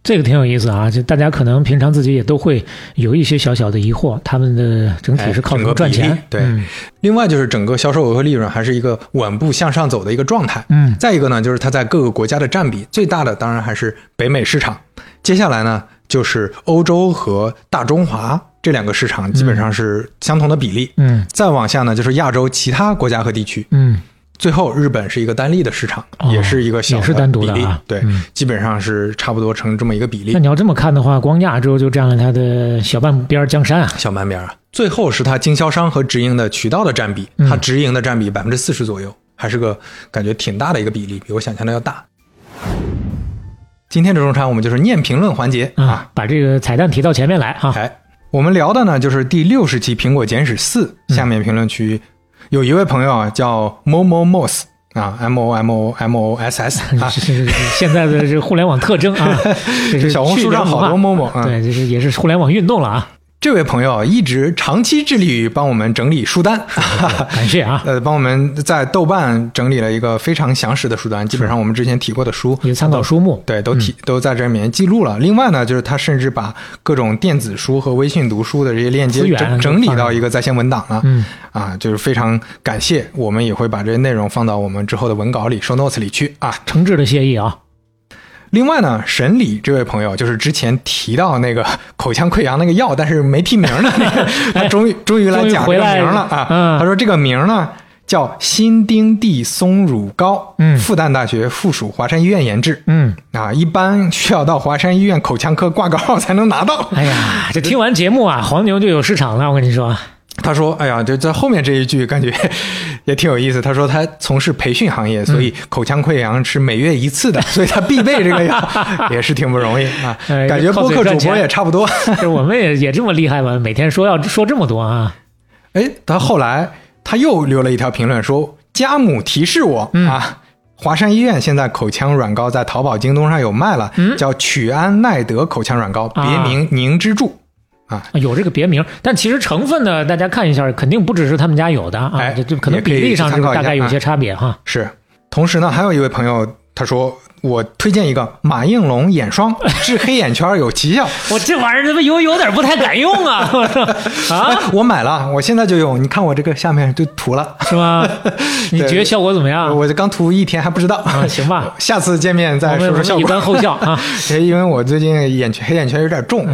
这个挺有意思啊！就大家可能平常自己也都会有一些小小的疑惑，他们的整体是靠什么赚钱？对，嗯另外就是整个销售额和利润还是一个稳步向上走的一个状态。嗯再一个呢，就是它在各个国家的占比最大的当然还是北美市场，接下来呢就是欧洲和大中华这两个市场基本上是相同的比例。嗯再往下呢就是亚洲其他国家和地区。嗯最后，日本是一个单利的市场，哦也是一个小也是单独的比例啊对，嗯基本上是差不多成这么一个比例那。你要这么看的话，光亚洲就占了它的小半边江山啊。小半边啊，最后是它经销商和直营的渠道的占比，嗯它直营的占比百分之四十左右，还是个感觉挺大的一个比例，比我想象的要大。今天这中餐我们就是念评论环节啊，啊，把这个彩蛋提到前面来啊。哎，我们聊的呢就是第六十期苹果简史四下面评论区，有一位朋友啊叫 Momo Moss 啊，M O M O M O S S 啊，是是是现在的这互联网特征啊，这是小红书上好多 Momo 啊。对，这是也是互联网运动了啊，这位朋友一直长期致力于帮我们整理书单，感谢啊，呃，帮我们在豆瓣整理了一个非常详实的书单，基本上我们之前提过的书也参考书目，对，都提、都在这里面记录了。另外呢，就是他甚至把各种电子书和微信读书的这些链接整整理到一个在线文档了。嗯，啊，就是非常感谢，我们也会把这些内容放到我们之后的文稿里、show notes 里去啊。诚挚的谢意啊。另外呢，沈礼这位朋友就是之前提到那个 口腔溃疡那个药，但是没提名的 那个，他终于终于来讲这个名了啊。嗯他说这个名呢叫新丁地松乳膏，嗯复旦大学附属华山医院研制。嗯，啊，一般需要到华山医院口腔科挂个号才能拿到。哎呀，这听完节目啊，黄牛就有市场了，我跟你说。他说：“哎呀，就在后面这一句感觉 也挺有意思。他说他从事培训行业，所以口腔溃疡是每月一次的，所以他必备这个药，也是挺不容易啊。哎感觉播客主播也差不多。这我们也也这么厉害吗？每天说要说这么多啊？哎，他后来他又留了一条评论说：家母提示我、嗯啊。”华山医院现在口腔软膏在淘宝、京东上有卖了，叫曲安奈德口腔软膏，别啊名凝之助。有这个别名，但其实成分呢，大家看一下，肯定不只是他们家有的啊，哎这这可能比例上参考一下啊大概有些差别哈。是，同时呢，还有一位朋友他说，我推荐一个马应龙眼霜，治黑眼圈有奇效。我这玩意儿怎么有有点不太敢用啊？我 说啊，哎，我买了，我现在就用。你看我这个下面就涂了，是吗？你觉得效果怎么样？我这刚涂一天还不知道。啊，行吧，下次见面再说说效果。一般后效啊。因为我最近眼圈黑眼圈有点重，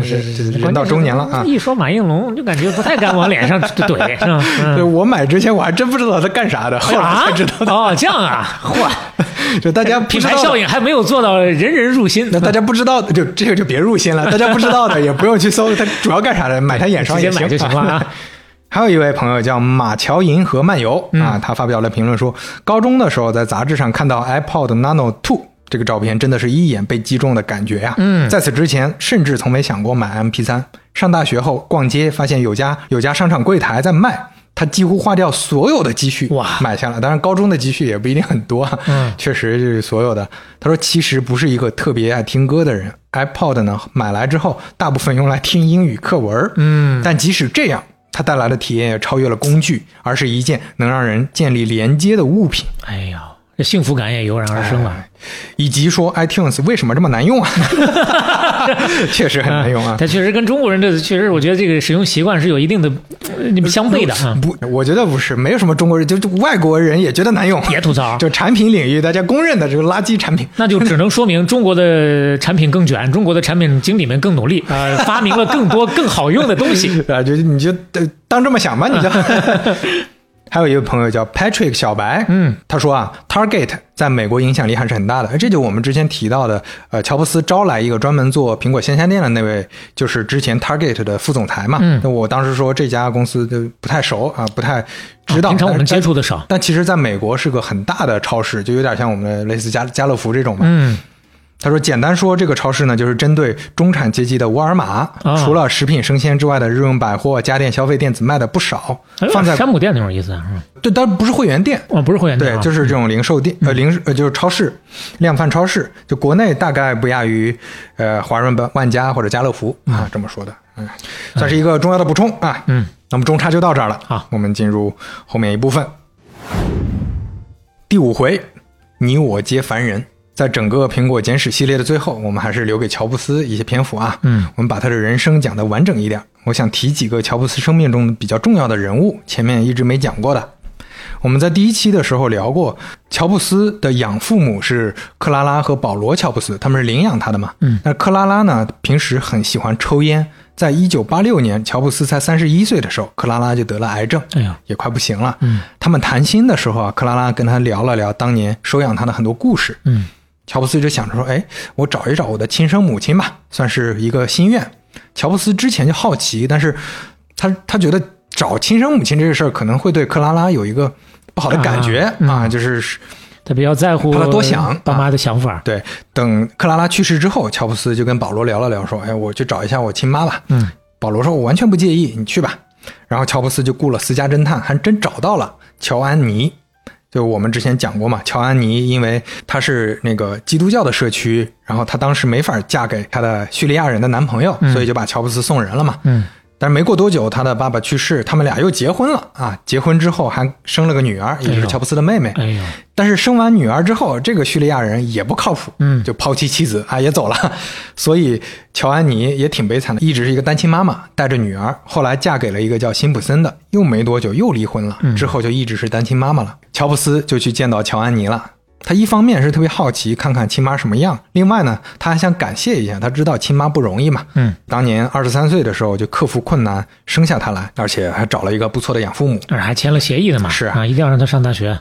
人到中年了啊。一说马应龙，就感觉不太敢往脸上怼，是吧？我买之前我还真不知道它干啥的，后来啊才知道的。哦，这样啊，嚯！就大家品牌效应还没有做到人人入心，那大家不知道的，就这个就别入心了。大家不知道的也不用去搜，它主要干啥的？买它眼霜也行了啊。还有一位朋友叫马乔银河漫游、嗯啊，他发表了评论说，高中的时候在杂志上看到 iPod Nano Two 这个照片，真的是一眼被击中的感觉呀、嗯在此之前，甚至从没想过买 MP3。上大学后逛街，发现有家有家商场柜台在卖。他几乎花掉所有的积蓄哇。买下了，当然高中的积蓄也不一定很多啊，嗯。确实就是所有的。他说其实不是一个特别爱听歌的人，iPod 呢买来之后，大部分用来听英语课文，嗯。但即使这样，它带来的体验也超越了工具，而是一件能让人建立连接的物品，哎呀，这幸福感也油然而生了。以及说 iTunes 为什么这么难用啊？确实很难用啊。它确实跟中国人的确实，我觉得这个使用习惯是有一定的呃相悖的啊。不，我觉得不是，没有什么中国人，就就外国人也觉得难用，也吐槽就产品领域大家公认的这个垃圾产品。那就只能说明中国的产品更卷，中国的产品经理们更努力，呃，发明了更多更好用的东西。啊，就你就呃当这么想吧，你就。还有一位朋友叫 Patrick 小白，嗯，他说啊，Target 在美国影响力还是很大的，这就我们之前提到的，呃，乔布斯招来一个专门做苹果线下店的那位，就是之前 Target 的副总裁嘛。嗯那我当时说这家公司就不太熟啊，不太知道。平常我们接触的少。但其实在美国是个很大的超市，就有点像我们的类似家家乐福这种嘛。嗯，他说：“简单说，这个超市呢，就是针对中产阶级的沃尔玛。啊除了食品生鲜之外的日用百货、家电消费电子卖的不少，哎放在山姆店那种意思啊？对，当然不是会员店，哦，不是会员店就是这种零售店，呃，零呃就是超市，量贩超市，就国内大概不亚于呃华润万万家或者家乐福啊，这么说的，嗯，算是一个重要的补充啊。嗯，那么中差就到这儿了，好，我们进入后面一部分。第五回，你我皆凡人。在整个苹果简史系列的最后，我们还是留给乔布斯一些篇幅啊。嗯，我们把他的人生讲得完整一点。我想提几个乔布斯生命中比较重要的人物，前面一直没讲过的。我们在第一期的时候聊过，乔布斯的养父母是克拉拉和保罗·乔布斯，他们是领养他的嘛。嗯，那克拉拉呢，平时很喜欢抽烟，在一九八六年，乔布斯才三十一岁的时候，克拉拉就得了癌症，哎呀，也快不行了。嗯，他们谈心的时候啊，克拉拉跟他聊了聊当年收养他的很多故事。嗯，乔布斯就想着说，哎，我找一找我的亲生母亲吧，算是一个心愿。乔布斯之前就好奇，但是他他觉得找亲生母亲这个事儿可能会对克拉拉有一个不好的感觉啊就是他比较在乎怕他多想爸妈的想法。对。等克拉拉去世之后，乔布斯就跟保罗聊了聊，说，哎，我去找一下我亲妈吧。嗯，保罗说：“我完全不介意，你去吧。”然后乔布斯就雇了私家侦探，还真找到了乔安妮。就我们之前讲过嘛，乔安妮因为她是那个基督教的社区，然后她当时没法嫁给她的叙利亚人的男朋友，所以就把乔布斯送人了嘛。嗯，但是没过多久，他的爸爸去世，他们俩又结婚了啊！结婚之后还生了个女儿，也就是乔布斯的妹妹。哎呦，但是生完女儿之后，这个叙利亚人也不靠谱，嗯就抛弃妻子啊，也走了。所以乔安妮也挺悲惨的，一直是一个单亲妈妈，带着女儿，后来嫁给了一个叫辛普森的，又没多久又离婚了，之后就一直是单亲妈妈了。乔布斯就去见到乔安妮了。他一方面是特别好奇看看亲妈什么样，另外呢，他还想感谢一下，他知道亲妈不容易嘛。嗯，当年二十三岁的时候就克服困难生下他来，而且还找了一个不错的养父母。而还签了协议的嘛，是啊啊，一定要让他上大学。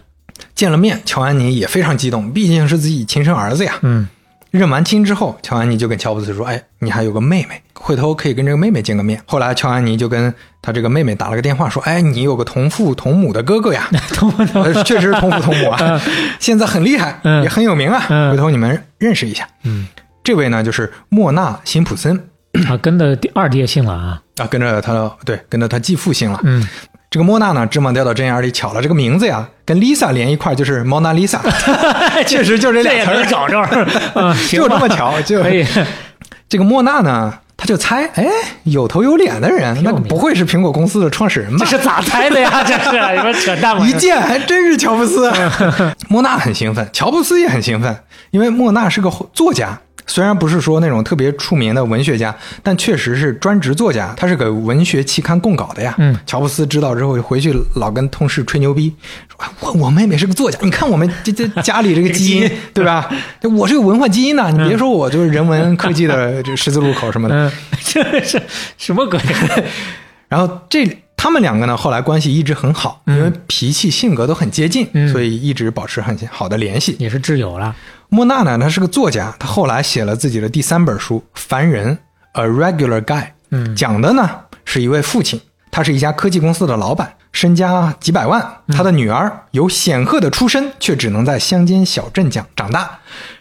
见了面，乔安妮也非常激动，毕竟是自己亲生儿子呀。嗯，认完亲之后，乔安妮就跟乔布斯说：“哎，你还有个妹妹，回头可以跟这个妹妹见个面。”后来，乔安妮就跟他这个妹妹打了个电话，说：“哎，你有个同父同母的哥哥呀，同父同？母确实是同父同母啊，现在很厉害，嗯也很有名啊，嗯回头你们认识一下。”嗯，这位呢就是莫纳·辛普森啊，跟着第二爹姓了啊。啊，跟着他对，跟着他继父姓了。嗯，这个莫娜呢，芝麻掉到针眼里，巧了，这个名字呀，跟 Lisa 连一块儿就是 Mona Lisa，，确实就这俩 词儿。找着 就这么巧，就可以。这个莫娜呢，他就猜，哎，有头有脸的人，那不会是苹果公司的创始人吧这？是咋猜的呀？这是你们扯淡吗？一见还真是乔布斯。莫娜很兴奋，乔布斯也很兴奋，因为莫娜是个作家。虽然不是说那种特别出名的文学家，但确实是专职作家。他是给文学期刊供稿的呀。嗯乔布斯知道之后，回去老跟同事吹牛逼，说啊我我妹妹是个作家，你看我们这这 家里这个基因对吧？我是有文化基因的，你别说我就是人文科技的这十字路口什么的。嗯，这是什么鬼？然后这他们两个呢，后来关系一直很好，因为脾气性格都很接近，嗯所以一直保持很好的联系。也是挚友了。莫娜呢，他是个作家，他后来写了自己的第三本书《凡人》（A Regular Guy），嗯讲的呢是一位父亲，他是一家科技公司的老板，身家几百万。他的女儿有显赫的出身，却只能在乡间小镇长长大。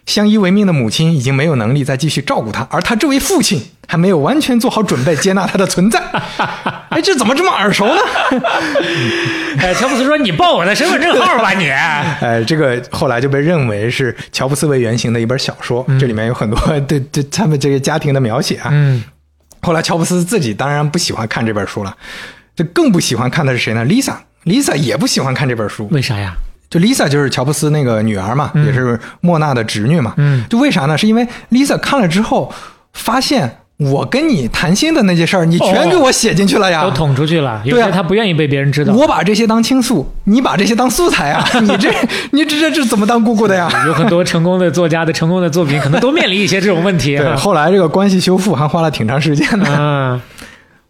相依为命的母亲已经没有能力再继续照顾他，而他这位父亲还没有完全做好准备接纳他的存在。哎，这怎么这么耳熟呢？哎，乔布斯说：“你报我的身份证号吧，你。哎，这个后来就被认为是乔布斯为原型的一本小说，这里面有很多对对他们这个家庭的描写啊。”嗯，后来乔布斯自己当然不喜欢看这本书了，就更不喜欢看的是谁呢？Lisa。Lisa 也不喜欢看这本书，为啥呀？就 Lisa 就是乔布斯那个女儿嘛，也是莫娜的侄女嘛。嗯就为啥呢？是因为 Lisa 看了之后发现我跟你谈心的那些事儿，你全给我写进去了呀。都捅出去了，有对啊些他不愿意被别人知道。我把这些当倾诉，你把这些当素材啊！你这你这这这怎么当姑姑的呀？有很多成功的作家的成功的作品，可能都面临一些这种问题。对，啊后来这个关系修复还花了挺长时间的。嗯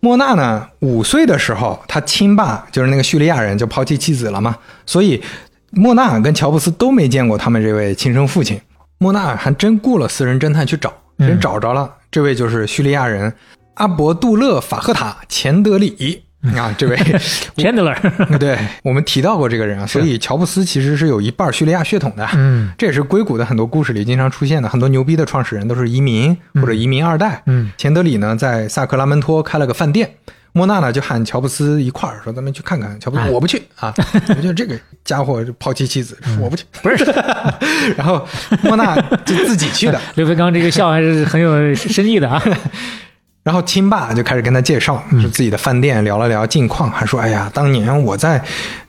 莫娜呢，五岁的时候，他亲爸就是那个叙利亚人就抛弃妻子了嘛，所以莫娜跟乔布斯都没见过他们这位亲生父亲。莫娜还真雇了私人侦探去找，人找着了，这位就是叙利亚人阿伯杜勒法赫塔钱德里啊，这位。Chandler，对我们提到过这个人啊，所以乔布斯其实是有一半叙利亚血统的。嗯这也是硅谷的很多故事里经常出现的，很多牛逼的创始人都是移民或者移民二代。嗯，钱德里呢在萨克拉门托开了个饭店，莫娜呢就喊乔布斯一块儿说：“咱们去看看。”乔布斯哎我不去啊，我觉得这个家伙抛弃妻子，我不去。不是 然后莫娜就自己去的，刘飞刚这个笑还是很有深意的啊。然后亲爸就开始跟他介绍，说自己的饭店，聊了聊近况，还说：“哎呀，当年我在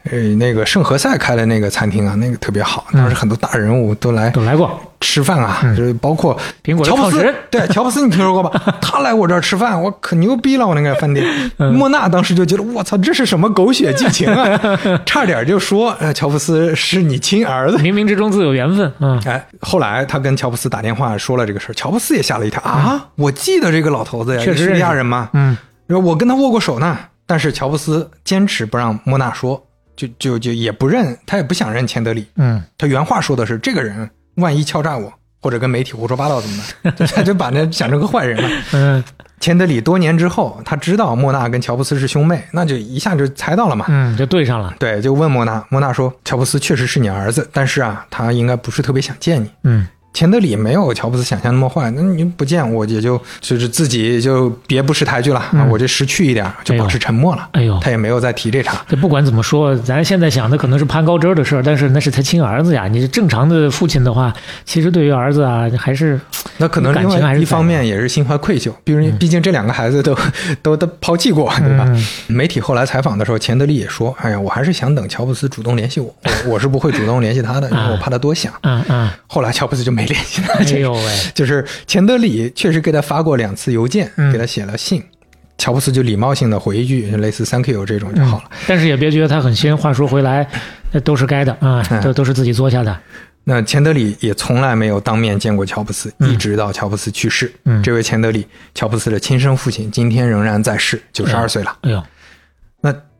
呃，那个圣何塞开的那个餐厅啊，那个特别好，当时很多大人物都来都来过，吃饭啊，就是包括苹果乔布斯对乔布斯你听说过吧？他来我这儿吃饭，我可牛逼了，我那个饭店。莫娜当时就觉得我操，这是什么狗血剧情啊？差点就说呃，乔布斯是你亲儿子。冥冥之中自有缘分。嗯，哎，后来他跟乔布斯打电话说了这个事儿，乔布斯也吓了一跳啊！我记得这个老头子呀，确实叙利亚人嘛，嗯，我跟他握过手呢。但是乔布斯坚持不让莫娜说，就就就也不认，他也不想认钱德里。嗯，他原话说的是：“这个人万一敲诈我，或者跟媒体胡说八道怎么办？” 就他就把那想成个坏人了。嗯钱德里多年之后，他知道莫娜跟乔布斯是兄妹，那就一下就猜到了嘛。嗯，就对上了。对，就问莫娜，莫娜说：“乔布斯确实是你儿子，但是啊，他应该不是特别想见你。”嗯，钱德里没有乔布斯想象那么坏，那你不见我也就就是自己就别不识抬举了、啊，我这识趣一点，就保持沉默了。哎呦他也没有再提这茬。这不管怎么说，咱现在想的可能是攀高枝儿的事儿，但是那是他亲儿子呀。你是正常的父亲的话，其实对于儿子啊，还是那可能另外一方面也是心怀愧疚，比如毕竟这两个孩子都、都都抛弃过，对吧？嗯 媒体后来采访的时候，钱德利也说：“哎呀，我还是想等乔布斯主动联系我，我我是不会主动联系他的，因为我怕他多想。嗯嗯，后来乔布斯就没联系他。哎呦喂，就是钱德里确实给他发过两次邮件，嗯给他写了信，乔布斯就礼貌性的回一句，类似 “thank you” 这种就好了。但是也别觉得他很新。话说回来，那都是该的啊，嗯都都是自己做下的。那钱德里也从来没有当面见过乔布斯，一直到乔布斯去世。嗯这位钱德里，乔布斯的亲生父亲，今天仍然在世，九十二岁了。哎呦，那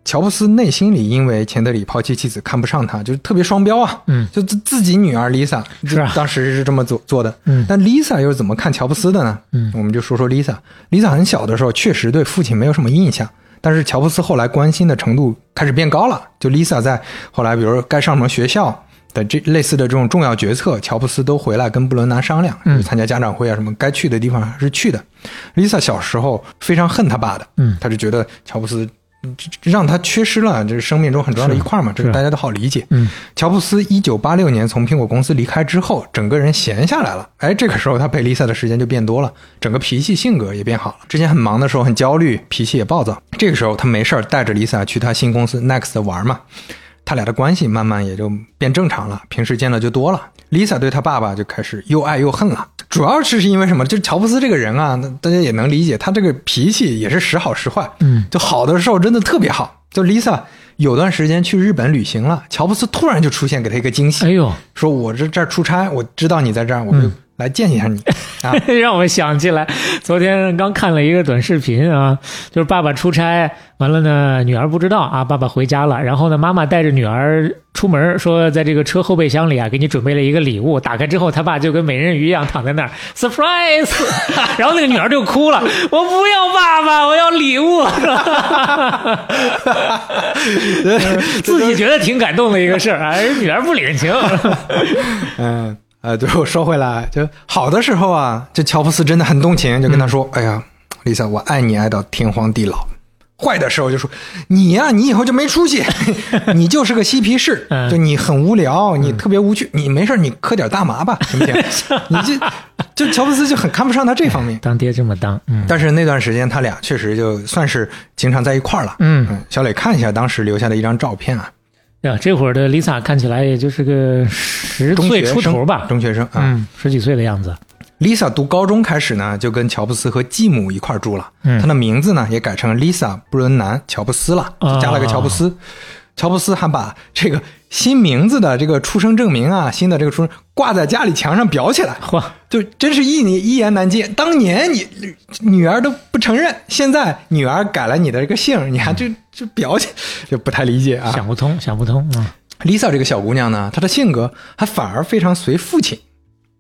乔布斯内心里因为钱德里抛弃妻子，看不上他，就是特别双标啊。嗯就自自己女儿 Lisa，是啊当时是这么做做的。嗯但 Lisa 又是怎么看乔布斯的呢？嗯我们就说说 Lisa。Lisa 很小的时候确实对父亲没有什么印象，但是乔布斯后来关心的程度开始变高了。就 Lisa 在后来，比如该上什么学校的这类似的这种重要决策，乔布斯都回来跟布伦南商量，嗯就参加家长会啊什么，该去的地方还是去的。Lisa 小时候非常恨他爸的，嗯他就觉得乔布斯。让他缺失了，这是生命中很重要的一块嘛，这个是大家都好理解。嗯，乔布斯一九八六年从苹果公司离开之后，整个人闲下来了。哎，这个时候他陪 Lisa 的时间就变多了，整个脾气性格也变好了。之前很忙的时候很焦虑，脾气也暴躁。这个时候他没事儿带着 Lisa 去他新公司 Next 玩嘛，他俩的关系慢慢也就变正常了，平时见的就多了。Lisa 对他爸爸就开始又爱又恨了，主要是是因为什么？就是乔布斯这个人啊，大家也能理解，他这个脾气也是时好时坏。嗯，就好的时候真的特别好。就 Lisa 有段时间去日本旅行了，乔布斯突然就出现，给他一个惊喜，哎呦，说我这这儿出差，我知道你在这儿，我就来见一下你、啊。让我想起来，昨天刚看了一个短视频啊，就是爸爸出差完了呢，女儿不知道啊，爸爸回家了，然后呢，妈妈带着女儿出门，说在这个车后备箱里啊，给你准备了一个礼物，打开之后，他爸就跟美人鱼一样躺在那儿，surprise，然后那个女儿就哭了，我不要爸爸，我要礼物，自己觉得挺感动的一个事儿啊，人女儿不领情，嗯，呃，最后说回来，就好的时候啊，这乔布斯真的很动情，就跟他说：“哎呀，Lisa，我爱你爱到天荒地老。”坏的时候就说：“你呀、你以后就没出息，你就是个嬉皮士，嗯就你很无聊，你特别无趣，你没事你嗑点大麻吧，行不行？你这就乔布斯就很看不上他这方面。当爹这么当，嗯但是那段时间他俩确实就算是经常在一块儿了。嗯。嗯，小磊看一下当时留下的一张照片啊，呀，这会儿的 Lisa 看起来也就是个十岁出头吧，中学生啊。嗯，十几岁的样子。Lisa 读高中开始呢，就跟乔布斯和继母一块儿住了。嗯她的名字呢也改成 Lisa 布伦南乔布斯了，就加了个乔布斯。乔布斯还把这个新名字的这个出生证明啊，新的这个出生挂在家里墙上裱起来，嚯，就真是一一言难尽。当年你女儿都不承认，现在女儿改了你的这个姓，你还就就裱起，就不太理解啊。想不通，想不通啊！Lisa 这个小姑娘呢，她的性格还反而非常随父亲，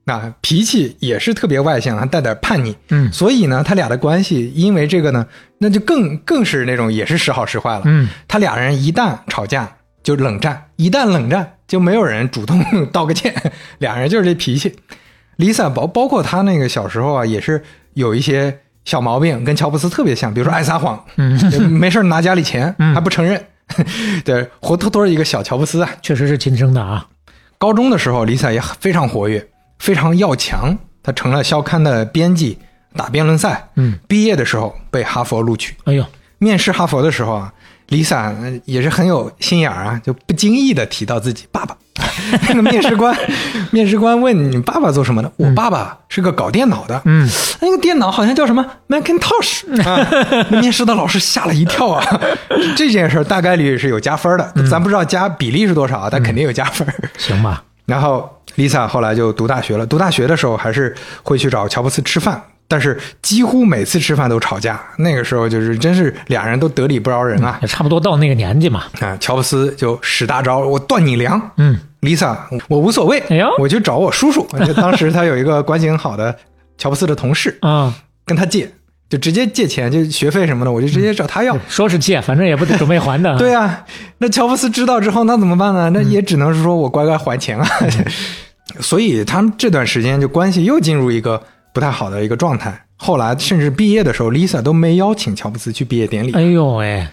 啊，脾气也是特别外向，还带点叛逆。嗯所以呢，他俩的关系因为这个呢，那就更更是那种也是时好时坏了。嗯，他俩人一旦吵架就冷战，一旦冷战就没有人主动道个歉，俩人就是这脾气。Lisa 包包括他那个小时候啊，也是有一些小毛病，跟乔布斯特别像，比如说爱撒谎，嗯，没事儿拿家里钱 嗯还不承认，对，活脱脱一个小乔布斯啊。确实是亲生的啊。高中的时候，Lisa 也非常活跃，非常要强。他成了校刊的编辑，打辩论赛。嗯，毕业的时候被哈佛录取。哎呦，面试哈佛的时候啊 Lisa 呃也是很有心眼儿啊，就不经意的提到自己爸爸。那个面试官，面试官问你爸爸做什么的？我爸爸是个搞电脑的。嗯，那个电脑好像叫什么 Macintosh 面试的老师吓了一跳啊！这件事大概率是有加分的，咱不知道加比例是多少啊，但肯定有加分。行吧，然后 Lisa 后来就读大学了，读大学的时候还是会去找乔布斯吃饭，但是几乎每次吃饭都吵架。那个时候就是真是俩人都得理不饶人啊！也差不多到那个年纪嘛。啊，乔布斯就使大招，我断你粮。嗯，Lisa，我无所谓，我去找我叔叔。就当时他有一个关系很好的乔布斯的同事，啊，跟他借，就直接借钱，就学费什么的，我就直接找他要。说是借，反正也不准备还的。对啊，那乔布斯知道之后，那怎么办呢？那也只能是说我乖乖还钱啊。所以他们这段时间就关系又进入一个不太好的一个状态。后来甚至毕业的时候，Lisa 都没邀请乔布斯去毕业典礼。哎呦喂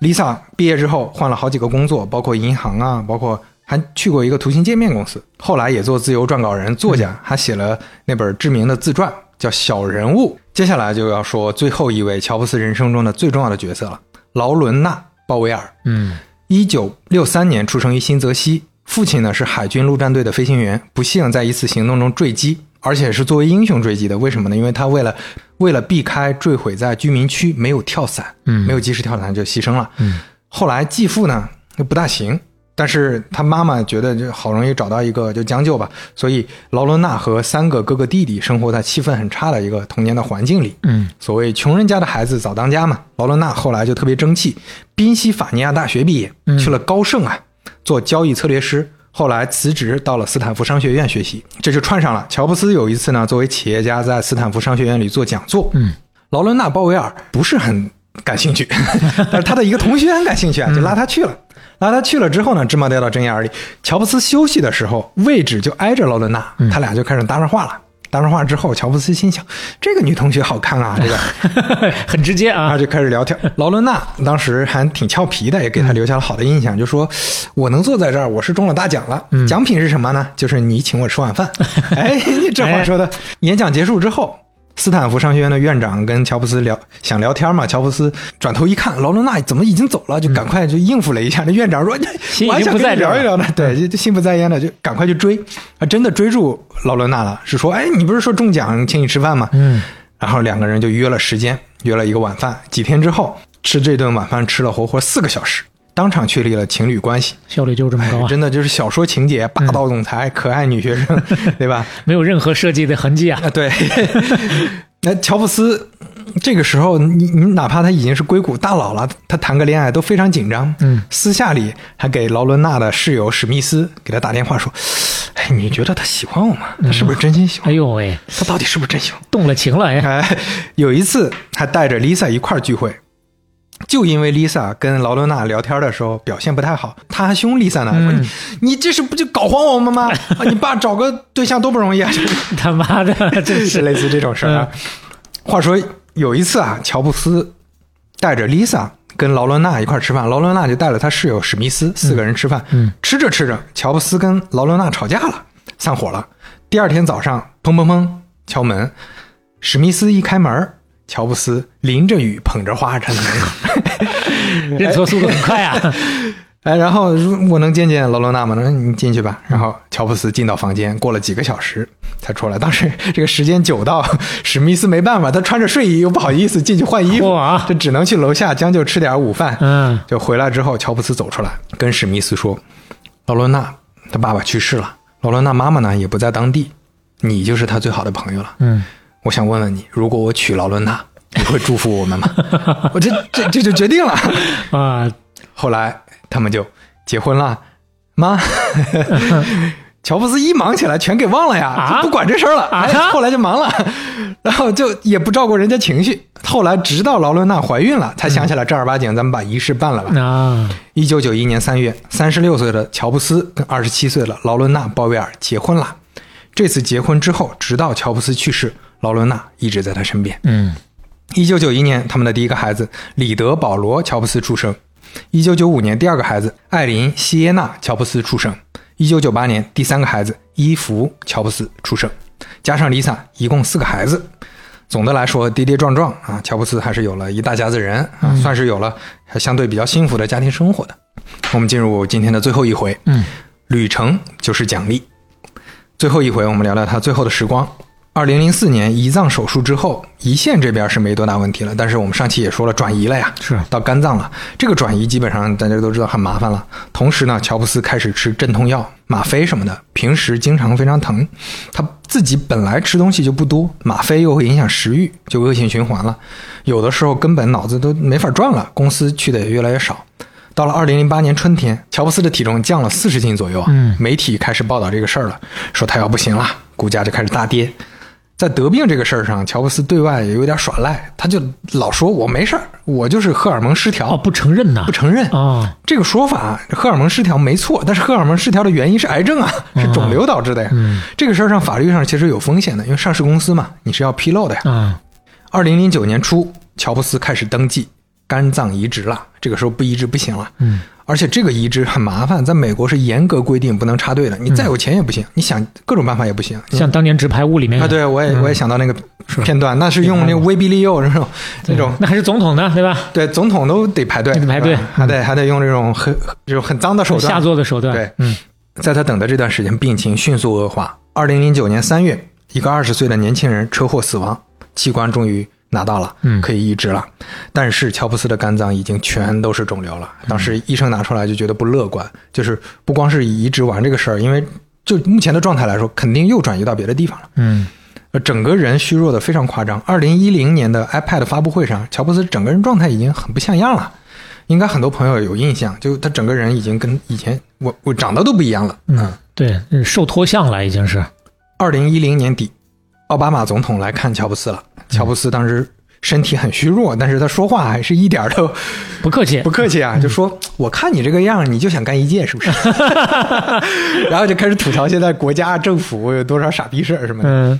，Lisa 毕业之后换了好几个工作，包括银行啊，包括还去过一个图形界面公司，后来也做自由撰稿人、作家，还写了那本知名的自传叫《小人物》。接下来就要说最后一位乔布斯人生中的最重要的角色了——劳伦纳·鲍威尔。嗯，一九六三年出生于新泽西，父亲呢是海军陆战队的飞行员，不幸在一次行动中坠机，而且是作为英雄坠机的。为什么呢？因为他为了为了避开坠毁在居民区，没有跳伞，嗯没有及时跳伞就牺牲了。嗯，后来继父呢又不大行。但是他妈妈觉得就好容易找到一个就将就吧，所以劳伦娜和三个哥哥弟弟生活在气氛很差的一个童年的环境里。嗯，所谓穷人家的孩子早当家嘛。劳伦娜后来就特别争气，宾夕法尼亚大学毕业，去了高盛啊，做交易策略师。后来辞职到了斯坦福商学院学习，这就串上了。乔布斯有一次呢，作为企业家在斯坦福商学院里做讲座，嗯，劳伦娜·鲍威尔不是很感兴趣，但是他的一个同学很感兴趣啊，就拉他去了。拉他去了之后呢，芝麻掉到针眼里。乔布斯休息的时候，位置就挨着劳伦娜，他俩就开始搭上话了。搭上话之后，乔布斯心想：这个女同学好看啊，这个很直接啊。就开始聊天。劳伦娜当时还挺俏皮的，也给他留下了好的印象，就说：“我能坐在这儿，我是中了大奖了。奖品是什么呢？就是你请我吃晚饭。” 哎，你这话说的。演讲结束之后。斯坦福商学院的院长跟乔布斯聊，想聊天嘛。乔布斯转头一看，劳伦纳怎么已经走了，就赶快就应付了一下。那院长说：“心已经 我还想跟你不在这儿聊一聊呢。”对，就就心不在焉的，就赶快去追。啊，真的追住劳伦纳了，是说：“哎，你不是说中奖请你吃饭吗？”嗯，然后两个人就约了时间，约了一个晚饭。几天之后，吃这顿晚饭吃了活活四个小时，当场确立了情侣关系。效率就这么高啊，真的就是小说情节，霸道总裁、可爱女学生，对吧？没有任何设计的痕迹啊。啊，对。那乔布斯这个时候，你你哪怕他已经是硅谷大佬了，他谈个恋爱都非常紧张。嗯，私下里还给劳伦娜的室友史密斯给他打电话说：“哎，你觉得他喜欢我吗？他是不是真心喜欢？哎呦喂，他到底是不是真喜欢？”动了情了哎。哎，有一次还带着 Lisa 一块儿聚会，就因为 Lisa 跟劳伦娜聊天的时候表现不太好，他还凶 Lisa 呢，说你你这是不就搞黄我们吗？啊你爸找个对象多不容易啊，他妈的，真是是类似这种事儿啊。话说有一次啊，乔布斯带着 Lisa 跟劳伦娜一块儿吃饭，劳伦娜就带了他室友史密斯，四个人吃饭。嗯吃着吃着，乔布斯跟劳伦娜吵架了，散伙了。第二天早上，砰砰砰敲门，史密斯一开门，乔布斯淋着雨捧着花站在门口。认错速度很快啊。哎，然后我能见见劳伦纳吗？那你进去吧。然后乔布斯进到房间，过了几个小时才出来。当时这个时间久到史密斯没办法，他穿着睡衣又不好意思进去换衣服哇，这只能去楼下将就吃点午饭。嗯，就回来之后，乔布斯走出来跟史密斯说：“劳伦娜他爸爸去世了，劳伦娜妈妈呢也不在当地，你就是他最好的朋友了。嗯，我想问问你，如果我娶劳伦娜，你会祝福我们吗？我这这这就决定了。啊，后来他们就结婚了，妈。乔布斯一忙起来，全给忘了呀，啊就不管这事儿了。啊哎，后来就忙了，然后就也不照顾人家情绪。后来直到劳伦娜怀孕了，才想起来正儿八经咱们把仪式办了吧。啊，一九九一年三月，三十六岁的乔布斯跟二十七岁的劳伦娜·鲍威尔结婚了。这次结婚之后，直到乔布斯去世，劳伦娜一直在他身边。嗯，一九九一年，他们的第一个孩子里德·保罗·乔布斯出生。一九九五年，第二个孩子艾琳·希耶娜·乔布斯出生。一九九八年，第三个孩子伊芙·乔布斯出生。加上丽萨，一共四个孩子。总的来说，跌跌撞撞啊，乔布斯还是有了一大家子人啊，算是有了相对比较幸福的家庭生活的。我们进入今天的最后一回，嗯，旅程就是奖励。最后一回，我们聊聊他最后的时光。二零零四年胰脏手术之后，胰腺这边是没多大问题了，但是我们上期也说了转移了呀，是到肝脏了。这个转移基本上大家都知道很麻烦了。同时呢，乔布斯开始吃镇痛药、吗啡什么的，平时经常非常疼。他自己本来吃东西就不多，吗啡又会影响食欲，就恶性循环了。有的时候根本脑子都没法转了，公司去的也越来越少。到了二零零八年春天，乔布斯的体重降了四十斤左右啊。嗯媒体开始报道这个事儿了，说他要不行了，股价就开始大跌。在得病这个事儿上，乔布斯对外也有点耍赖，他就老说我没事儿，我就是荷尔蒙失调，哦，不承认呐不，承认。哦，这个说法，荷尔蒙失调没错，但是荷尔蒙失调的原因是癌症啊，是肿瘤导致的呀。嗯这个事儿上法律上其实有风险的，因为上市公司嘛，你是要披露的呀。啊，二零零九年初，乔布斯开始登记肝脏移植了，这个时候不移植不行了。嗯，而且这个移植很麻烦，在美国是严格规定不能插队的，你再有钱也不行，你想各种办法也不行。像当年《纸牌屋》里面啊，对我也我也想到那个片段，那是用那个威逼利诱那种那种，那还是总统呢，对吧？对总统都得排队，得排队。还得还得用这种很这种很脏的手段。下作的手段，对嗯，在他等的这段时间，病情迅速恶化。二零零九年三月，一个二十岁的年轻人车祸死亡，器官终于拿到了，嗯可以移植了。但是乔布斯的肝脏已经全都是肿瘤了。当时医生拿出来就觉得不乐观，就是不光是移植完这个事儿，因为就目前的状态来说，肯定又转移到别的地方了。嗯，呃，整个人虚弱的非常夸张。二零一零年的 iPad 发布会上，乔布斯整个人状态已经很不像样了。应该很多朋友有印象，就他整个人已经跟以前我我长得都不一样了。嗯，对，嗯受脱相了，已经是，二零一零年底，奥巴马总统来看乔布斯了。乔布斯当时身体很虚弱，但是他说话还是一点儿都不客气不，客气啊，就说：“我看你这个样，你就想干一届是不是？” 然后就开始吐槽现在国家政府有多少傻逼事儿什么的。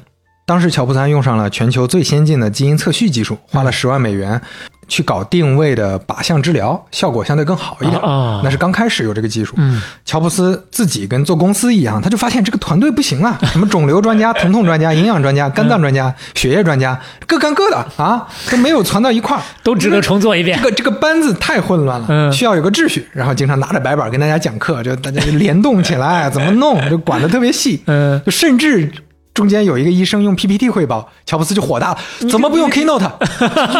嗯当时乔布斯还用上了全球最先进的基因测序技术，花了十万美元去搞定位的靶向治疗，效果相对更好一点。啊那是刚开始有这个技术。嗯，乔布斯自己跟做公司一样，他就发现这个团队不行啊，什么肿瘤专家、疼痛专家、营养专家、肝脏专家、血液专家，各干各的啊，都没有攒到一块儿，都值得重做一遍这。个这个班子太混乱了，嗯需要有个秩序。然后经常拿着白板跟大家讲课，就大家就联动起来，怎么弄，就管得特别细。嗯就甚至中间有一个医生用 PPT 汇报，乔布斯就火大了，怎么不用 Keynote？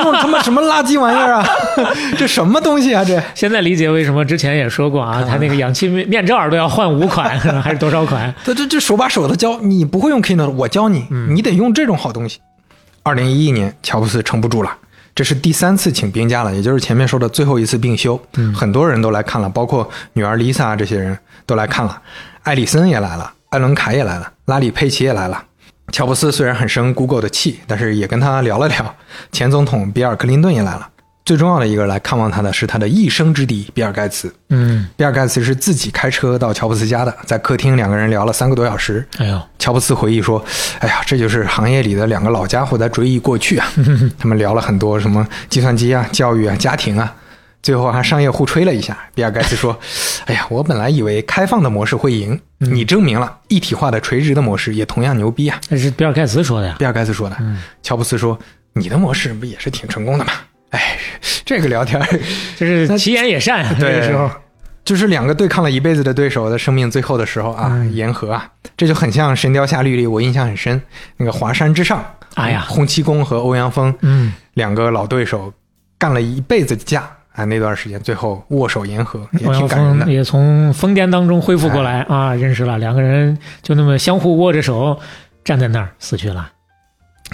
用他妈什么垃圾玩意儿啊？这什么东西啊？这现在理解为什么之前也说过啊，他那个氧气面面罩都要换五款，还是多少款？这这这手把手的教，你不会用 Keynote，我教你，你得用这种好东西。二零一一年，乔布斯撑不住了。这是第三次请病假了，也就是前面说的最后一次病休。很多人都来看了，包括女儿 Lisa 这些人都来看了，艾里森也来了，艾伦凯也来了，拉里佩奇也来了。乔布斯虽然很生 Google 的气，但是也跟他聊了聊。前总统比尔·克林顿也来了。最重要的一个来看望他的是他的一生之敌比尔·盖茨。嗯，比尔·盖茨是自己开车到乔布斯家的，在客厅两个人聊了三个多小时。哎呦，乔布斯回忆说：“哎呀，这就是行业里的两个老家伙在追忆过去啊。他们聊了很多什么计算机啊、教育啊、家庭啊，最后还商业互吹了一下。比尔盖茨说：‘哎呀，我本来以为开放的模式会赢，你证明了一体化的垂直的模式也同样牛逼啊。这是比尔盖茨说的呀。’比尔盖茨说的。乔布斯说：‘你的模式不也是挺成功的吗？’哎，这个聊天儿 这是其言也善啊，这对个时候，就是两个对抗了一辈子的对手，的生命最后的时候啊，言和啊，这就很像《神雕侠侣》里，我印象很深，那个华山之上，哎呀洪七公和欧阳锋，嗯，两个老对手干了一辈子架啊，那段时间最后握手言和，也欧阳挺感人的。也从疯癫当中恢复过来啊，认识了两个人，就那么相互握着手站在那儿死去了。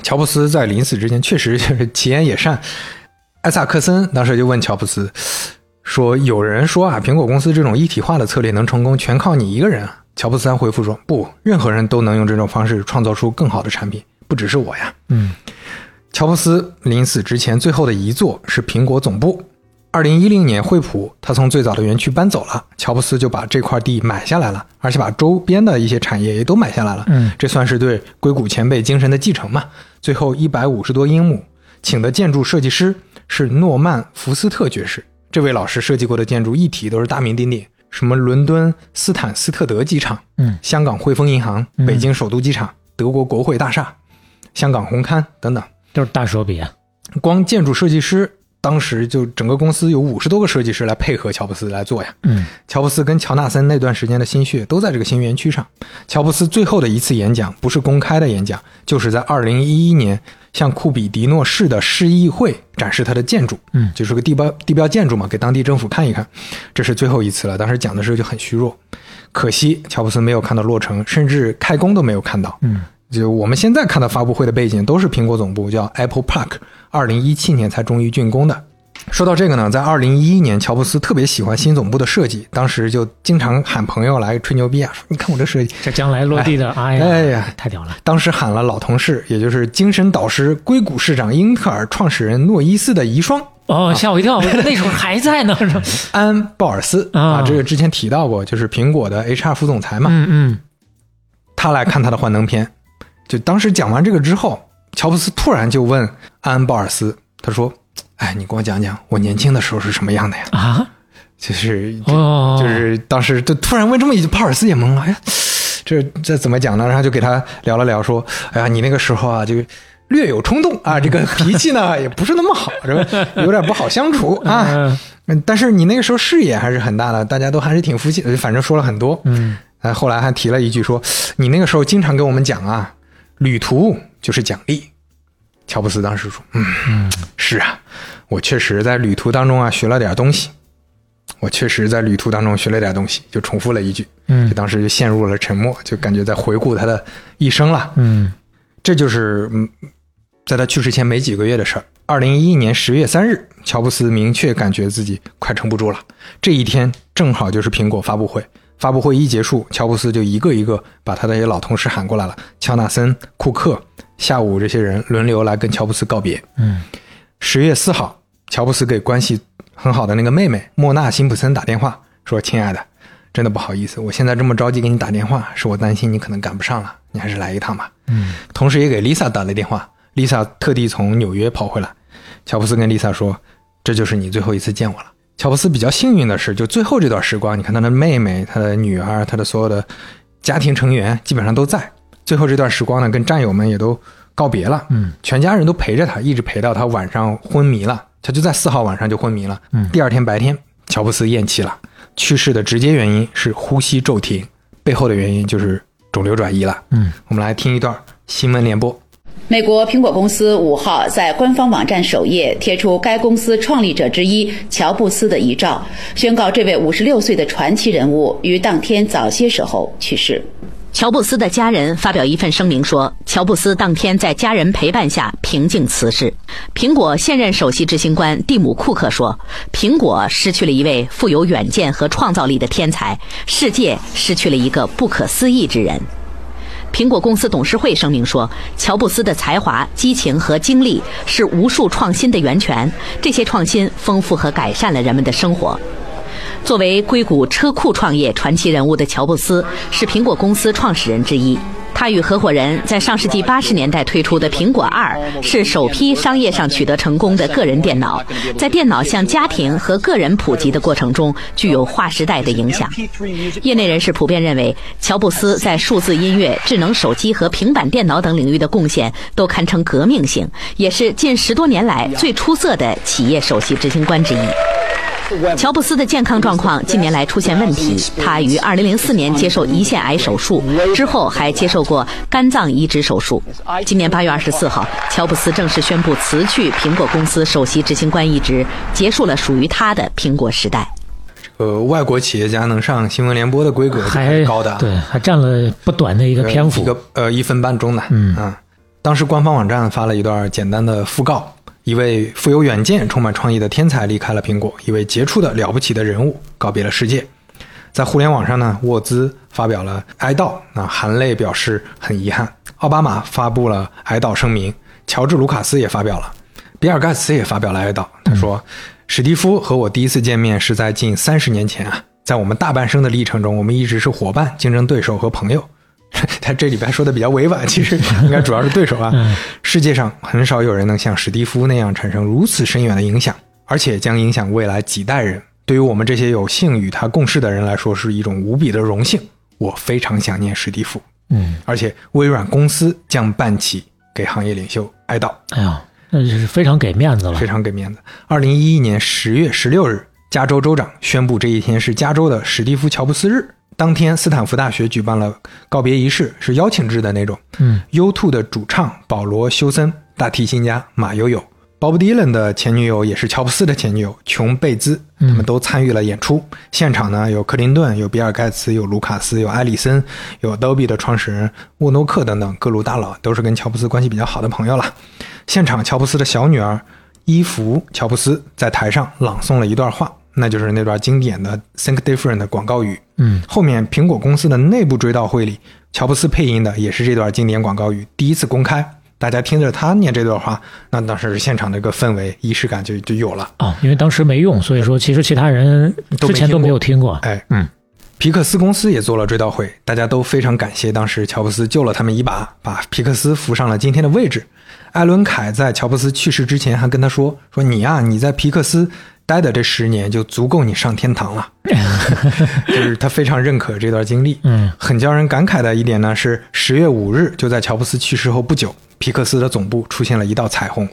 乔布斯在临死之前确实就是其言也善。艾萨克森当时就问乔布斯说：“有人说啊，苹果公司这种一体化的策略能成功，全靠你一个人啊。”乔布斯回复说：“不，任何人都能用这种方式创造出更好的产品，不只是我呀。”嗯，乔布斯临死之前最后的遗作是苹果总部。二零一零年，惠普他从最早的园区搬走了，乔布斯就把这块地买下来了，而且把周边的一些产业也都买下来了。嗯，这算是对硅谷前辈精神的继承嘛。最后一百五十多英亩，请的建筑设计师是诺曼·福斯特爵士。这位老师设计过的建筑一体都是大名鼎鼎，什么伦敦斯坦斯特德机场，嗯，香港汇丰银行、北京首都机场、德国国会大厦、香港红磡等等。都是大手笔啊。光建筑设计师，当时就整个公司有五十多个设计师来配合乔布斯来做呀。嗯，乔布斯跟乔纳森那段时间的心血都在这个新园区上。乔布斯最后的一次演讲不是公开的演讲，就是在二零一一年向库比迪诺市的市议会展示他的建筑，嗯就是个地标地标建筑嘛，给当地政府看一看。这是最后一次了，当时讲的时候就很虚弱，可惜乔布斯没有看到落成，甚至开工都没有看到。嗯，就我们现在看到发布会的背景都是苹果总部叫 Apple Park，二零一七年才终于竣工的。说到这个呢，在二零一一年，乔布斯特别喜欢新总部的设计，当时就经常喊朋友来吹牛逼啊，说你看我这设计。这将来落地的，哎呀，哎呀太屌了！当时喊了老同事，也就是精神导师、硅谷市长、英特尔创始人诺伊斯的遗孀哦，吓我一跳，那时候还在呢？安 ·鲍尔斯啊啊，这个之前提到过，就是苹果的 HR 副总裁嘛，嗯嗯，他来看他的幻灯片。就当时讲完这个之后，乔布斯突然就问安·鲍尔斯，他说：“哎，你给我讲讲我年轻的时候是什么样的呀？”啊，就是就是当时就突然问这么一句，鲍尔斯也懵了，哎呀，这这怎么讲呢？然后就给他聊了聊，说，哎呀，你那个时候啊，就略有冲动啊，这个脾气呢 也不是那么好，是吧 有点不好相处啊。但是你那个时候视野还是很大的，大家都还是挺服气的，反正说了很多。嗯，哎，后来还提了一句说，你那个时候经常跟我们讲啊，旅途就是奖励。乔布斯当时说，嗯，是啊，我确实在旅途当中啊学了点东西。我确实在旅途当中学了点东西，就重复了一句，嗯就当时就陷入了沉默，就感觉在回顾他的一生了。嗯这就是嗯，在他去世前没几个月的事儿。二零一一年十月三日，乔布斯明确感觉自己快撑不住了。这一天正好就是苹果发布会。发布会一结束，乔布斯就一个一个把他的一些老同事喊过来了，乔纳森、库克，下午这些人轮流来跟乔布斯告别。嗯，十月四号，乔布斯给关系很好的那个妹妹莫娜·辛普森打电话说：“亲爱的，真的不好意思，我现在这么着急给你打电话，是我担心你可能赶不上了，你还是来一趟吧。”嗯，同时也给 Lisa 打了电话，Lisa 特地从纽约跑回来。乔布斯跟 Lisa 说：“这就是你最后一次见我了。”乔布斯比较幸运的是，就最后这段时光，你看他的妹妹、他的女儿、他的所有的家庭成员基本上都在。最后这段时光呢，跟战友们也都告别了，嗯，全家人都陪着他，一直陪到他晚上昏迷了。他就在四号晚上就昏迷了。嗯第二天白天，乔布斯咽气了，去世的直接原因是呼吸骤停，背后的原因就是肿瘤转移了。嗯，我们来听一段新闻联播。美国苹果公司五号在官方网站首页贴出该公司创立者之一乔布斯的遗照，宣告这位五十六岁的传奇人物于当天早些时候去世。乔布斯的家人发表一份声明说，乔布斯当天在家人陪伴下平静辞世。苹果现任首席执行官蒂姆·库克说：“苹果失去了一位富有远见和创造力的天才，世界失去了一个不可思议之人。”苹果公司董事会声明说，乔布斯的才华、激情和精力是无数创新的源泉，这些创新丰富和改善了人们的生活。作为硅谷车库创业传奇人物的乔布斯，是苹果公司创始人之一。他与合伙人在上世纪八十年代推出的苹果二是首批商业上取得成功的个人电脑，在电脑向家庭和个人普及的过程中具有划时代的影响。业内人士普遍认为，乔布斯在数字音乐、智能手机和平板电脑等领域的贡献都堪称革命性，也是近十多年来最出色的企业首席执行官之一。乔布斯的健康状况近年来出现问题，他于2004年接受胰腺癌手术，之后还接受过肝脏移植手术。今年8月24号，乔布斯正式宣布辞去苹果公司首席执行官一职，结束了属于他的苹果时代。呃，外国企业家能上新闻联播的规格还是高的啊，对，还占了不短的一个篇幅一。个呃一分半钟的，嗯啊，当时官方网站发了一段简单的讣告。一位富有远见、充满创意的天才离开了苹果，一位杰出的了不起的人物告别了世界。在互联网上呢，沃兹发表了哀悼，啊，含泪表示很遗憾。奥巴马发布了哀悼声明，乔治·卢卡斯也发表了，比尔·盖茨也发表了哀悼。他说：“史蒂夫和我第一次见面是在近三十年前啊，在我们大半生的历程中，我们一直是伙伴、竞争对手和朋友。” 他这里边说的比较委婉，其实 应该主要是对手啊。世界上很少有人能像史蒂夫那样产生如此深远的影响，而且将影响未来几代人。对于我们这些有幸与他共事的人来说，是一种无比的荣幸。我非常想念史蒂夫。嗯，而且微软公司将办起给行业领袖哀悼，哎呀，那就是非常给面子了非。常给面子。二零一一年十月十六日，加州州长宣布这一天是加州的史蒂夫·乔布斯日。当天，斯坦福大学举办了告别仪式，是邀请制的那种。嗯，U2 的主唱保罗·休森、大提琴家马友友、Bob Dylan 的前女友也是乔布斯的前女友琼·贝兹，他们都参与了演出。现场呢有克林顿、有比尔·盖茨、有卢卡斯、有埃里森、有 Adobe 的创始人沃诺克等等各路大佬，都是跟乔布斯关系比较好的朋友了。现场，乔布斯的小女儿伊芙·乔布斯在台上朗诵了一段话，那就是那段经典的 “Think Different” 的广告语。嗯，后面苹果公司的内部追悼会里，乔布斯配音的也是这段经典广告语，第一次公开。大家听着他念这段话，那当时现场的一个氛围、仪式感就就有了。哦，因为当时没用，所以说其实其他人都之前都没有听过。哎，嗯，皮克斯公司也做了追悼会，大家都非常感谢当时乔布斯救了他们一把，把皮克斯扶上了今天的位置。艾伦凯在乔布斯去世之前还跟他说：“说你呀、你在皮克斯待的这十年就足够你上天堂了。”就是他非常认可这段经历。嗯，很叫人感慨的一点呢是，十月五日就在乔布斯去世后不久，皮克斯的总部出现了一道彩虹，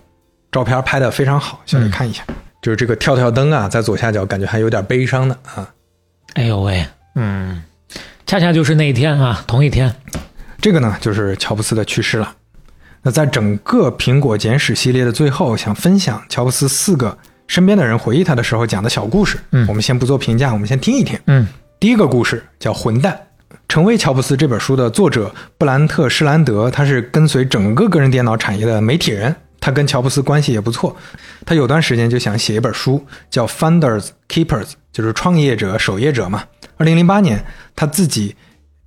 照片拍的非常好，小李看一下，就是这个跳跳灯啊，在左下角感觉还有点悲伤的啊。哎呦喂，嗯，恰恰就是那一天啊，同一天。这个呢，就是乔布斯的去世了。那在整个苹果简史系列的最后，想分享乔布斯四个身边的人回忆他的时候讲的小故事。嗯我们先不做评价，我们先听一听。嗯第一个故事叫《混蛋》。成为乔布斯这本书的作者布兰特·施兰德，他是跟随整个个人电脑产业的媒体人，他跟乔布斯关系也不错。他有段时间就想写一本书，叫《Founders Keepers》，就是创业者、守业者嘛。二零零八年，他自己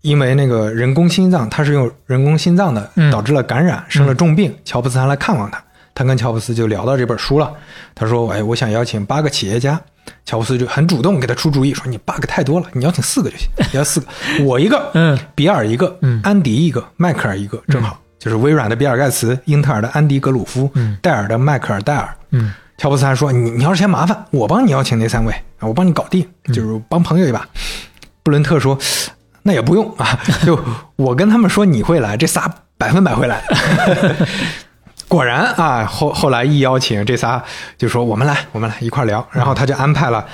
因为那个人工心脏，他是用人工心脏的，嗯导致了感染，生了重病。乔布斯还来看望他，他跟乔布斯就聊到这本书了。他说：“哎，我想邀请八个企业家。”乔布斯就很主动给他出主意，说：“你八个太多了，你邀请四个就行，你要四个，我一个，嗯，比尔一个，嗯安迪一个，迈克尔一个，正好、就是微软的比尔盖茨，英特尔的安迪格鲁夫，嗯戴尔的迈克尔戴尔。嗯，乔布斯还说：“你你要是嫌麻烦，我帮你邀请那三位，啊我帮你搞定，就是帮朋友一把。布伦特说：“那也不用啊，就我跟他们说你会来，这仨百分百会来。”果然啊，后后来一邀请，这仨就说我们来，我们来一块儿聊。然后他就安排了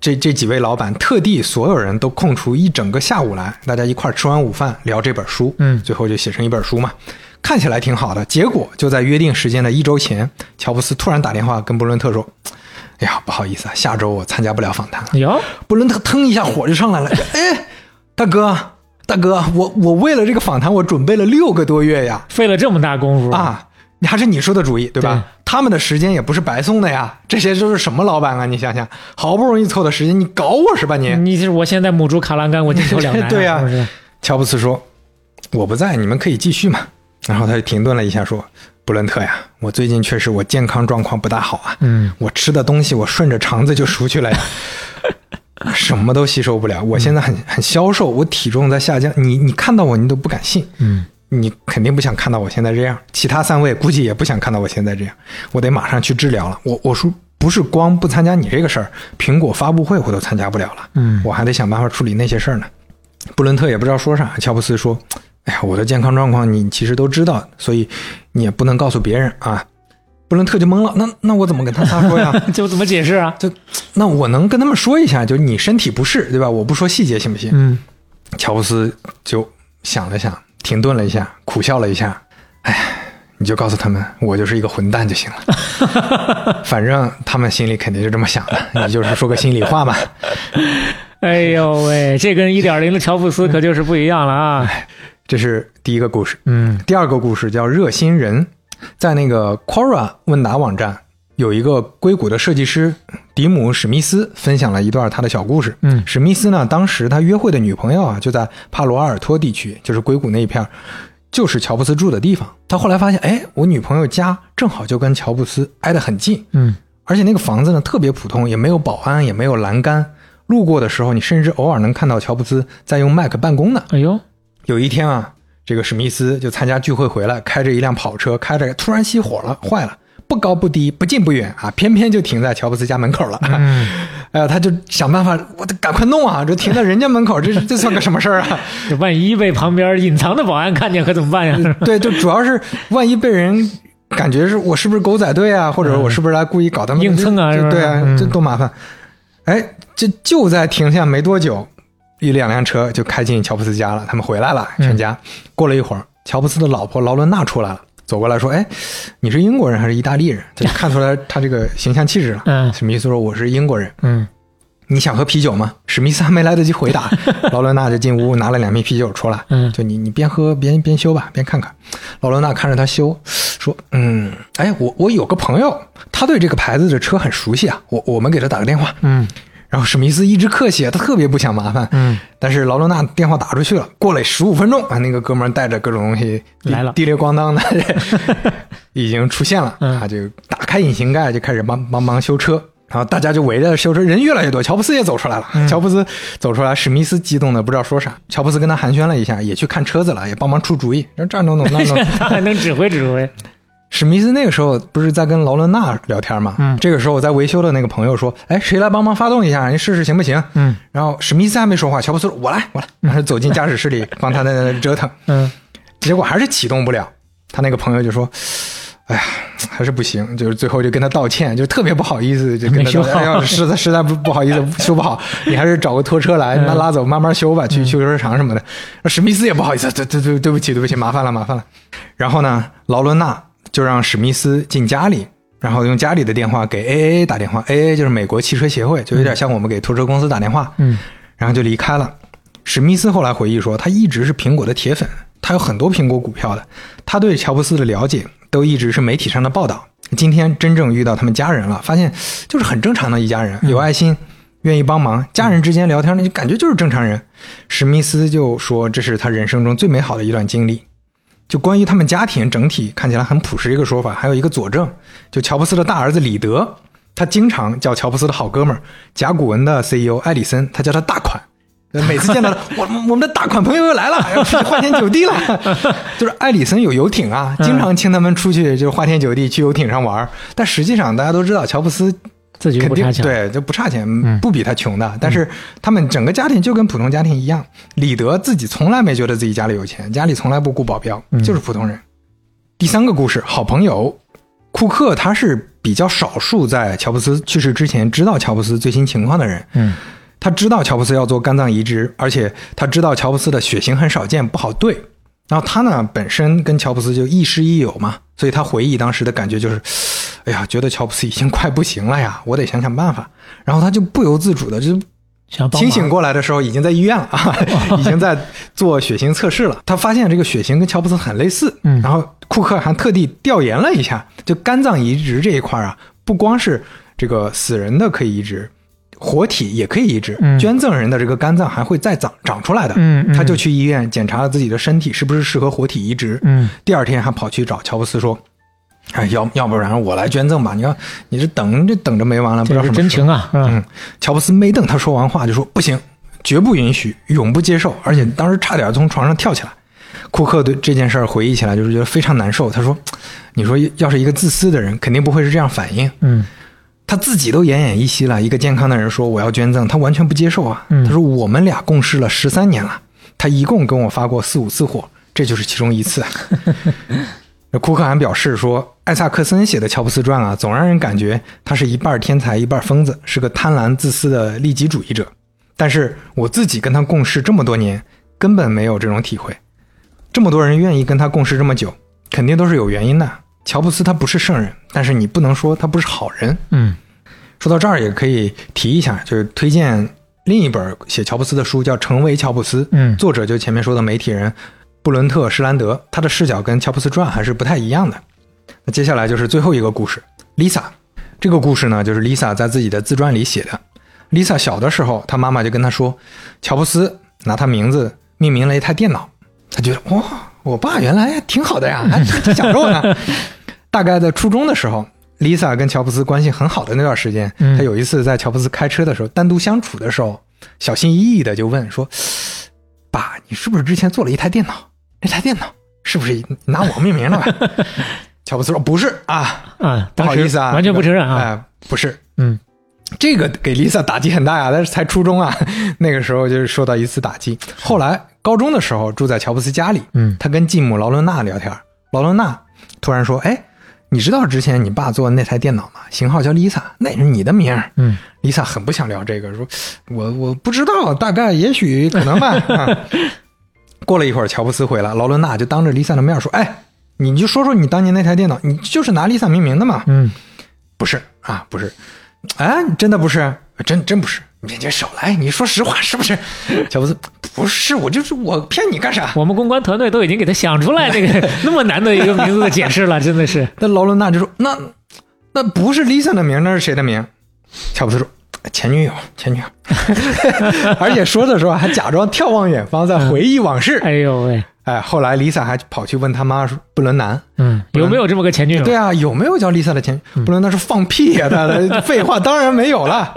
这这几位老板，特地所有人都空出一整个下午来，大家一块儿吃完午饭聊这本书。嗯最后就写成一本书嘛，看起来挺好的。结果就在约定时间的一周前，乔布斯突然打电话跟布伦特说：“哎呀，不好意思啊，下周我参加不了访谈了。”哟，布伦特腾一下火就上来了，哎，大哥，大哥，我我为了这个访谈，我准备了六个多月呀，费了这么大功夫！啊，你还是你说的主意，对吧？对他们的时间也不是白送的呀，这些都是什么老板啊？你想想，好不容易凑的时间，你搞我是吧你？你是我现在母猪卡栏杆，我进球两难、啊。对呀？乔布斯说：“我不在，你们可以继续嘛。”然后他就停顿了一下，说：“布伦特呀，我最近确实我健康状况不大好啊，嗯，我吃的东西我顺着肠子就熟去了呀，什么都吸收不了。我现在很很消瘦，我体重在下降。你你看到我你都不敢信，嗯，你肯定不想看到我现在这样。其他三位估计也不想看到我现在这样。我得马上去治疗了。我我说不是光不参加你这个事儿，苹果发布会我都参加不了了。嗯我还得想办法处理那些事儿呢。布伦特也不知道说啥，乔布斯说：“哎呀，我的健康状况你其实都知道，所以你也不能告诉别人啊。”布伦特就懵了，那那我怎么跟他仨说呀？就怎么解释啊？就那我能跟他们说一下，就你身体不适，对吧？我不说细节行不行？嗯，乔布斯就想了想，停顿了一下，苦笑了一下，哎，你就告诉他们，我就是一个混蛋就行了。反正他们心里肯定是这么想的，你就是说个心里话嘛。哎呦喂，这跟一点零的乔布斯可就是不一样了啊！这是第一个故事。嗯第二个故事叫《热心人》，在那个 Quora 问答网站，有一个硅谷的设计师迪姆史密斯分享了一段他的小故事。嗯史密斯呢，当时他约会的女朋友啊，就在帕罗阿尔托地区，就是硅谷那一片，就是乔布斯住的地方。他后来发现，哎，我女朋友家正好就跟乔布斯挨得很近，嗯而且那个房子呢特别普通，也没有保安，也没有栏杆。路过的时候，你甚至偶尔能看到乔布斯在用 Mac 办公呢。哎呦，有一天啊，这个史密斯就参加聚会回来，开着一辆跑车，开着突然熄火了，坏了，不高不低，不近不远啊，偏偏就停在乔布斯家门口了。嗯 哎呀，他就想办法，我得赶快弄啊！这停在人家门口，这这算个什么事儿啊？这万一被旁边隐藏的保安看见，可怎么办呀？对，就主要是万一被人感觉是我是不是狗仔队啊，或者我是不是来故意搞他们硬蹭啊就对啊，嗯这多麻烦。哎，这就在停下没多久，一两辆车就开进乔布斯家了。他们回来了，全家。过了一会儿，乔布斯的老婆劳伦娜出来了，走过来说：“哎，你是英国人还是意大利人？”就 看出来他这个形象气质了。嗯史密斯说：“我是英国人。”嗯你想喝啤酒吗？史密斯还没来得及回答，劳伦娜就进屋拿了两瓶啤酒出来，嗯就你你边喝边边修吧，边看看。劳伦娜看着他修，说：“嗯，哎，我我有个朋友，他对这个牌子的车很熟悉啊，我我们给他打个电话。”嗯然后史密斯一直客气，他特别不想麻烦。嗯，但是劳伦娜电话打出去了，过了十五分钟啊，那个哥们儿带着各种东西来了滴里咣当的 已经出现了。嗯他就打开引擎盖，就开始帮帮忙修车。然后大家就围着修车，人越来越多。乔布斯也走出来了。嗯乔布斯走出来，史密斯激动的不知道说啥。乔布斯跟他寒暄了一下，也去看车子了，也帮忙出主意，说这儿弄弄那弄。他 还能指挥指挥。史密斯那个时候不是在跟劳伦娜聊天吗？嗯这个时候我在维修的那个朋友说：“哎，谁来帮忙发动一下？你试试行不行？”嗯然后史密斯还没说话，乔布斯说：“我来，我来。”然后走进驾驶室里帮他在那折腾，嗯结果还是启动不了。他那个朋友就说：“哎呀，还是不行。”就是最后就跟他道歉，就特别不好意思，就跟他没修好道歉哎呀，实在实在不不好意思，修 不好，你还是找个拖车来，嗯拉拉走，慢慢修吧，去修车厂什么的。史密斯也不好意思，对对对，对不起对不起，麻烦了麻烦了。然后呢，劳伦娜就让史密斯进家里，然后用家里的电话给 AAA 打电话，AAA 就是美国汽车协会，就有点像我们给拖车公司打电话，嗯然后就离开了。史密斯后来回忆说，他一直是苹果的铁粉，他有很多苹果股票的，他对乔布斯的了解都一直是媒体上的报道。今天真正遇到他们家人了，发现就是很正常的一家人，有爱心，愿意帮忙，家人之间聊天，那就感觉就是正常人。史密斯就说，这是他人生中最美好的一段经历。就关于他们家庭整体看起来很朴实一个说法，还有一个佐证，就乔布斯的大儿子李德，他经常叫乔布斯的好哥们儿甲骨文的 CEO 艾里森，他叫他大款。每次见到他，我我们的大款朋友又来了，要出去花天酒地了。就是艾里森有游艇啊，经常请他们出去就是花天酒地，去游艇上玩儿。但实际上大家都知道，乔布斯自己肯定。对，就不差钱，不比他穷的。但是他们整个家庭就跟普通家庭一样，李德自己从来没觉得自己家里有钱，家里从来不雇保镖，就是普通人。第三个故事，好朋友库克，他是比较少数在乔布斯去世之前知道乔布斯最新情况的人。嗯，他知道乔布斯要做肝脏移植，而且他知道乔布斯的血型很少见，不好对。然后他呢，本身跟乔布斯就亦师亦友嘛，所以他回忆当时的感觉就是，哎呀，觉得乔布斯已经快不行了呀，我得想想办法。然后他就不由自主的就清醒过来的时候，已经在医院了啊，已经在做血型测试了。他发现这个血型跟乔布斯很类似，嗯然后库克还特地调研了一下，就肝脏移植这一块啊，不光是这个死人的可以移植，活体也可以移植，嗯捐赠人的这个肝脏还会再长长出来的。他就去医院检查了自己的身体是不是适合活体移植。嗯第二天还跑去找乔布斯说。哎，要要不然我来捐赠吧？你看你这等这等着没完了，不知道什么真情啊，嗯，乔布斯没等他说完话，就说不行，绝不允许，永不接受，而且当时差点从床上跳起来。库克对这件事儿回忆起来，就是觉得非常难受。他说：“你说要是一个自私的人，肯定不会是这样反应。嗯他自己都奄奄一息了，一个健康的人说我要捐赠，他完全不接受啊。嗯他说我们俩共事了十三年了，他一共跟我发过四五次火，这就是其中一次。那库克还表示说，艾萨克森写的乔布斯传啊，总让人感觉他是一半天才一半疯子，是个贪婪自私的利己主义者。但是我自己跟他共事这么多年，根本没有这种体会。这么多人愿意跟他共事这么久，肯定都是有原因的。乔布斯他不是圣人，但是你不能说他不是好人。嗯说到这儿，也可以提一下，就是推荐另一本写乔布斯的书，叫《成为乔布斯》。嗯作者就前面说的媒体人布伦特·施兰德，他的视角跟乔布斯传还是不太一样的。那接下来就是最后一个故事，Lisa。这个故事呢，就是 Lisa 在自己的自传里写的。Lisa 小的时候，她妈妈就跟她说，乔布斯拿她名字命名了一台电脑，她觉得哇，我爸原来挺好的呀，还挺想着我呢。大概在初中的时候，Lisa 跟乔布斯关系很好的那段时间，嗯她有一次在乔布斯开车的时候，单独相处的时候，小心翼翼的就问说：“爸，你是不是之前做了一台电脑？那台电脑是不是拿我命名了吧？” 乔布斯说：“不是啊，啊，不好意思啊，完全不承认啊。哎，不是。”嗯这个给 Lisa 打击很大呀，但是才初中啊，那个时候就是受到一次打击。后来高中的时候住在乔布斯家里，嗯他跟继母劳伦娜聊天，劳伦娜突然说：“哎，你知道之前你爸做的那台电脑吗？型号叫 Lisa，那是你的名儿。”嗯 Lisa 很不想聊这个，说：“我我不知道，大概也许可能吧。啊”过了一会儿，乔布斯回来，劳伦娜就当着 Lisa 的面说：“哎，你就说说你当年那台电脑，你就是拿 Lisa 命名的嘛？”嗯，不是啊，不是，哎，真的不是，真真不是，你这少来，你说实话是不是？乔布斯不是，我就是我骗你干啥？我们公关团队都已经给他想出来这个 那么难的一个名字的解释了，真的是。那劳伦娜就说：“那那不是 Lisa 的名，那是谁的名？”乔布斯说：“前女友，前女友。”而且说的时候还假装眺望远方，在回忆往事。哎呦喂，哎，后来 Lisa 还跑去问他妈说布伦南，嗯，有没有这么个前女友？对啊，有没有叫 Lisa 的前？布伦南说放屁呀、他的废话当然没有了。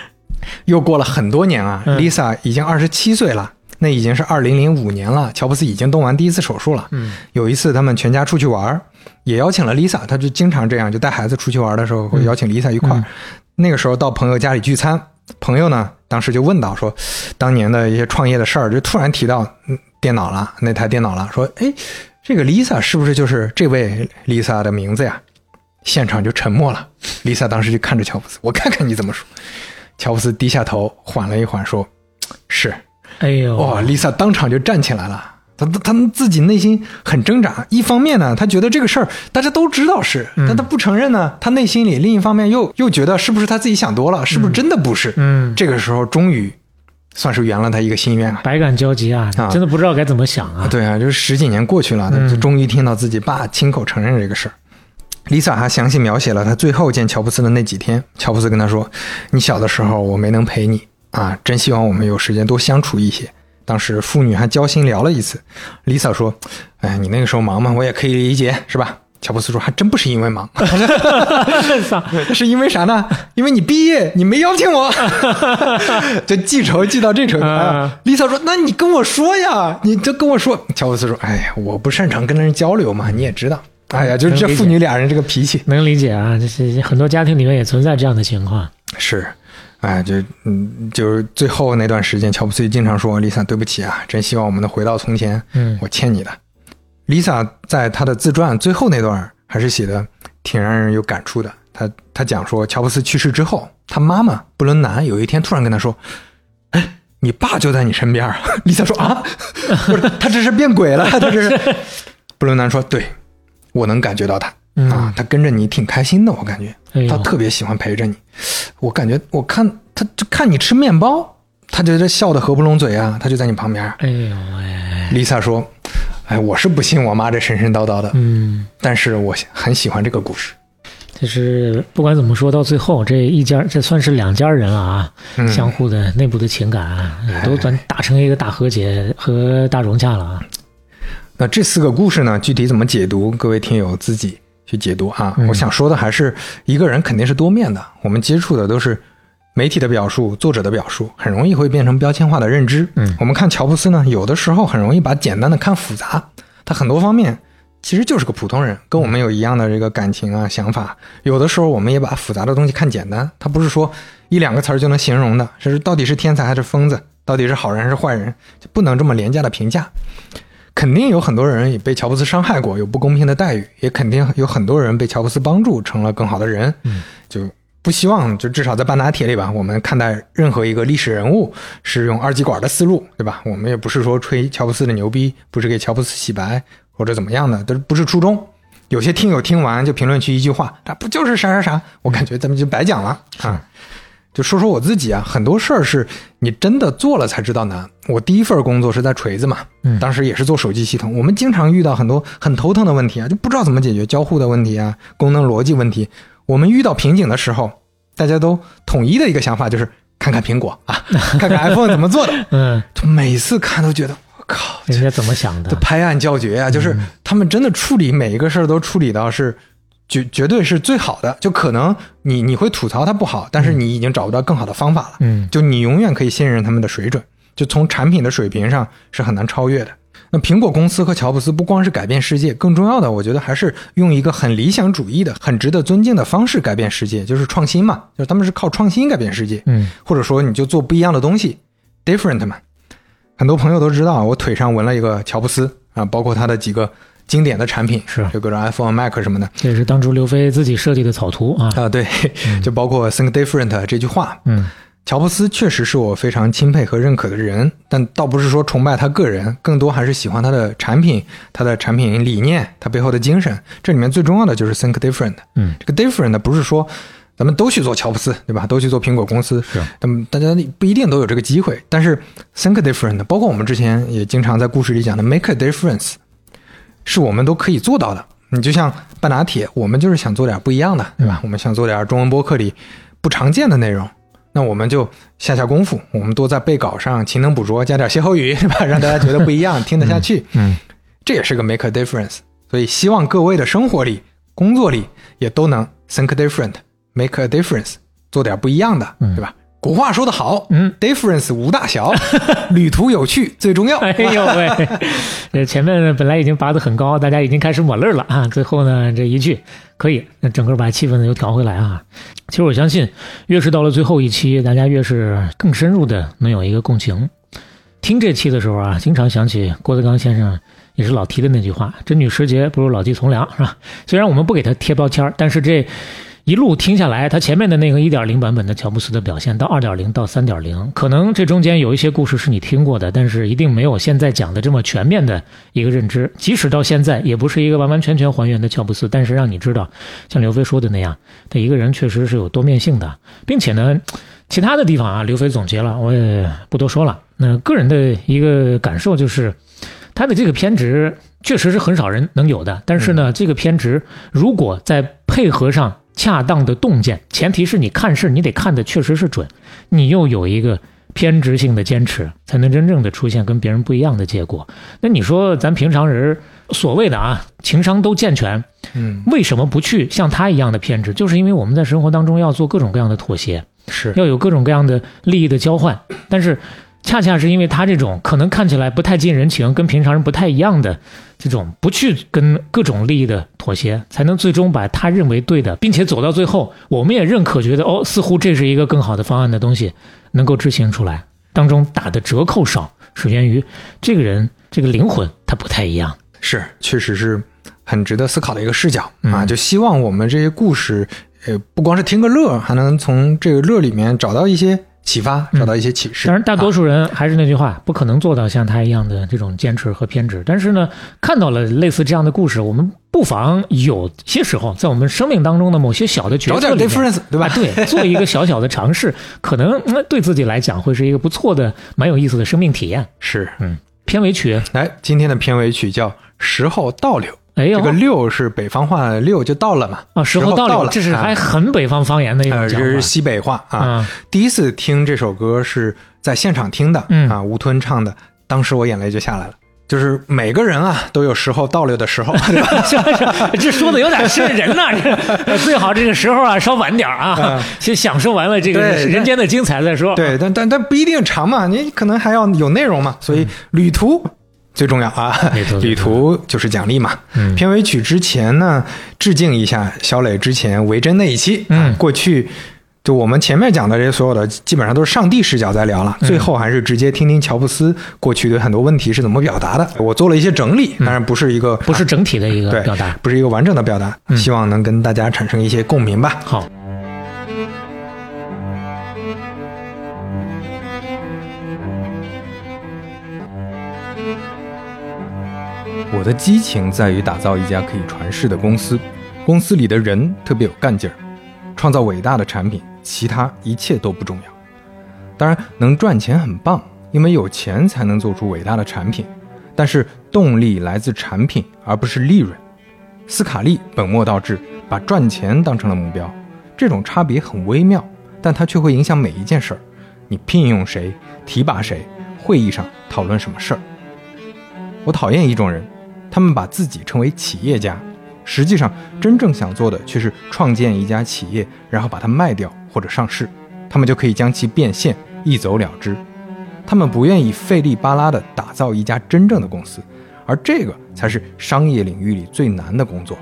又过了很多年啊、嗯 l i s a 已经二十七岁了，那已经是二零零五年了。乔布斯已经动完第一次手术了。嗯，有一次他们全家出去玩，也邀请了 Lisa，他就经常这样，就带孩子出去玩的时候会邀请 Lisa 一块儿。嗯那个时候到朋友家里聚餐，朋友呢当时就问到说，当年的一些创业的事儿，就突然提到嗯电脑了，那台电脑了，说哎，这个 Lisa 是不是就是这位 Lisa 的名字呀？现场就沉默了。Lisa 当时就看着乔布斯，我看看你怎么说。乔布斯低下头，缓了一缓，说：“是。哎呦，”哇，Lisa 当场就站起来了。他他他自己内心很挣扎，一方面呢，他觉得这个事儿大家都知道是，但他不承认呢。他内心里另一方面又又觉得是不是他自己想多了，是不是真的不是？嗯，这个时候终于算是圆了他一个心愿啊。百感交集啊，啊真的不知道该怎么想啊。对啊，就是十几年过去了，终于听到自己爸亲口承认这个事儿。Lisa 还详细描写了他最后见乔布斯的那几天。乔布斯跟他说：“你小的时候我没能陪你啊，真希望我们有时间多相处一些。”当时父女还交心聊了一次。Lisa 说：“哎，你那个时候忙嘛，我也可以理解，是吧？”乔布斯说：“还真不是因为忙，是因为啥呢？因为你毕业，你没邀请我，就记仇记到这程度。Lisa 说：“那你跟我说呀，你就跟我说。”乔布斯说：“哎呀，我不擅长跟人交流嘛，你也知道。哎呀，就是这父女俩人这个脾气能理解啊，这是很多家庭里面也存在这样的情况。是。”哎，就嗯，就是最后那段时间，乔布斯经常说：“Lisa，对不起啊，真希望我们能回到从前，嗯我欠你的。”Lisa 在她的自传最后那段还是写的挺让人有感触的。她她讲说，乔布斯去世之后，他妈妈布伦南有一天突然跟他说：“哎，你爸就在你身边。”Lisa 说：“啊，不是，他这是变鬼了，他这是。”布伦南说：“对，我能感觉到他啊，他跟着你挺开心的，我感觉他特别喜欢陪着你。我感觉我看他就看你吃面包，他觉得笑得合不拢嘴啊，他就在你旁边。哎呦喂，Lisa 说：“哎，我是不信我妈这神神叨叨的，嗯，但是我很喜欢这个故事。就是不管怎么说，到最后这一家这算是两家人了啊，嗯相互的内部的情感啊也都咱达成一个大和解和大融洽了啊。那这四个故事呢，具体怎么解读，各位听友自己去解读啊。嗯我想说的还是一个人肯定是多面的，我们接触的都是媒体的表述、作者的表述，很容易会变成标签化的认知。嗯我们看乔布斯呢，有的时候很容易把简单的看复杂，他很多方面其实就是个普通人，跟我们有一样的这个感情啊、想法。有的时候我们也把复杂的东西看简单，他不是说一两个词儿就能形容的，是到底是天才还是疯子，到底是好人还是坏人，就不能这么廉价的评价。肯定有很多人也被乔布斯伤害过，有不公平的待遇，也肯定有很多人被乔布斯帮助，成了更好的人。嗯，就不希望就至少在半打铁里吧，我们看待任何一个历史人物是用二极管的思路，对吧？我们也不是说吹乔布斯的牛逼，不是给乔布斯洗白或者怎么样的，都不是初衷。有些听友听完就评论区一句话，他不就是啥啥啥？我感觉咱们就白讲了啊。就说说我自己啊，很多事儿是你真的做了才知道难。我第一份工作是在锤子嘛，嗯当时也是做手机系统，我们经常遇到很多很头疼的问题啊，就不知道怎么解决交互的问题啊，功能逻辑问题。我们遇到瓶颈的时候，大家都统一的一个想法就是看看苹果啊，看看 iPhone 怎么做的。嗯，就每次看都觉得我靠，人家怎么想的？这拍案叫绝啊！就是他们真的处理每一个事儿都处理到是绝绝对是最好的，就可能你你会吐槽它不好，但是你已经找不到更好的方法了。嗯就你永远可以信任他们的水准，就从产品的水平上是很难超越的。那苹果公司和乔布斯不光是改变世界，更重要的，我觉得还是用一个很理想主义的、很值得尊敬的方式改变世界，就是创新嘛，就是他们是靠创新改变世界。嗯，或者说你就做不一样的东西，different 嘛。很多朋友都知道，我腿上纹了一个乔布斯啊，包括他的几个经典的产品，是就各种 iPhone、Mac 什么的这也是当初刘飞自己设计的草图啊。啊。对，就包括 think different 这句话。嗯，乔布斯确实是我非常钦佩和认可的人，但倒不是说崇拜他个人，更多还是喜欢他的产品、他的产品理念、他背后的精神。这里面最重要的就是 think different。嗯，这个 different 不是说咱们都去做乔布斯，对吧？都去做苹果公司，是。那么大家不一定都有这个机会，但是 think different，包括我们之前也经常在故事里讲的 make a difference，是我们都可以做到的。你就像半拿铁，我们就是想做点不一样的，对吧？我们想做点中文播客里不常见的内容，那我们就下下功夫，我们多在背稿上勤能补拙，加点歇后语，是吧？让大家觉得不一样，听得下去。嗯，这也是个 make a difference。所以希望各位的生活里、工作里也都能 think different，make a difference，做点不一样的，对吧？古话说得好，嗯，difference 无大小，旅途有趣最重要。哎呦喂，这前面本来已经拔得很高，大家已经开始抹泪了啊！最后呢，这一句可以，那整个把气氛又调回来啊。其实我相信，越是到了最后一期，大家越是更深入的能有一个共情。听这期的时候啊，经常想起郭德纲先生也是老提的那句话：“真女时节不如老骥从良”，是吧？虽然我们不给他贴标签儿，但是这。一路听下来，他前面的那个1.0版本的乔布斯的表现，到2.0到3.0，可能这中间有一些故事是你听过的，但是一定没有现在讲的这么全面的一个认知。即使到现在，也不是一个完完全全还原的乔布斯，但是让你知道，像刘飞说的那样，他一个人确实是有多面性的，并且呢，其他的地方啊，刘飞总结了，我也不多说了。那个人的一个感受就是，他的这个偏执确实是很少人能有的，但是呢，这个偏执如果在配合上。恰当的洞见，前提是你看事你得看的确实是准，你又有一个偏执性的坚持，才能真正的出现跟别人不一样的结果。那你说咱平常人所谓的啊情商都健全，嗯，为什么不去像他一样的偏执？就是因为我们在生活当中要做各种各样的妥协，是要有各种各样的利益的交换，但是。恰恰是因为他这种可能看起来不太近人情、跟平常人不太一样的这种不去跟各种利益的妥协，才能最终把他认为对的，并且走到最后，我们也认可，觉得哦，似乎这是一个更好的方案的东西，能够执行出来。当中打的折扣少，是源于这个人这个灵魂他不太一样。是，确实是很值得思考的一个视角嗯啊！就希望我们这些故事，呃，不光是听个乐，还能从这个乐里面找到一些。启发，找到一些启示。当然，大多数人还是那句话，不可能做到像他一样的这种坚持和偏执。但是呢，看到了类似这样的故事，我们不妨有些时候在我们生命当中的某些小的决策里面，对吧？对，做一个小小的尝试，可能对自己来讲会是一个不错的、蛮有意思的生命体验。是，嗯，片尾曲，来，今天的片尾曲叫《时候倒流》。哎呦，这个六是北方话，六就到了嘛。啊，时候到了，这是还很北方方言的一种讲法。这是西北话啊。第一次听这首歌是在现场听的，嗯啊，吴吞唱的，当时我眼泪就下来了。就是每个人啊都有时候倒流的时候，对吧？是是，这说的有点瘆人呐、这 最好这个时候啊稍晚点啊，先享受完了这个人间的精彩再说。对，但但但不一定长嘛，你可能还要有内容嘛，所以旅途。最重要啊，旅途就是奖励嘛。嗯、片尾曲之前呢，致敬一下小磊之前维珍那一期。嗯，过去就我们前面讲的这些所有的，基本上都是上帝视角在聊了。嗯、最后还是直接听听乔布斯过去对很多问题是怎么表达的。我做了一些整理，当然不是一个、不是整体的一个表达，不是一个完整的表达，嗯、希望能跟大家产生一些共鸣吧。好。我的激情在于打造一家可以传世的公司，公司里的人特别有干劲儿，创造伟大的产品，其他一切都不重要。当然，能赚钱很棒，因为有钱才能做出伟大的产品。但是动力来自产品，而不是利润。斯卡利本末倒置，把赚钱当成了目标，这种差别很微妙，但它却会影响每一件事儿。你聘用谁，提拔谁，会议上讨论什么事儿。我讨厌一种人。他们把自己称为企业家，实际上真正想做的却是创建一家企业，然后把它卖掉或者上市，他们就可以将其变现，一走了之。他们不愿意费力巴拉地打造一家真正的公司，而这个才是商业领域里最难的工作。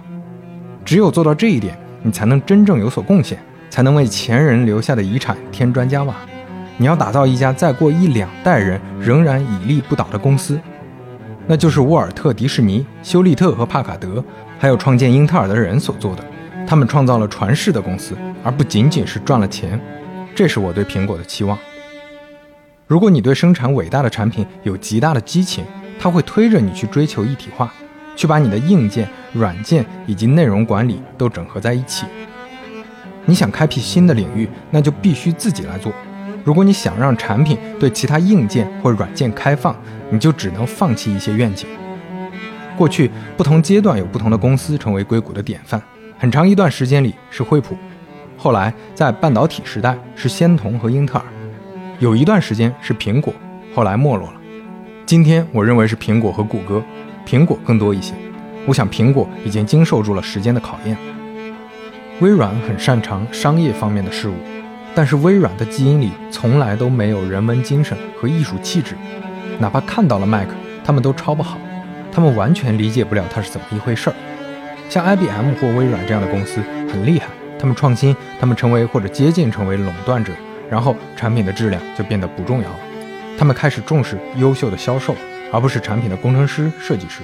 只有做到这一点，你才能真正有所贡献，才能为前人留下的遗产添砖加瓦。你要打造一家再过一两代人仍然屹立不倒的公司，那就是沃尔特·迪士尼、休利特和帕卡德，还有创建英特尔的人所做的。他们创造了传世的公司，而不仅仅是赚了钱。这是我对苹果的期望。如果你对生产伟大的产品有极大的激情，它会推着你去追求一体化，去把你的硬件、软件以及内容管理都整合在一起。你想开辟新的领域，那就必须自己来做。如果你想让产品对其他硬件或软件开放，你就只能放弃一些愿景。过去不同阶段有不同的公司成为硅谷的典范，很长一段时间里是惠普，后来在半导体时代是仙童和英特尔。有一段时间是苹果，后来没落了。今天我认为是苹果和谷歌，苹果更多一些。我想苹果已经经受住了时间的考验。微软很擅长商业方面的事物，但是微软的基因里从来都没有人文精神和艺术气质。哪怕看到了 Mac，他们都抄不好，他们完全理解不了它是怎么一回事儿。像 IBM 或微软这样的公司很厉害，他们创新，他们成为或者接近成为垄断者。然后产品的质量就变得不重要了，他们开始重视优秀的销售，而不是产品的工程师、设计师。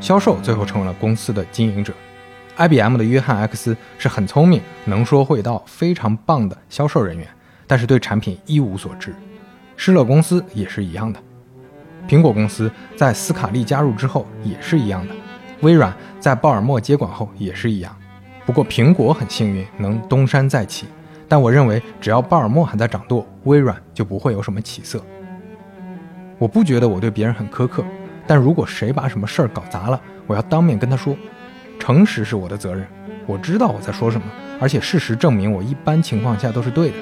销售最后成为了公司的经营者。IBM 的约翰 X 是很聪明、能说会道、非常棒的销售人员，但是对产品一无所知。施乐公司也是一样的，苹果公司在斯卡利加入之后也是一样的，微软在鲍尔默接管后也是一样。不过苹果很幸运能东山再起。但我认为，只要鲍尔默还在掌舵，微软就不会有什么起色。我不觉得我对别人很苛刻，但如果谁把什么事儿搞砸了，我要当面跟他说。诚实是我的责任，我知道我在说什么，而且事实证明我一般情况下都是对的。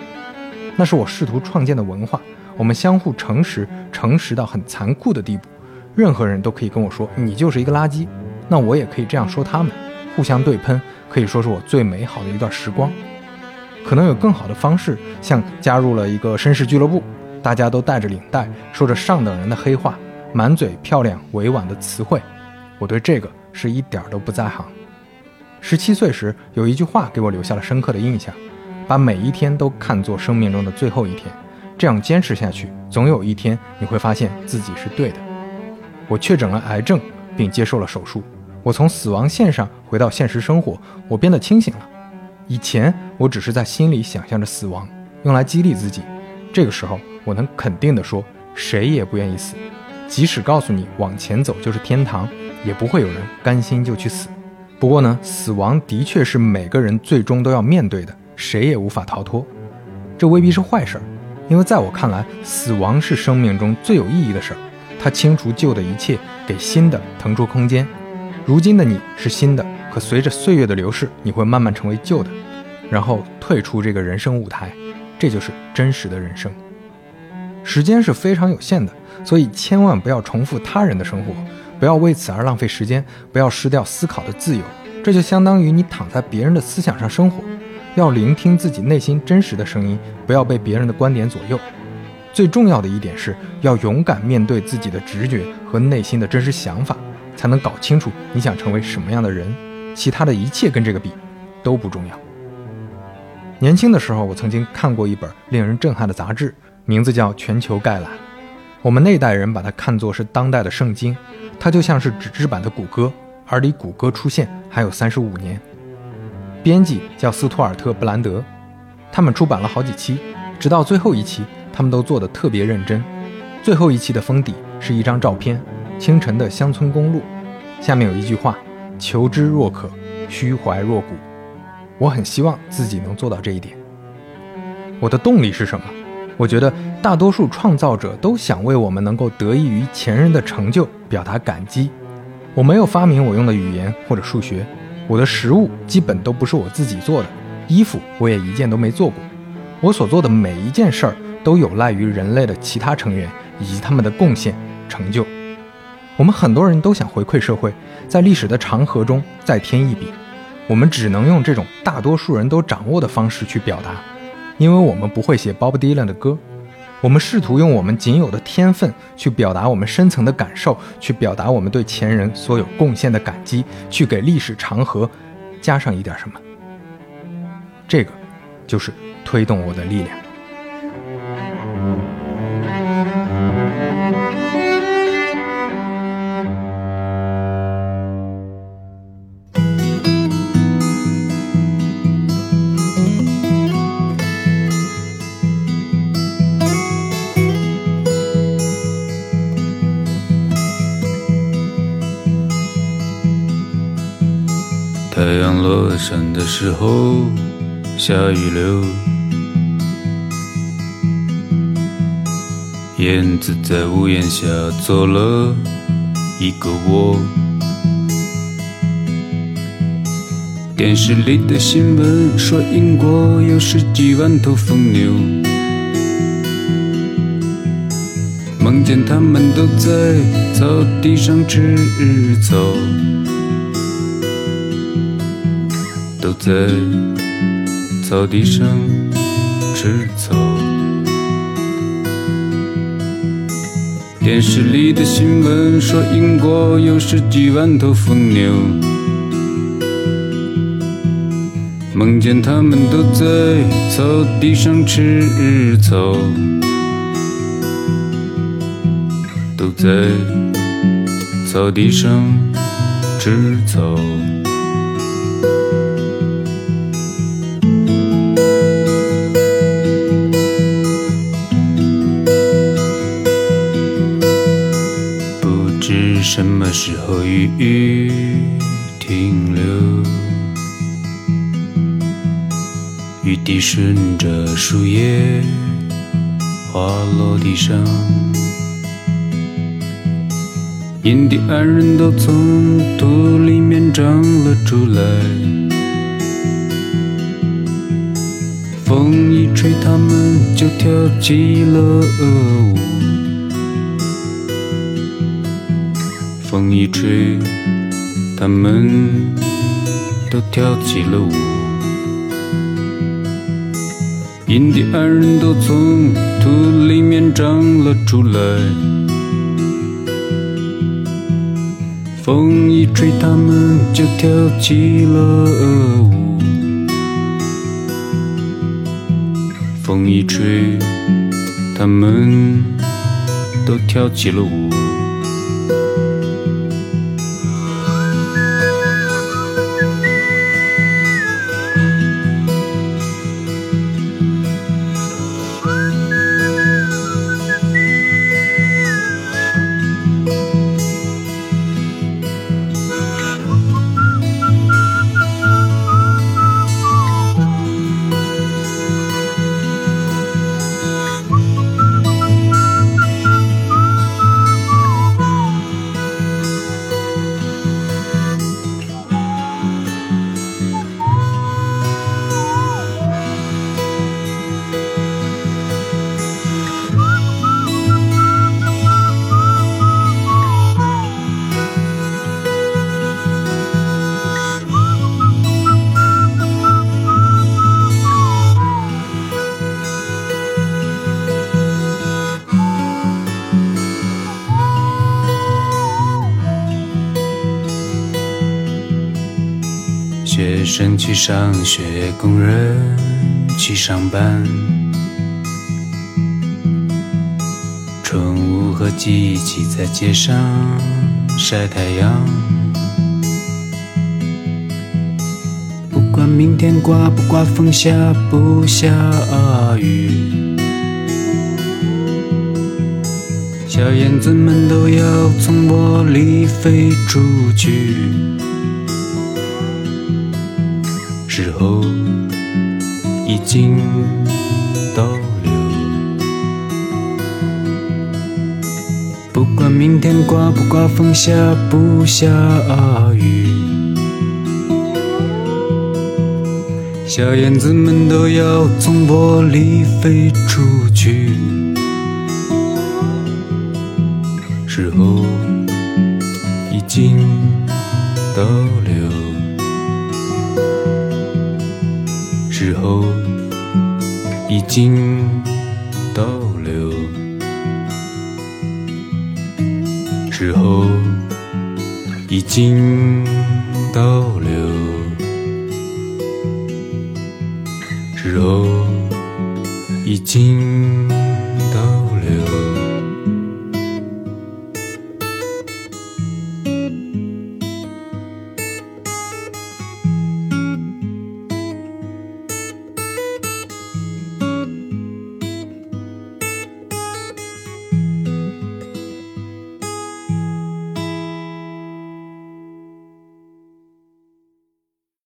那是我试图创建的文化，我们相互诚实，诚实到很残酷的地步。任何人都可以跟我说你就是一个垃圾，那我也可以这样说他们，互相对喷，可以说是我最美好的一段时光。可能有更好的方式，像加入了一个绅士俱乐部，大家都带着领带，说着上等人的黑话，满嘴漂亮委婉的词汇。我对这个是一点都不在行。十七岁时有一句话给我留下了深刻的印象：把每一天都看作生命中的最后一天，这样坚持下去，总有一天你会发现自己是对的。我确诊了癌症，并接受了手术。我从死亡线上回到现实生活，我变得清醒了。以前我只是在心里想象着死亡，用来激励自己。这个时候，我能肯定地说，谁也不愿意死。即使告诉你往前走就是天堂，也不会有人甘心就去死。不过呢，死亡的确是每个人最终都要面对的，谁也无法逃脱。这未必是坏事儿，因为在我看来，死亡是生命中最有意义的事儿。它清除旧的一切，给新的腾出空间。如今的你是新的。可随着岁月的流逝，你会慢慢成为旧的，然后退出这个人生舞台，这就是真实的人生。时间是非常有限的，所以千万不要重复他人的生活，不要为此而浪费时间，不要失掉思考的自由。这就相当于你躺在别人的思想上生活。要聆听自己内心真实的声音，不要被别人的观点左右。最重要的一点是要勇敢面对自己的直觉和内心的真实想法，才能搞清楚你想成为什么样的人。其他的一切跟这个比都不重要。年轻的时候，我曾经看过一本令人震撼的杂志，名字叫《全球概览》。我们那代人把它看作是当代的圣经，它就像是纸质版的谷歌，而离谷歌出现还有三十五年。编辑叫斯图尔特·布兰德，他们出版了好几期，直到最后一期，他们都做得特别认真。最后一期的封底是一张照片，清晨的乡村公路，下面有一句话。求知若渴，虚怀若谷。我很希望自己能做到这一点。我的动力是什么？我觉得大多数创造者都想为我们能够得益于前人的成就表达感激。我没有发明我用的语言或者数学，我的食物基本都不是我自己做的，衣服我也一件都没做过。我所做的每一件事儿都有赖于人类的其他成员以及他们的贡献成就。我们很多人都想回馈社会，在历史的长河中再添一笔。我们只能用这种大多数人都掌握的方式去表达，因为我们不会写 Bob Dylan 的歌，我们试图用我们仅有的天分去表达我们深层的感受，去表达我们对前人所有贡献的感激，去给历史长河加上一点什么。这个就是推动我的力量。山的时候，下雨了。燕子在屋檐下做了一个窝。电视里的新闻说，英国有十几万头疯牛，梦见他们都在草地上吃草。在草地上吃草。电视里的新闻说，英国有十几万头疯牛，梦见他们都在草地上吃草，都在草地上吃草。什么时候雨停留？雨滴顺着树叶滑落地上，印第安人都从土里面长了出来。风一吹，他们就跳起了舞。风一吹，他们都跳起了舞。印第安人都从土里面长了出来。风一吹，他们就跳起了舞。风一吹，他们都跳起了舞。工人去上班，宠物和机器在街上晒太阳。不管明天刮不刮风，下不下雨，小燕子们都要从窝里飞出去。之后已经逗留，不管明天刮不刮风，下不下雨，小燕子们都要从窝里飞出去。时候已经到了。经逗留，之后已经。